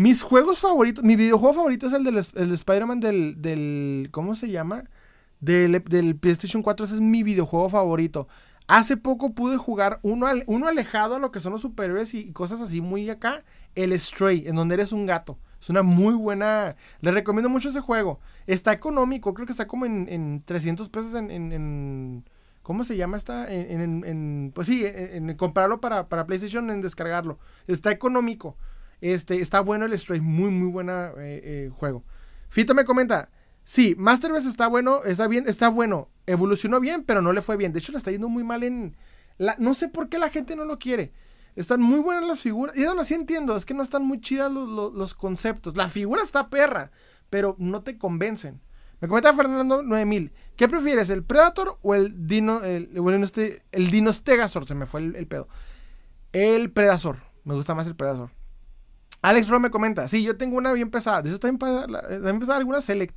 Mis juegos favoritos, mi videojuego favorito es el del, el Spider-Man del, del, ¿cómo se llama? Del, del, PlayStation 4, ese es mi videojuego favorito. Hace poco pude jugar uno, uno alejado a lo que son los superhéroes y cosas así muy acá, el Stray, en donde eres un gato. Es una muy buena, le recomiendo mucho ese juego. Está económico, creo que está como en, en 300 pesos en, en, ¿Cómo se llama esta? En, pues sí, en, comprarlo para, para PlayStation, en descargarlo. Está económico. Este, está bueno el Stray, muy, muy buena eh, eh, juego. Fito me comenta, sí, Masterverse está bueno, está bien, está bueno. Evolucionó bien, pero no le fue bien. De hecho, le está yendo muy mal en... La, no sé por qué la gente no lo quiere. Están muy buenas las figuras. Y aún así entiendo, es que no están muy chidas los, conceptos. La figura está perra, pero no te convencen. Me comenta Fernando 9000. ¿Qué prefieres, el Predator o el Dino, el, este, el Dinostegazor? Se me fue el, el pedo. El Predazor. Me gusta más el Predazor. Alex Ro me comenta, sí, yo tengo una bien pesada. De eso está bien pesada, alguna Select.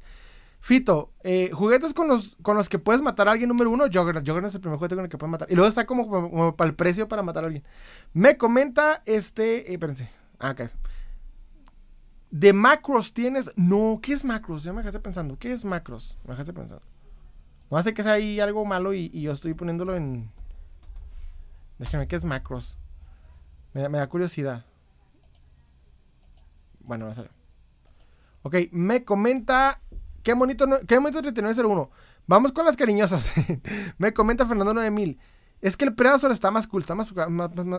Fito, eh, juguetes con los, con los que puedes matar a alguien número uno, Juggernaut. Juggernaut es el primer juguete con el que puedes matar. Y luego está como, para el precio para matar a alguien. Me comenta este. Eh, espérense. Ah, acá es. ¿De macros tienes? No, ¿qué es macros? Ya me dejaste pensando. ¿Qué es macros? Me dejaste pensando. No hace que sea ahí algo malo y, yo estoy poniéndolo en. Déjenme, ¿qué es macros? Me, me da curiosidad. Bueno, no sé. Ok, me comenta Qué bonito, qué bonito 3901. Vamos con las cariñosas. Me comenta Fernando 9000. Es que el Predator está más cool, está más,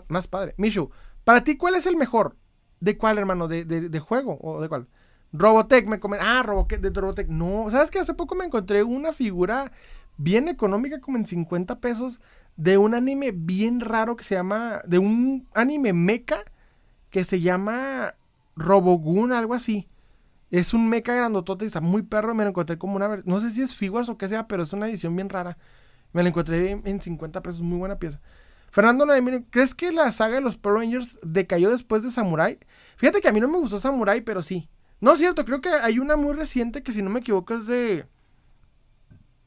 más, padre. Mishu, para ti, ¿cuál es el mejor? ¿De cuál, hermano? ¿De, de, juego? ¿O de cuál? Robotech, me comenta. Ah, Robotech, de Robotech. No, ¿sabes que Hace poco me encontré una figura bien económica, como en 50 pesos, de un anime bien raro que se llama. De un anime mecha que se llama Robogun, algo así. Es un mecha grandotote está muy perro. Me lo encontré como una. No sé si es figuras o qué sea, pero es una edición bien rara. Me la encontré en, 50 pesos. Muy buena pieza. Fernando ¿crees que la saga de los Power Rangers decayó después de Samurai? Fíjate que a mí no me gustó Samurai, pero sí. No es cierto, creo que hay una muy reciente que si no me equivoco es de.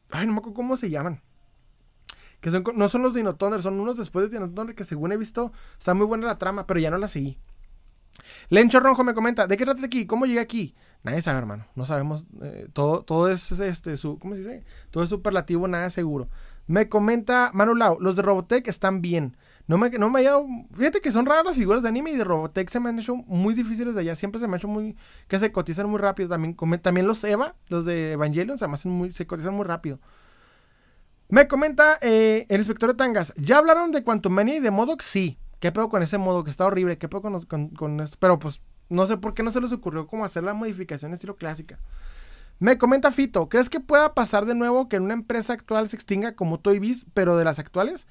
Ay, no me acuerdo cómo se llaman. Que son, no son los Dino son unos después de Dino Thunder que según he visto está muy buena la trama, pero ya no la seguí. Lencho Ronjo me comenta, ¿de qué trata aquí? ¿Cómo llegué aquí? Nadie sabe, hermano. No sabemos. Eh, todo, todo es este, su, ¿cómo se dice? Todo es superlativo, nada seguro. Me comenta Manu Lau, los de Robotech están bien. No me, no me haya, Fíjate que son raras las figuras de anime y de Robotech se me han hecho muy difíciles de allá. Siempre se me han hecho muy. que se cotizan muy rápido. También, también los Eva, los de Evangelion, se, me hacen muy, se cotizan muy rápido. Me comenta eh, el inspector de Tangas. ¿Ya hablaron de Quantumania y de Modoc? Sí. ¿Qué pedo con ese modo? Que está horrible. ¿Qué pedo con, esto? Pero pues no sé por qué no se les ocurrió como hacer la modificación estilo clásica. Me comenta Fito, ¿crees que pueda pasar de nuevo que en una empresa actual se extinga como Toy Biz, pero de las actuales?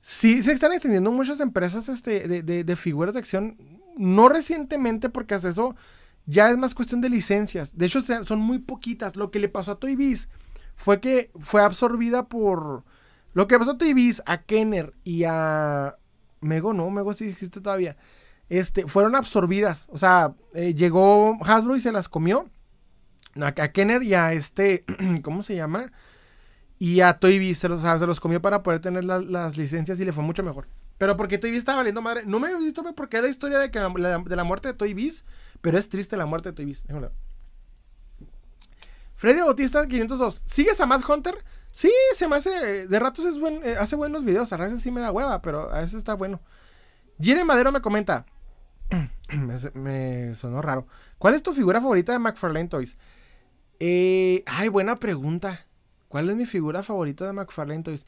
Sí, se están extendiendo muchas empresas este, de, figuras de acción, no recientemente porque hace eso ya es más cuestión de licencias. De hecho, son muy poquitas. Lo que le pasó a Toy Biz fue que fue absorbida por... Lo que pasó a Toy Biz, a Kenner y a Mego no, Mego sí existe todavía. Este, fueron absorbidas. O sea, eh, llegó Hasbro y se las comió. A, Kenner y a este, ¿cómo se llama? Y a Toy se los, se los comió para poder tener las licencias y le fue mucho mejor. Pero porque Toy estaba valiendo madre. No me he visto porque es la historia de, que de la muerte de Toy Biz, pero es triste la muerte de Toy Biz. Freddy Bautista 502. ¿Sigues a Mad Hunter? Sí, se me hace. De ratos es eh, hace buenos videos. A veces sí me da hueva, pero a veces está bueno. Jire Madero me comenta. me, sonó raro. ¿Cuál es tu figura favorita de McFarlane Toys? Eh, ay, buena pregunta. ¿Cuál es mi figura favorita de McFarlane Toys?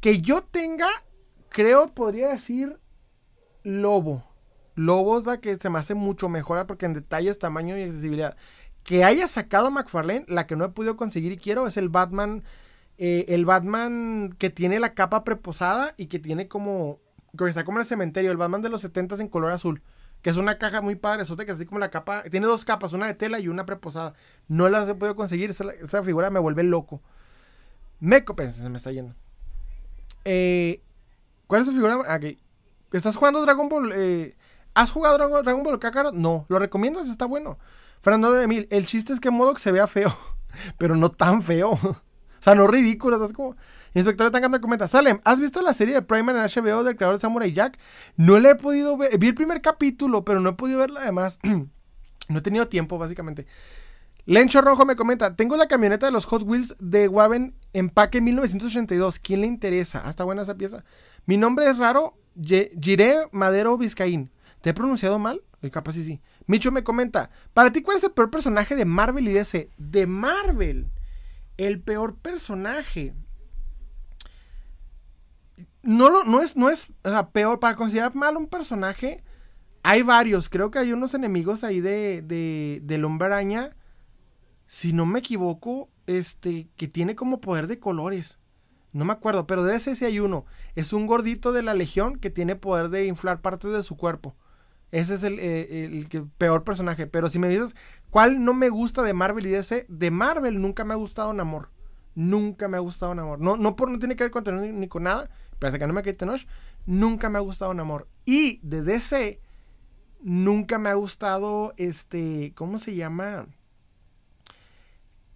Que yo tenga, creo, podría decir Lobo. Lobo es la que se me hace mucho mejor porque en detalles, tamaño y accesibilidad. Que haya sacado McFarlane, la que no he podido conseguir y quiero es el Batman eh, el Batman que tiene la capa preposada y que tiene como. que está como en el cementerio. El Batman de los 70 en color azul. Que es una caja muy padre, que así como la capa. Tiene dos capas, una de tela y una preposada. No las he podido conseguir. Esa, figura me vuelve loco. Me se me está yendo. Eh, ¿Cuál es tu figura? Aquí. ¿Estás jugando Dragon Ball? Eh, ¿Has jugado Dragon, Ball Kakarot? No. ¿Lo recomiendas? Está bueno. Fernando de Emil, el chiste es que Modoc se vea feo, pero no tan feo. Sea, no ridículo, ¿sabes cómo? Inspector Tanga me comenta, Salem, ¿has visto la serie de Prime en HBO del creador de Samurai Jack? No la he podido ver, vi el primer capítulo, pero no he podido verla además. no he tenido tiempo, básicamente. Lencho Rojo me comenta, tengo la camioneta de los Hot Wheels de Waven empaque 1982. ¿Quién le interesa? Ah, está buena esa pieza. Mi nombre es raro, Giré Madero Vizcaín. ¿Te he pronunciado mal? Oye, capaz sí, sí. Micho me comenta, para ti, ¿cuál es el peor personaje de Marvel y DC? De Marvel. El peor personaje. No, lo, no es, no es peor. Para considerar mal un personaje, hay varios. Creo que hay unos enemigos ahí de, de, del hombre araña. Si no me equivoco, este, que tiene como poder de colores. No me acuerdo, pero de ese sí hay uno. Es un gordito de la legión que tiene poder de inflar partes de su cuerpo. Ese es el, eh, peor personaje. Pero si me dices, ¿cuál no me gusta de Marvel y ese? De Marvel nunca me ha gustado amor Nunca me ha gustado amor No, no, por, no tiene que ver con Tenoch ni con nada. Parece que no me cae Tenoch. Nunca me ha gustado amor Y de DC, nunca me ha gustado este. ¿Cómo se llama?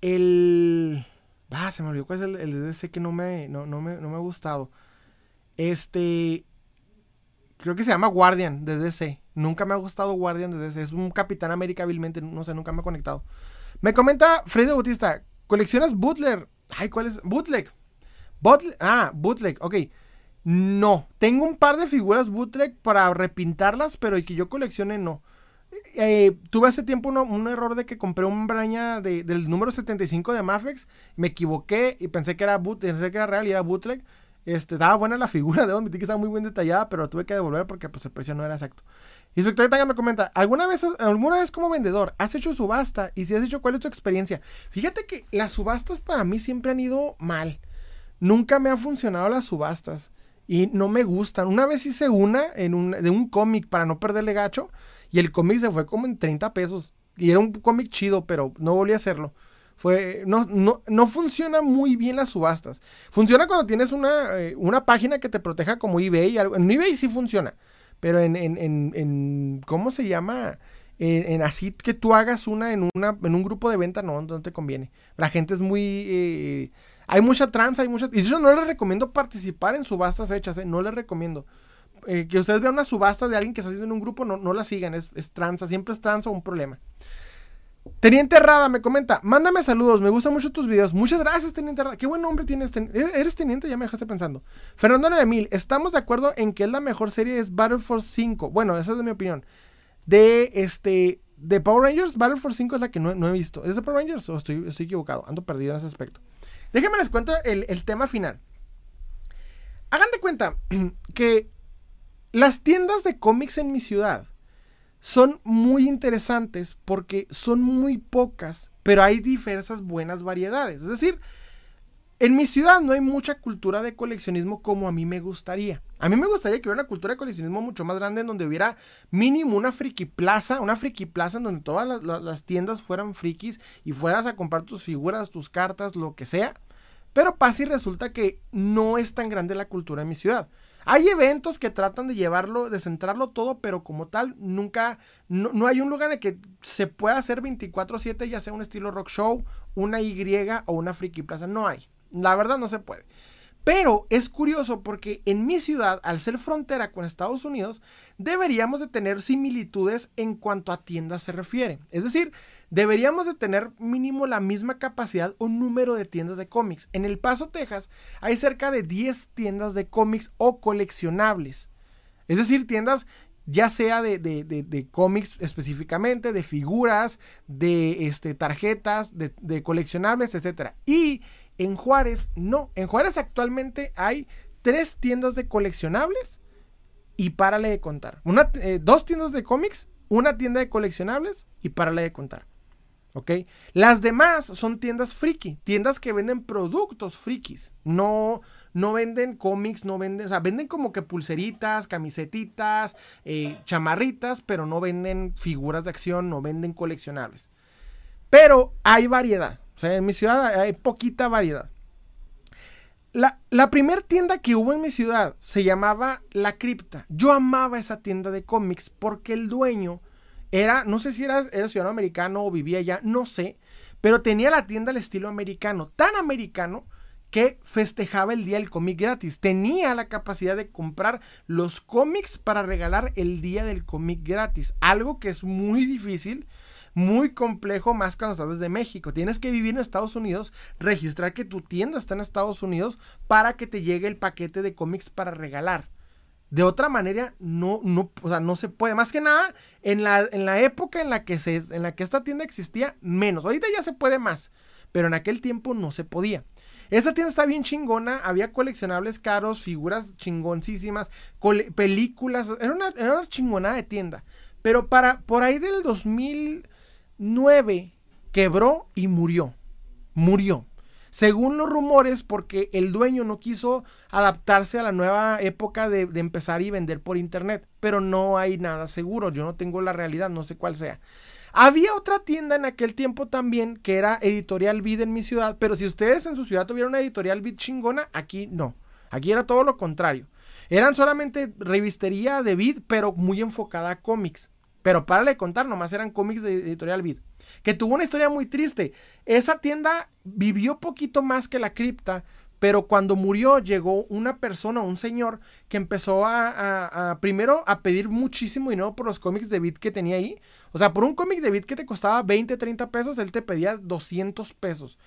el... Ah, se me olvidó cuál es el, el de DC que no me, no, no, me, no me ha gustado. Este... Creo que se llama Guardian de DC. Nunca me ha gustado Guardian de DC. Es un Capitán América hábilmente. No sé, nunca me he conectado. Me comenta Freddy Bautista. ¿Coleccionas Bootleg? Ay, ¿cuál es? Bootleg. Bootleg. Ah, Bootleg. Ok. No. Tengo un par de figuras Bootleg para repintarlas, pero y que yo coleccione no. Eh, tuve hace tiempo un error de que compré un braña del número 75 de Mafex. Me equivoqué y pensé que era boot, pensé que era real y era bootleg. Este, estaba buena la figura, debo admitir que estaba muy bien detallada, pero tuve que devolver porque pues, el precio no era exacto. Y su Tanga me comenta, ¿alguna vez, ¿alguna vez como vendedor has hecho subasta? Y si has hecho, ¿cuál es tu experiencia? Fíjate que las subastas para mí siempre han ido mal. Nunca me han funcionado las subastas. Y no me gustan. Una vez hice una en un, de un cómic para no perderle gacho. Y el cómic se fue como en 30 pesos. Y era un cómic chido, pero no volví a hacerlo. Fue, no, no, no funciona muy bien las subastas. Funciona cuando tienes una, eh, una página que te proteja como eBay. En eBay sí funciona. Pero en, en, en, ¿cómo se llama? En, así que tú hagas una en, una en un grupo de venta, no, no te conviene. La gente es muy... Eh, hay mucha tranza, hay mucha... Y yo no les recomiendo participar en subastas hechas, ¿eh? no les recomiendo. Eh, que ustedes vean una subasta de alguien que está haciendo en un grupo, no, no la sigan, es, es tranza, siempre es tranza un problema. Teniente Rada me comenta, mándame saludos, me gustan mucho tus videos. Muchas gracias, Teniente Rada. Qué buen nombre tienes. ¿E-, ¿Eres teniente? Ya me dejaste pensando. Fernando 9000, estamos de acuerdo en que la mejor serie es Battle Force 5. Bueno, esa es de mi opinión. De este. De Power Rangers, Battle Force 5 es la que no, he visto. ¿Es de Power Rangers o estoy, estoy equivocado? Ando perdido en ese aspecto. Déjenme les cuento el, el tema final. Hagan de cuenta que las tiendas de cómics en mi ciudad son muy interesantes porque son muy pocas, pero hay diversas buenas variedades. Es decir, en mi ciudad no hay mucha cultura de coleccionismo como a mí me gustaría. A mí me gustaría que hubiera una cultura de coleccionismo mucho más grande en donde hubiera mínimo una friki plaza, una friki plaza en donde todas las, tiendas fueran frikis y fueras a comprar tus figuras, tus cartas, lo que sea. Pero pasa y resulta que no es tan grande la cultura en mi ciudad. Hay eventos que tratan de llevarlo, de centrarlo todo, pero como tal, nunca, no, hay un lugar en el que se pueda hacer 24/7, ya sea un estilo rock show, una Y o una friki plaza. No hay. La verdad no se puede. Pero es curioso porque en mi ciudad, al ser frontera con Estados Unidos, deberíamos de tener similitudes en cuanto a tiendas se refiere. Es decir, deberíamos de tener mínimo la misma capacidad o número de tiendas de cómics. En El Paso, Texas, hay cerca de 10 tiendas de cómics o coleccionables. Es decir, tiendas ya sea de, cómics específicamente, de figuras, de este, tarjetas, de, de coleccionables, etc. Y en Juárez, no. En Juárez actualmente hay tres tiendas de coleccionables y párale de contar. Una, eh, dos tiendas de cómics, una tienda de coleccionables y párale de contar. ¿Ok? Las demás son tiendas friki, tiendas que venden productos frikis. No, no venden cómics, no venden, o sea, venden como que pulseritas, camisetitas, eh, chamarritas, pero no venden figuras de acción, no venden coleccionables. Pero hay variedad. O sea, en mi ciudad hay poquita variedad. La, la primera tienda que hubo en mi ciudad se llamaba La Cripta. Yo amaba esa tienda de cómics porque el dueño era, no sé si era, era ciudadano americano o vivía allá, no sé, pero tenía la tienda al estilo americano, tan americano que festejaba el día del cómic gratis. Tenía la capacidad de comprar los cómics para regalar el día del cómic gratis, algo que es muy difícil muy complejo más cuando estás desde México. Tienes que vivir en Estados Unidos, registrar que tu tienda está en Estados Unidos para que te llegue el paquete de cómics para regalar. De otra manera, no, no, no se puede. Más que nada, en la, en la época en la, que se, en la que esta tienda existía, menos. Ahorita ya se puede más, pero en aquel tiempo no se podía. Esta tienda está bien chingona, había coleccionables caros, figuras chingoncísimas, películas, era una, era una chingonada de tienda. Pero para, por ahí del 2000, 9 quebró y murió. Murió. Según los rumores, porque el dueño no quiso adaptarse a la nueva época de, empezar y vender por internet. Pero no hay nada seguro. Yo no tengo la realidad, no sé cuál sea. Había otra tienda en aquel tiempo también que era Editorial Vid en mi ciudad. Pero si ustedes en su ciudad tuvieran una Editorial Vid chingona, aquí no. Aquí era todo lo contrario. Eran solamente revistería de Vid, pero muy enfocada a cómics. Pero para de contar, nomás eran cómics de Editorial Vid. Que tuvo una historia muy triste. Esa tienda vivió poquito más que la cripta, pero cuando murió llegó una persona, un señor, que empezó a, primero a pedir muchísimo dinero por los cómics de Bit que tenía ahí. O sea, por un cómic de Bit que te costaba 20, 30 pesos, él te pedía 200 pesos.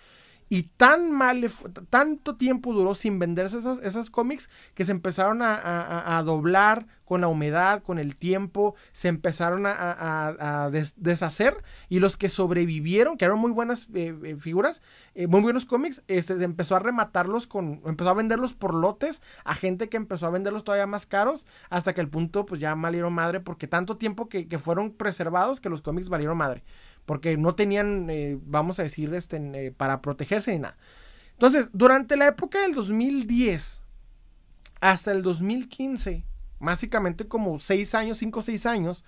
Y tan mal, tanto tiempo duró sin venderse esos, esos cómics que se empezaron a, doblar con la humedad, con el tiempo, se empezaron a, deshacer. Y los que sobrevivieron, que eran muy buenas eh, eh, figuras, eh, muy buenos cómics, este, se empezó a rematarlos con, empezó a venderlos por lotes a gente que empezó a venderlos todavía más caros, hasta que el punto pues ya valieron madre, porque tanto tiempo que, que fueron preservados que los cómics valieron madre porque no tenían, eh, vamos a decir, este, eh, para protegerse ni nada. Entonces, durante la época del 2010 hasta el 2015, básicamente como 6 años, 5 o 6 años,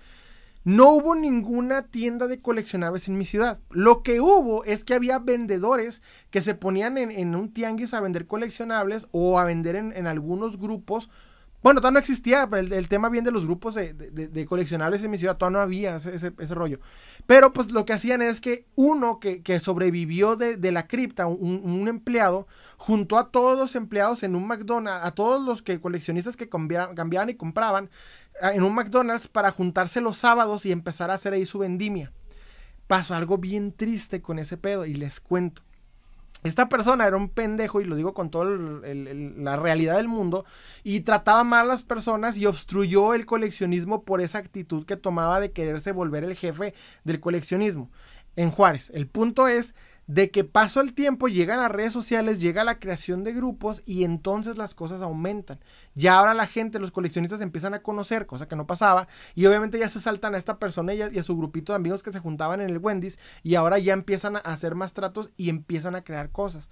no hubo ninguna tienda de coleccionables en mi ciudad. Lo que hubo es que había vendedores que se ponían en, un tianguis a vender coleccionables o a vender en, en algunos grupos bueno, todavía no existía el, tema bien de los grupos de, coleccionables en mi ciudad, todavía no había ese, rollo. Pero pues lo que hacían es que uno que, sobrevivió de, la cripta, un, empleado, juntó a todos los empleados en un McDonald's, a todos los coleccionistas que cambiaban y compraban en un McDonald's para juntarse los sábados y empezar a hacer ahí su vendimia. Pasó algo bien triste con ese pedo y les cuento. Esta persona era un pendejo, y lo digo con toda la realidad del mundo, y trataba mal a las personas y obstruyó el coleccionismo por esa actitud que tomaba de quererse volver el jefe del coleccionismo en Juárez. El punto es de que paso el tiempo, llegan las redes sociales, llega la creación de grupos y entonces las cosas aumentan. Ya ahora la gente, los coleccionistas empiezan a conocer, cosa que no pasaba, y obviamente ya se saltan a esta persona y a, su grupito de amigos que se juntaban en el Wendy's y ahora ya empiezan a hacer más tratos y empiezan a crear cosas.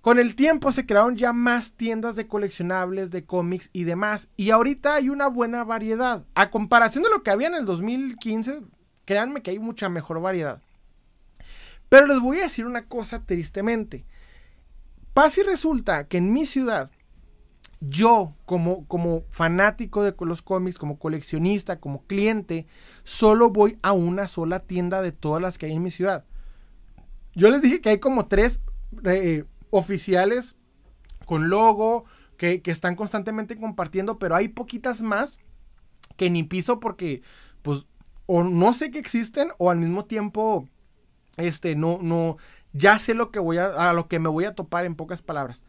Con el tiempo se crearon ya más tiendas de coleccionables, de cómics y demás. Y ahorita hay una buena variedad. A comparación de lo que había en el 2015, créanme que hay mucha mejor variedad. Pero les voy a decir una cosa tristemente. Pasa y resulta que en mi ciudad, yo como, como fanático de los cómics, como coleccionista, como cliente, solo voy a una sola tienda de todas las que hay en mi ciudad. Yo les dije que hay como tres eh, oficiales con logo que, que, están constantemente compartiendo, pero hay poquitas más que ni piso porque, pues, o no sé que existen o al mismo tiempo este, no, no, ya sé lo que voy a, a lo que me voy a topar en pocas palabras.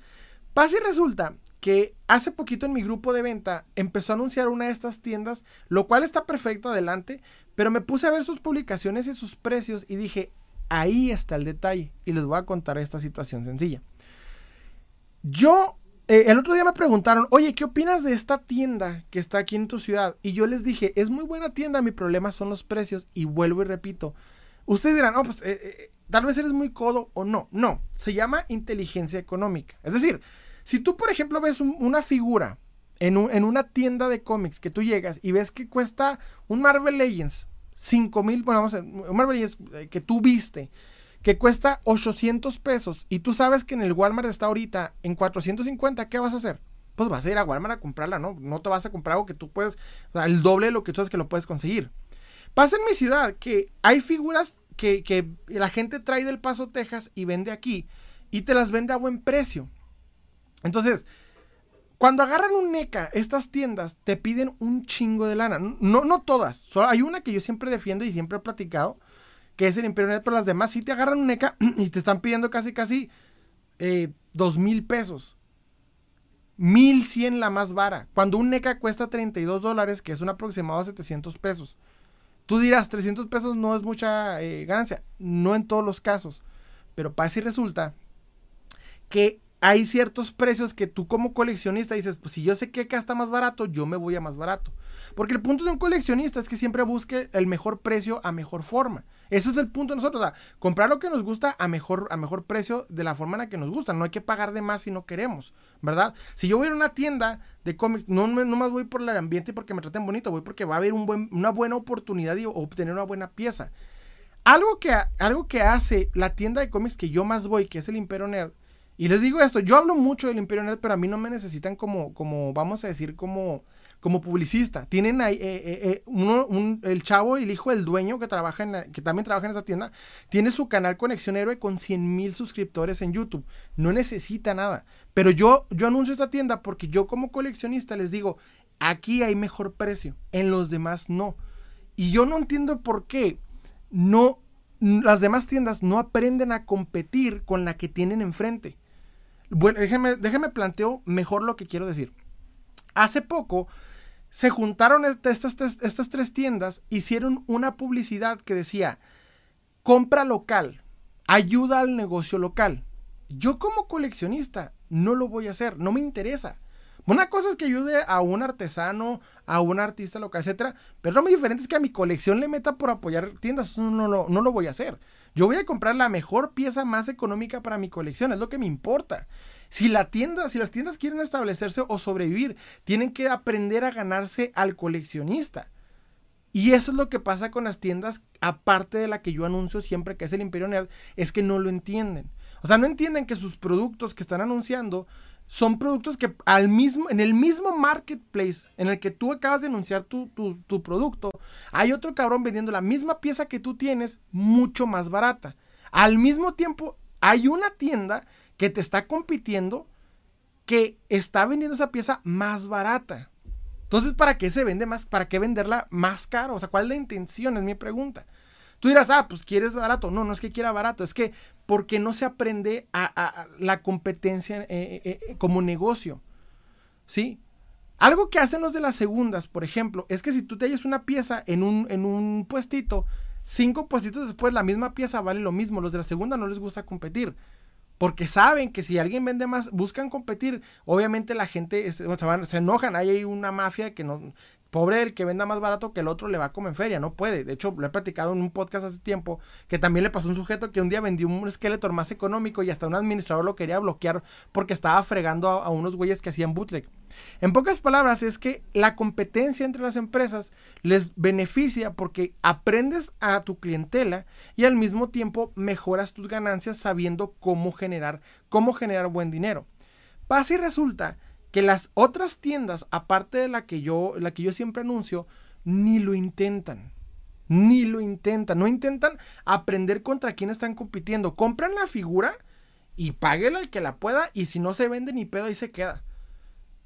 Pasa y resulta que hace poquito en mi grupo de venta empezó a anunciar una de estas tiendas, lo cual está perfecto, adelante, pero me puse a ver sus publicaciones y sus precios y dije, ahí está el detalle y les voy a contar esta situación sencilla. Yo, eh, el otro día me preguntaron, oye, ¿qué opinas de esta tienda que está aquí en tu ciudad? Y yo les dije, es muy buena tienda, mi problema son los precios y vuelvo y repito, Ustedes dirán, no, pues eh, eh, tal vez eres muy codo o no. No, se llama inteligencia económica. Es decir, si tú, por ejemplo, ves una figura en, una tienda de cómics que tú llegas y ves que cuesta un Marvel Legends 5 mil, bueno, vamos a ver, un Marvel Legends eh, que tú viste, que cuesta 800 pesos y tú sabes que en el Walmart está ahorita en 450, ¿qué vas a hacer? Pues vas a ir a Walmart a comprarla, ¿no? No te vas a comprar algo que tú puedes, o sea, el doble de lo que tú sabes que lo puedes conseguir. Pasa en mi ciudad que hay figuras que, la gente trae del Paso, Texas y vende aquí y te las vende a buen precio. Entonces, cuando agarran un NECA, estas tiendas te piden un chingo de lana. No, no todas. Hay una que yo siempre defiendo y siempre he platicado, que es el Imperio Net, pero las demás sí te agarran un NECA y te están pidiendo casi, casi eh, dos mil pesos. Mil cien la más vara. Cuando un NECA cuesta 32 dólares, que es un aproximado a 700 pesos. Tú dirás, 300 pesos no es mucha eh, ganancia. No en todos los casos. Pero pasa y resulta que hay ciertos precios que tú como coleccionista dices, pues si yo sé que acá está más barato, yo me voy a más barato. Porque el punto de un coleccionista es que siempre busque el mejor precio a mejor forma. Ese es el punto de nosotros, o sea, comprar lo que nos gusta a mejor, a mejor precio de la forma en la que nos gusta. No hay que pagar de más si no queremos, ¿verdad? Si yo voy a una tienda de cómics, no, no más voy por el ambiente y porque me traten bonito, voy porque va a haber una buena oportunidad de obtener una buena pieza. Algo que, algo que hace la tienda de cómics que yo más voy, que es el Imperio Nerd, y les digo esto, yo hablo mucho del Imperio Nerd, pero a mí no me necesitan como, como vamos a decir, como como publicista. Tienen ahí, eh, eh, eh, uno, el chavo, el hijo del dueño que trabaja en que también trabaja en esa tienda, tiene su canal Conexión Héroe con 100 mil suscriptores en YouTube. No necesita nada. Pero yo, yo anuncio esta tienda porque yo como coleccionista les digo, aquí hay mejor precio, en los demás no. Y yo no entiendo por qué no las demás tiendas no aprenden a competir con la que tienen enfrente. Bueno, déjenme, déjenme planteo mejor lo que quiero decir. Hace poco se juntaron estas, estas tres tiendas, hicieron una publicidad que decía, compra local, ayuda al negocio local. Yo como coleccionista no lo voy a hacer, no me interesa. Una cosa es que ayude a un artesano, a un artista local, etcétera, pero lo muy diferente es que a mi colección le meta por apoyar tiendas. No, no, no, no lo voy a hacer. Yo voy a comprar la mejor pieza más económica para mi colección, es lo que me importa. Si la tienda, si las tiendas quieren establecerse o sobrevivir, tienen que aprender a ganarse al coleccionista. Y eso es lo que pasa con las tiendas, aparte de la que yo anuncio siempre, que es el Imperio Nerd, es que no lo entienden. O sea, no entienden que sus productos que están anunciando son productos que al mismo, en el mismo marketplace en el que tú acabas de anunciar tu, tu, producto, hay otro cabrón vendiendo la misma pieza que tú tienes mucho más barata. Al mismo tiempo, hay una tienda que te está compitiendo que está vendiendo esa pieza más barata. Entonces, ¿para qué se vende más? ¿Para qué venderla más caro? O sea, ¿cuál es la intención? Es mi pregunta. Tú dirás, ah, pues quieres barato. No, no es que quiera barato, es que porque no se aprende a, la competencia eh, eh, eh, como negocio. ¿Sí? Algo que hacen los de las segundas, por ejemplo, es que si tú te hallas una pieza en un, en un puestito, cinco puestitos después la misma pieza vale lo mismo. Los de la segunda no les gusta competir. Porque saben que si alguien vende más, buscan competir. Obviamente la gente se, se enojan. Hay una mafia que no, Pobre el que venda más barato que el otro le va a comer en feria, no puede. De hecho, lo he platicado en un podcast hace tiempo que también le pasó a un sujeto que un día vendió un esqueleto más económico y hasta un administrador lo quería bloquear porque estaba fregando a, unos güeyes que hacían bootleg. En pocas palabras, es que la competencia entre las empresas les beneficia porque aprendes a tu clientela y al mismo tiempo mejoras tus ganancias sabiendo cómo generar, cómo generar buen dinero. Pasa y resulta que las otras tiendas, aparte de la que yo, la que yo siempre anuncio, ni lo intentan. Ni lo intentan. No intentan aprender contra quién están compitiendo. Compran la figura y páguela al que la pueda. Y si no se vende ni pedo, ahí se queda.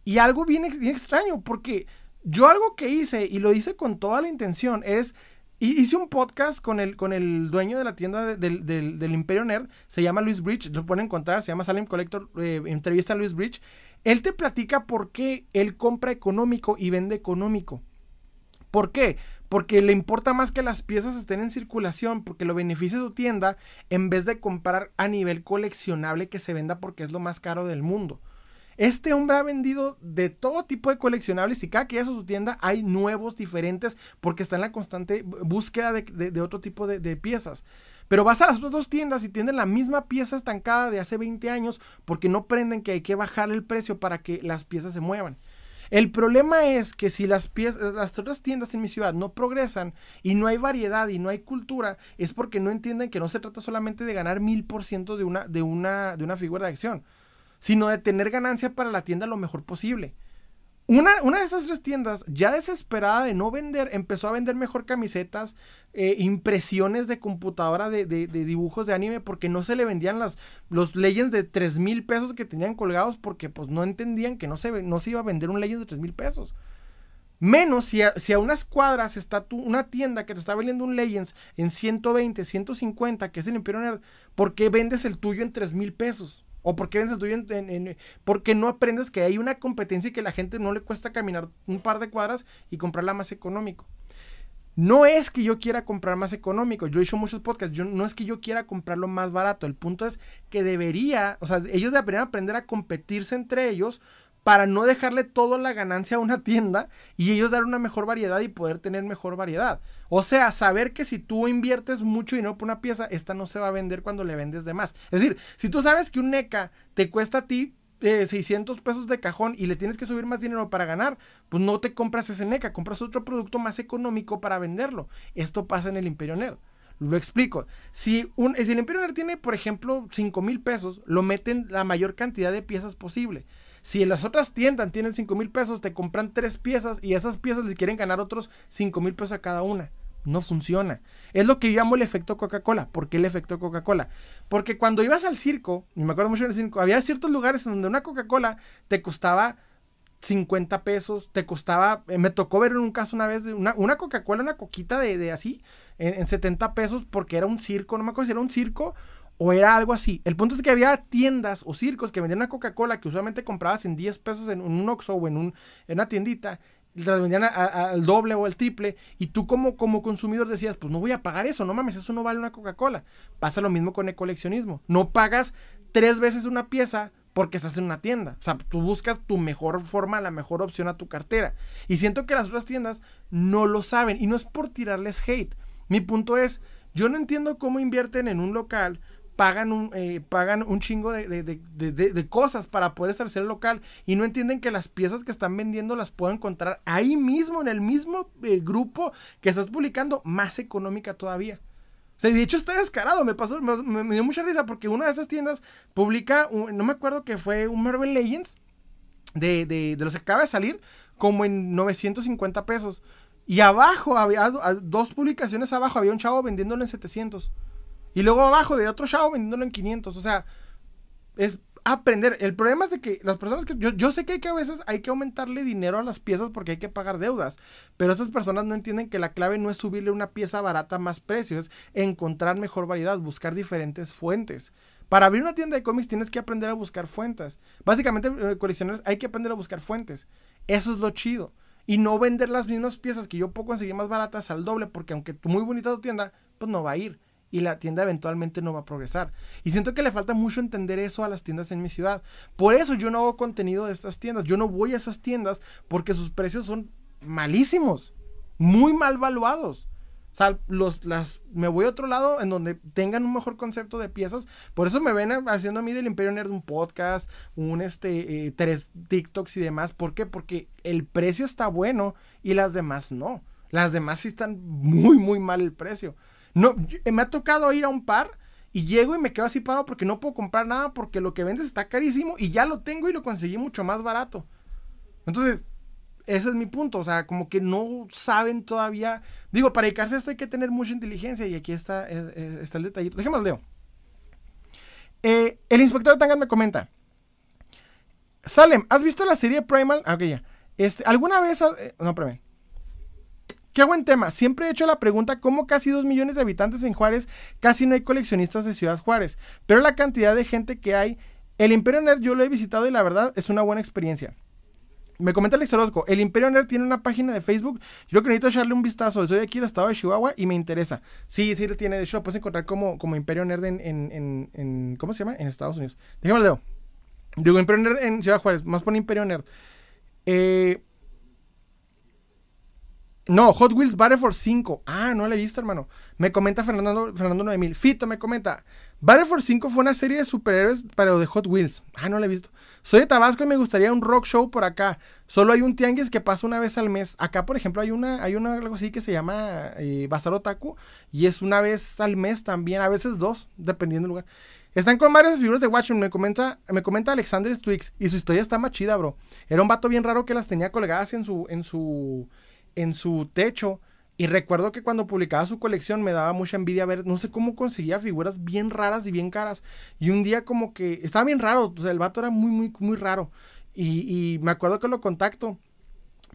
Y algo bien, extraño, porque yo algo que hice, y lo hice con toda la intención, es hice un podcast con el, con el dueño de la tienda del, Imperio Nerd, se llama Luis Bridge, lo pueden encontrar, se llama Salem Collector, eh, entrevista a Luis Bridge, él te platica por qué él compra económico y vende económico. ¿Por qué? Porque le importa más que las piezas estén en circulación, porque lo beneficia su tienda, en vez de comprar a nivel coleccionable que se venda porque es lo más caro del mundo. Este hombre ha vendido de todo tipo de coleccionables y cada que llega a su tienda hay nuevos, diferentes, porque está en la constante búsqueda de, otro tipo de, de piezas. Pero vas a las otras dos tiendas y tienen la misma pieza estancada de hace 20 años porque no prenden que hay que bajar el precio para que las piezas se muevan. El problema es que si las, piezas, las otras tiendas en mi ciudad no progresan y no hay variedad y no hay cultura, es porque no entienden que no se trata solamente de ganar mil por ciento de una, de, una, de una figura de acción, sino de tener ganancia para la tienda lo mejor posible. Una, de esas tres tiendas, ya desesperada de no vender, empezó a vender mejor camisetas, eh, impresiones de computadora de, dibujos de anime, porque no se le vendían las, los Legends de 3 mil pesos que tenían colgados, porque pues no entendían que no se, no se iba a vender un Legends de 3 mil pesos. Menos si a, si a, unas cuadras está tu, una tienda que te está vendiendo un Legends en 120, 150, que es el Imperio Nerd, ¿por qué vendes el tuyo en 3 mil pesos? ¿O por qué porque no aprendes que hay una competencia y que la gente no le cuesta caminar un par de cuadras y comprarla más económico? No es que yo quiera comprar más económico. Yo he hecho muchos podcasts. Yo, no es que yo quiera comprarlo más barato. El punto es que debería, o sea, ellos deberían aprender a competirse entre ellos para no dejarle toda la ganancia a una tienda y ellos dar una mejor variedad y poder tener mejor variedad. O sea, saber que si tú inviertes mucho dinero por una pieza, esta no se va a vender cuando le vendes de más. Es decir, si tú sabes que un NECA te cuesta a ti 600 eh, pesos de cajón y le tienes que subir más dinero para ganar, pues no te compras ese NECA, compras otro producto más económico para venderlo. Esto pasa en el Imperio Nerd. Lo explico. Si, un, si el Imperio Nerd tiene, por ejemplo, 5 mil pesos, lo meten la mayor cantidad de piezas posible. Si en las otras tiendas tienen 5 mil pesos, te compran tres piezas y esas piezas les quieren ganar otros 5 mil pesos a cada una. No funciona. Es lo que yo llamo el efecto Coca-Cola. ¿Por qué el efecto Coca-Cola? Porque cuando ibas al circo, y me acuerdo mucho del circo, había ciertos lugares donde una Coca-Cola te costaba 50 pesos, te costaba, eh, me tocó ver en un caso una vez una, una Coca-Cola, una coquita de, así, en, en, 70 pesos porque era un circo, no me acuerdo si era un circo o era algo así. El punto es que había tiendas o circos que vendían una Coca-Cola que usualmente comprabas en 10 pesos en un Oxxo o en, un, en una tiendita las vendían al doble o al triple y tú como, como consumidor decías, pues no voy a pagar eso, no mames, eso no vale una Coca-Cola. Pasa lo mismo con el coleccionismo. No pagas tres veces una pieza porque estás en una tienda. O sea, tú buscas tu mejor forma, la mejor opción a tu cartera. Y siento que las otras tiendas no lo saben y no es por tirarles hate. Mi punto es, yo no entiendo cómo invierten en un local pagan un, eh, pagan un chingo de, cosas para poder establecer el local y no entienden que las piezas que están vendiendo las puedo encontrar ahí mismo, en el mismo eh, grupo que estás publicando, más económica todavía. O sea, de hecho está descarado, me pasó, me, dio mucha risa porque una de esas tiendas publica, no me acuerdo que fue un Marvel Legends de, de, los que acaba de salir, como en 950 pesos. Y abajo, había dos publicaciones abajo, había un chavo vendiéndolo en 700. Y luego abajo de otro chavo vendiéndolo en 500. O sea, es aprender. El problema es de que las personas que. Yo, yo sé que, hay que a veces hay que aumentarle dinero a las piezas porque hay que pagar deudas. Pero estas personas no entienden que la clave no es subirle una pieza barata más precio, es encontrar mejor variedad, buscar diferentes fuentes. Para abrir una tienda de cómics tienes que aprender a buscar fuentes. Básicamente, eh, colecciones hay que aprender a buscar fuentes. Eso es lo chido. Y no vender las mismas piezas que yo puedo conseguir más baratas al doble, porque aunque muy bonita tu tienda, pues no va a ir y la tienda eventualmente no va a progresar. Y siento que le falta mucho entender eso a las tiendas en mi ciudad. Por eso yo no hago contenido de estas tiendas. Yo no voy a esas tiendas porque sus precios son malísimos, muy mal valuados. O sea, los, las, me voy a otro lado en donde tengan un mejor concepto de piezas. Por eso me ven haciendo a mí del Imperio Nerd un podcast, un este, eh, tres TikToks y demás. ¿Por qué? Porque el precio está bueno y las demás no. Las demás sí están muy, muy mal el precio. No, eh, me ha tocado ir a un par y llego y me quedo así parado porque no puedo comprar nada porque lo que vendes está carísimo y ya lo tengo y lo conseguí mucho más barato. Entonces, ese es mi punto. O sea, como que no saben todavía. Digo, para dedicarse a esto hay que tener mucha inteligencia y aquí está, está el detallito. Déjame lo leo. Eh, el inspector Tangan me comenta. Salem, ¿has visto la serie Primal? Ah, ok, ya. Este, ¿Alguna vez... Eh, no, espérame. Qué buen tema. Siempre he hecho la pregunta cómo casi dos millones de habitantes en Juárez casi no hay coleccionistas de Ciudad Juárez. Pero la cantidad de gente que hay, el Imperio Nerd yo lo he visitado y la verdad es una buena experiencia. Me comenta el Exorosco, el Imperio Nerd tiene una página de Facebook. Yo que necesito echarle un vistazo. Estoy aquí en el estado de Chihuahua y me interesa. Sí, sí lo tiene. De hecho, puedes encontrar como, como Imperio Nerd en, en, en, ¿Cómo se llama? En Estados Unidos. Déjame leo. Digo, Imperio Nerd en Ciudad Juárez. Más pone Imperio Nerd. Eh, no, Hot Wheels Battlefield 5. Ah, no la he visto, hermano. Me comenta Fernando, Fernando 9000. Fito me comenta. Battlefield 5 fue una serie de superhéroes, pero de Hot Wheels. Ah, no la he visto. Soy de Tabasco y me gustaría un rock show por acá. Solo hay un tianguis que pasa una vez al mes. Acá, por ejemplo, hay una, hay una algo así que se llama eh, Bazar Otaku. Y es una vez al mes también. A veces dos, dependiendo del lugar. Están con varias figuras de Watchmen. Me comenta, me comenta Alexander Twix. Y su historia está más chida, bro. Era un vato bien raro que las tenía colgadas en su. En su en su techo. Y recuerdo que cuando publicaba su colección me daba mucha envidia ver, no sé cómo conseguía figuras bien raras y bien caras. Y un día como que estaba bien raro, o sea, el vato era muy, muy, muy raro. Y, y me acuerdo que lo contacto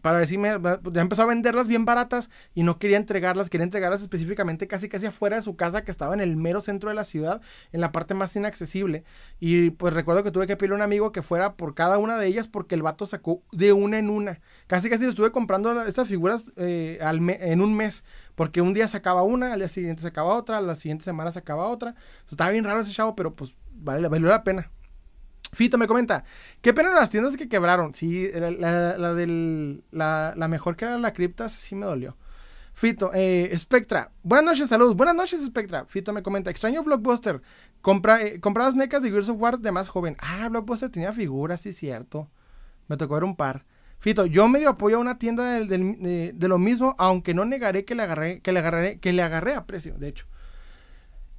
para decirme, ya empezó a venderlas bien baratas y no quería entregarlas, quería entregarlas específicamente casi casi afuera de su casa que estaba en el mero centro de la ciudad, en la parte más inaccesible. Y pues recuerdo que tuve que pedirle a un amigo que fuera por cada una de ellas porque el vato sacó de una en una. Casi casi estuve comprando estas figuras eh, en un mes, porque un día sacaba una, al día siguiente sacaba otra, la siguiente semana sacaba otra. estaba bien raro ese chavo, pero pues vale, valió la pena. Fito me comenta, qué pena las tiendas que quebraron. Sí, la, del, la, mejor que era la cripta, sí me dolió. Fito, eh, Spectra, buenas noches, saludos. Buenas noches, Spectra. Fito me comenta, extraño Blockbuster. Compra, eh, necas de Gears of War de más joven. Ah, Blockbuster tenía figuras, sí, cierto. Me tocó ver un par. Fito, yo medio apoyo a una tienda de, lo mismo, aunque no negaré que le agarré, que le agarré, que le agarré a precio, de hecho.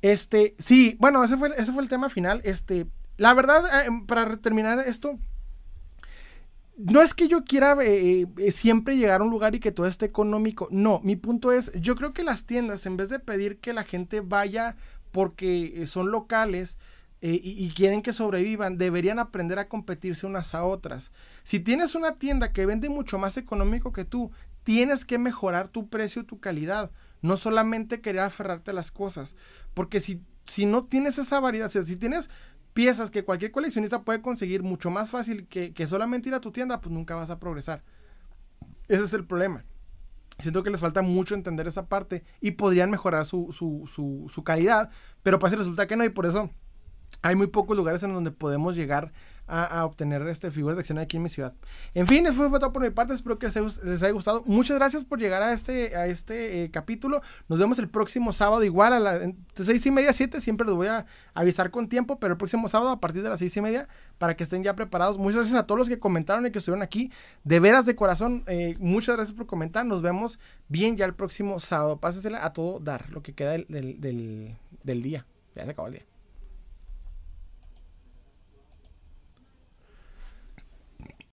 Este, sí, bueno, ese fue, ese fue el tema final. Este, la verdad, eh, para terminar esto, no es que yo quiera eh, eh, siempre llegar a un lugar y que todo esté económico. No, mi punto es, yo creo que las tiendas, en vez de pedir que la gente vaya porque son locales y, y, quieren que sobrevivan, deberían aprender a competirse unas a otras. Si tienes una tienda que vende mucho más económico que tú, tienes que mejorar tu precio y tu calidad. No solamente querer aferrarte a las cosas. Porque si, si no tienes esa variedad, si tienes piezas que cualquier coleccionista puede conseguir mucho más fácil que, solamente ir a tu tienda, pues nunca vas a progresar. Ese es el problema. Siento que les falta mucho entender esa parte y podrían mejorar su, su, su, su calidad, pero pues resulta que no y por eso hay muy pocos lugares en donde podemos llegar a, obtener este, figuras de acción aquí en mi ciudad. En fin, eso fue todo por mi parte. Espero que les, haya gustado. Muchas gracias por llegar a este, a este eh, capítulo. Nos vemos el próximo sábado, igual a las seis y media, siete. Siempre los voy a avisar con tiempo, pero el próximo sábado a partir de las seis y media para que estén ya preparados. Muchas gracias a todos los que comentaron y que estuvieron aquí. De veras, de corazón, eh, muchas gracias por comentar. Nos vemos bien ya el próximo sábado. Pásensela a todo dar, lo que queda del, del, del día. Ya se acabó el día.